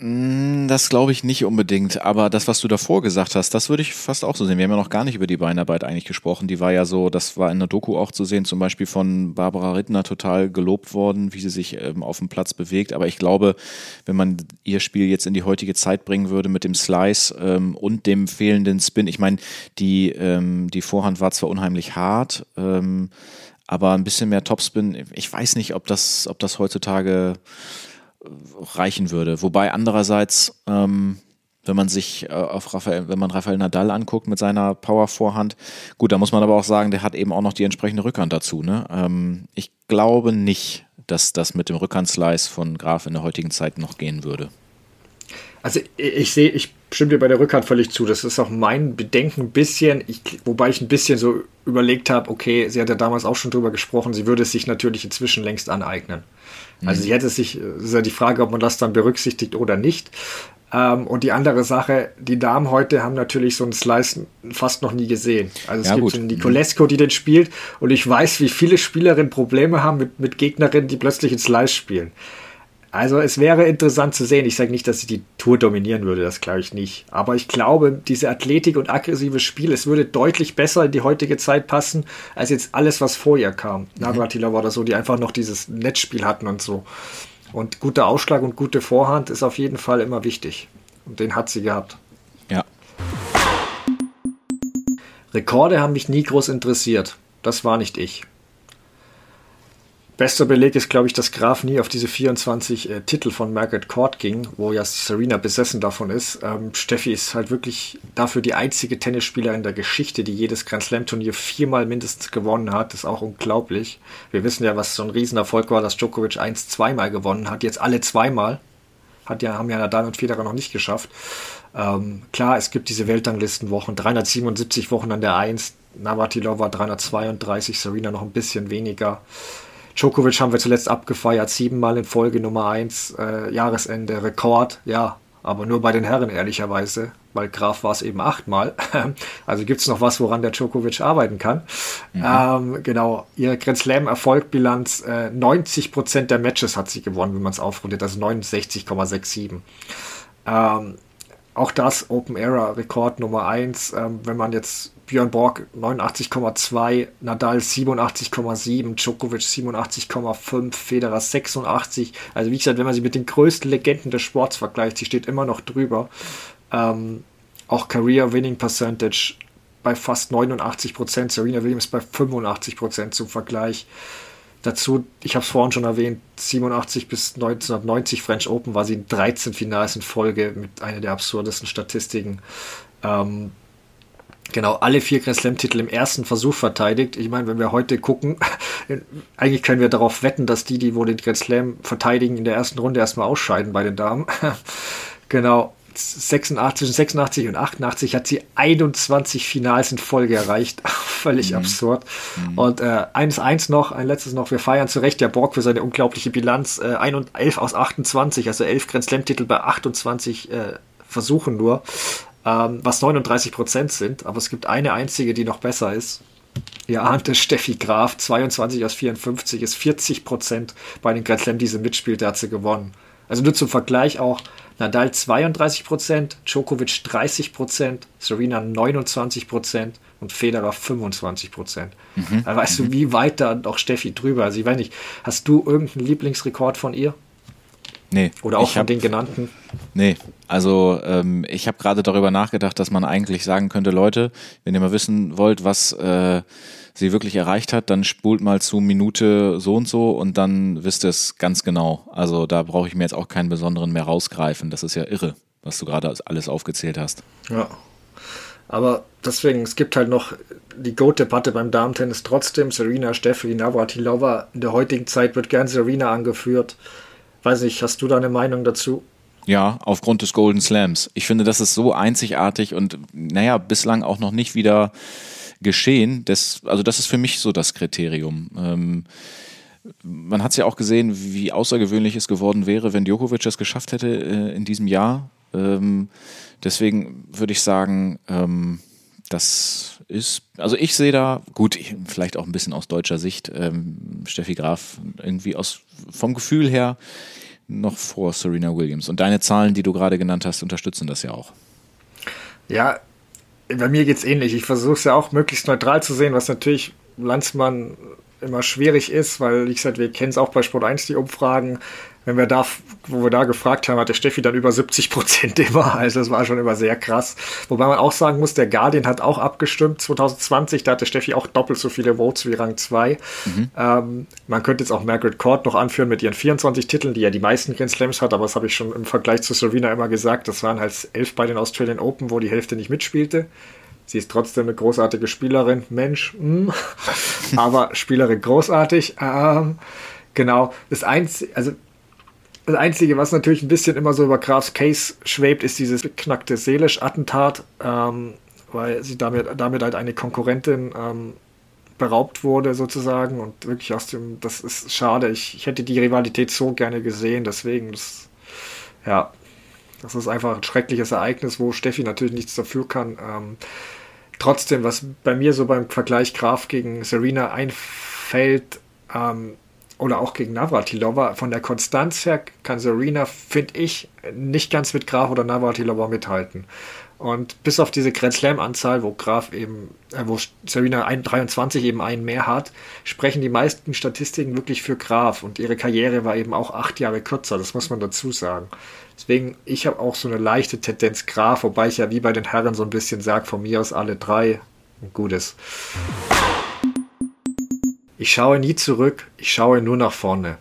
Mm, das glaube ich nicht unbedingt, aber das, was du davor gesagt hast, das würde ich fast auch so sehen. Wir haben ja noch gar nicht über die Beinarbeit eigentlich gesprochen. Die war ja so, das war in der Doku auch zu sehen, zum Beispiel von Barbara Rittner total gelobt worden, wie sie sich ähm, auf dem Platz bewegt. Aber ich glaube, wenn man ihr Spiel jetzt in die heutige Zeit bringen würde mit dem Slice ähm, und dem fehlenden Spin, ich meine, die, ähm, die Vorhand war zwar unheimlich hart, ähm, aber ein bisschen mehr Topspin, ich weiß nicht, ob das, ob das heutzutage reichen würde. Wobei andererseits, ähm, wenn man sich äh, auf Rafael, wenn man Rafael Nadal anguckt mit seiner Power-Vorhand, gut, da muss man aber auch sagen, der hat eben auch noch die entsprechende Rückhand dazu. Ne? Ähm, ich glaube nicht, dass das mit dem Rückhandslice von Graf in der heutigen Zeit noch gehen würde. Also ich sehe, ich stimme dir bei der Rückhand völlig zu. Das ist auch mein Bedenken ein bisschen, ich, wobei ich ein bisschen so überlegt habe, okay, sie hat ja damals auch schon drüber gesprochen, sie würde es sich natürlich inzwischen längst aneignen. Also sie hätte sich, es ist ja die Frage, ob man das dann berücksichtigt oder nicht. Ähm, und die andere Sache, die Damen heute haben natürlich so einen Slice fast noch nie gesehen. Also es ja, gibt gut. Nicolesco, die den spielt und ich weiß, wie viele Spielerinnen Probleme haben mit, mit Gegnerinnen, die plötzlich einen Slice spielen. Also es wäre interessant zu sehen. Ich sage nicht, dass sie die Tour dominieren würde, das glaube ich nicht. Aber ich glaube, diese Athletik und aggressive Spiel, es würde deutlich besser in die heutige Zeit passen, als jetzt alles, was vor ihr kam. Mhm. Navratilova war das so, die einfach noch dieses Netzspiel hatten und so. Und guter Ausschlag und gute Vorhand ist auf jeden Fall immer wichtig. Und den hat sie gehabt. Ja. Rekorde haben mich nie groß interessiert. Das war nicht ich. Bester Beleg ist, glaube ich, dass Graf nie auf diese 24 äh, Titel von Margaret Court ging, wo ja Serena besessen davon ist. Ähm, Steffi ist halt wirklich dafür die einzige Tennisspielerin der Geschichte, die jedes Grand Slam Turnier viermal mindestens gewonnen hat. Das ist auch unglaublich. Wir wissen ja, was so ein Riesenerfolg war, dass Djokovic eins zweimal gewonnen hat. Jetzt alle zweimal. Hat ja, haben ja Nadal und Federer noch nicht geschafft. Ähm, klar, es gibt diese Weltranglistenwochen, 377 Wochen an der 1, Navratilova 332, Serena noch ein bisschen weniger. Djokovic haben wir zuletzt abgefeiert, siebenmal in Folge Nummer 1, äh, Jahresende, Rekord, ja, aber nur bei den Herren ehrlicherweise, weil Graf war es eben achtmal. [laughs] also gibt es noch was, woran der Djokovic arbeiten kann. Mhm. Ähm, genau, ihre Grand Slam-Erfolgbilanz, äh, 90% der Matches hat sie gewonnen, wenn man es aufrundet, also 69,67. Ähm, auch das Open Era Rekord Nummer 1, ähm, wenn man jetzt Björn Borg 89,2, Nadal 87,7, Djokovic 87,5, Federer 86. Also wie gesagt, wenn man sie mit den größten Legenden des Sports vergleicht, sie steht immer noch drüber. Ähm, auch Career Winning Percentage bei fast 89 Prozent, Serena Williams bei 85 Prozent zum Vergleich. Dazu, ich habe es vorhin schon erwähnt, 87 bis 1990 French Open war sie in 13 Finals in Folge mit einer der absurdesten Statistiken. Ähm, genau alle vier Grand Slam-Titel im ersten Versuch verteidigt. Ich meine, wenn wir heute gucken, [laughs] eigentlich können wir darauf wetten, dass die, die wohl den Grand Slam verteidigen, in der ersten Runde erstmal ausscheiden bei den Damen. [laughs] genau. 86, zwischen 86 und 88 hat sie 21 Finals in Folge erreicht. [laughs] Völlig mhm. absurd. Mhm. Und äh, eines eins noch, ein letztes noch. Wir feiern zu Recht der Borg für seine unglaubliche Bilanz. Äh, 11 aus 28, also 11 Grand Slam-Titel bei 28 äh, Versuchen nur ähm, was 39 Prozent sind, aber es gibt eine einzige, die noch besser ist. Ihr ahnt es, Steffi Graf, 22 aus 54, ist 40 Prozent bei den Grand Slam, die sie mitspielt, der hat sie gewonnen. Also nur zum Vergleich auch Nadal 32 Prozent, Djokovic 30 Prozent, Serena 29 Prozent und Federer 25 Prozent. Mhm. Da weißt du, mhm. wie weit da noch Steffi drüber ist. Ich weiß nicht, hast du irgendeinen Lieblingsrekord von ihr? Nee. Oder auch von hab, den genannten? Nee, also ähm, ich habe gerade darüber nachgedacht, dass man eigentlich sagen könnte, Leute, wenn ihr mal wissen wollt, was äh, sie wirklich erreicht hat, dann spult mal zu Minute so und so und dann wisst ihr es ganz genau. Also da brauche ich mir jetzt auch keinen besonderen mehr rausgreifen. Das ist ja irre, was du gerade alles aufgezählt hast. Ja. Aber deswegen, es gibt halt noch die Goat-Debatte beim Damen-Tennis trotzdem. Serena, Steffi, Navratilova. In der heutigen Zeit wird gern Serena angeführt. Weiß ich, hast du da eine Meinung dazu? Ja, aufgrund des Golden Slams. Ich finde, das ist so einzigartig und naja, bislang auch noch nicht wieder geschehen. Das, also das ist für mich so das Kriterium. Ähm, man hat es ja auch gesehen, wie außergewöhnlich es geworden wäre, wenn Djokovic es geschafft hätte äh, in diesem Jahr. Ähm, deswegen würde ich sagen, ähm, das ist, also ich sehe da, gut, ich, vielleicht auch ein bisschen aus deutscher Sicht, ähm, Steffi Graf irgendwie aus, vom Gefühl her noch vor Serena Williams. Und deine Zahlen, die du gerade genannt hast, unterstützen das ja auch. Ja, bei mir geht es ähnlich. Ich versuche es ja auch möglichst neutral zu sehen, was natürlich Landsmann immer schwierig ist, weil, wie gesagt, wir kennen es auch bei Sport 1, die Umfragen wenn wir da, wo wir da gefragt haben, hat der Steffi dann über 70 Prozent [laughs] immer. Also das war schon immer sehr krass. Wobei man auch sagen muss, der Guardian hat auch abgestimmt 2020. Da hatte Steffi auch doppelt so viele Votes wie Rang 2. Mhm. Ähm, man könnte jetzt auch Margaret Court noch anführen mit ihren 24 Titeln, die ja die meisten Grand Slams hat, aber das habe ich schon im Vergleich zu Serena immer gesagt. Das waren halt elf bei den Australian Open, wo die Hälfte nicht mitspielte. Sie ist trotzdem eine großartige Spielerin. Mensch, mh. Hm. [laughs] aber Spielerin großartig. Ähm, genau. Das Einzige, also das Einzige, was natürlich ein bisschen immer so über Grafs Case schwebt, ist dieses beknackte Seelisch-Attentat, ähm, weil sie damit, damit halt eine Konkurrentin ähm, beraubt wurde sozusagen und wirklich aus dem, das ist schade. Ich, ich hätte die Rivalität so gerne gesehen, deswegen, das, ja, das ist einfach ein schreckliches Ereignis, wo Steffi natürlich nichts dafür kann. Ähm, trotzdem, was bei mir so beim Vergleich Graf gegen Serena einfällt, ähm, oder auch gegen Navratilova. Von der Konstanz her kann Serena, finde ich, nicht ganz mit Graf oder Navratilova mithalten. Und bis auf diese Grand Slam-Anzahl, wo Graf eben, äh, wo Serena 23 eben einen mehr hat, sprechen die meisten Statistiken wirklich für Graf. Und ihre Karriere war eben auch acht Jahre kürzer, das muss man dazu sagen. Deswegen, ich habe auch so eine leichte Tendenz Graf, wobei ich ja wie bei den Herren so ein bisschen sage, von mir aus alle drei ein gutes. Ich schaue nie zurück, ich schaue nur nach vorne.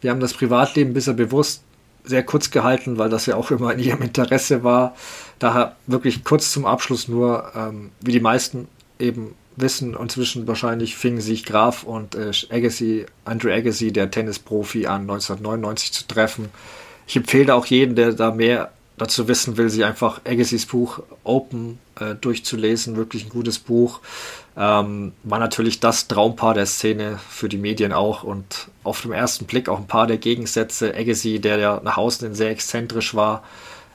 Wir haben das Privatleben bisher bewusst sehr kurz gehalten, weil das ja auch immer in ihrem Interesse war. Daher wirklich kurz zum Abschluss nur, ähm, wie die meisten eben wissen, inzwischen wahrscheinlich fingen sich Graf und äh, Agassi, Andrew Agassi, der Tennisprofi, an 1999 zu treffen. Ich empfehle auch jeden, der da mehr dazu wissen will, sich einfach Agassiz Buch Open äh, durchzulesen. Wirklich ein gutes Buch. Ähm, war natürlich das Traumpaar der Szene für die Medien auch und auf den ersten Blick auch ein paar der Gegensätze. Agassi, der ja nach außen sehr exzentrisch war,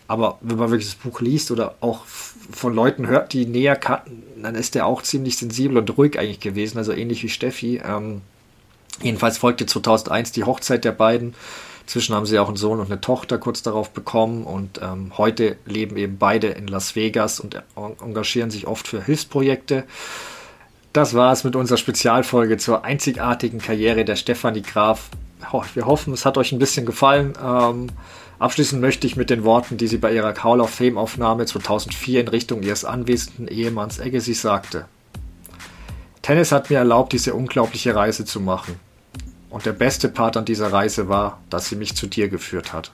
aber wenn man wirklich das Buch liest oder auch von Leuten hört, die näher kannten, dann ist er auch ziemlich sensibel und ruhig eigentlich gewesen, also ähnlich wie Steffi. Ähm, jedenfalls folgte 2001 die Hochzeit der beiden. Zwischen haben sie auch einen Sohn und eine Tochter kurz darauf bekommen und ähm, heute leben eben beide in Las Vegas und engagieren sich oft für Hilfsprojekte. Das war es mit unserer Spezialfolge zur einzigartigen Karriere der Stefanie Graf. Wir hoffen, es hat euch ein bisschen gefallen. Ähm, abschließen möchte ich mit den Worten, die sie bei ihrer Hall of Fame Aufnahme 2004 in Richtung ihres anwesenden Ehemanns Agassi sagte. Tennis hat mir erlaubt, diese unglaubliche Reise zu machen. Und der beste Part an dieser Reise war, dass sie mich zu dir geführt hat.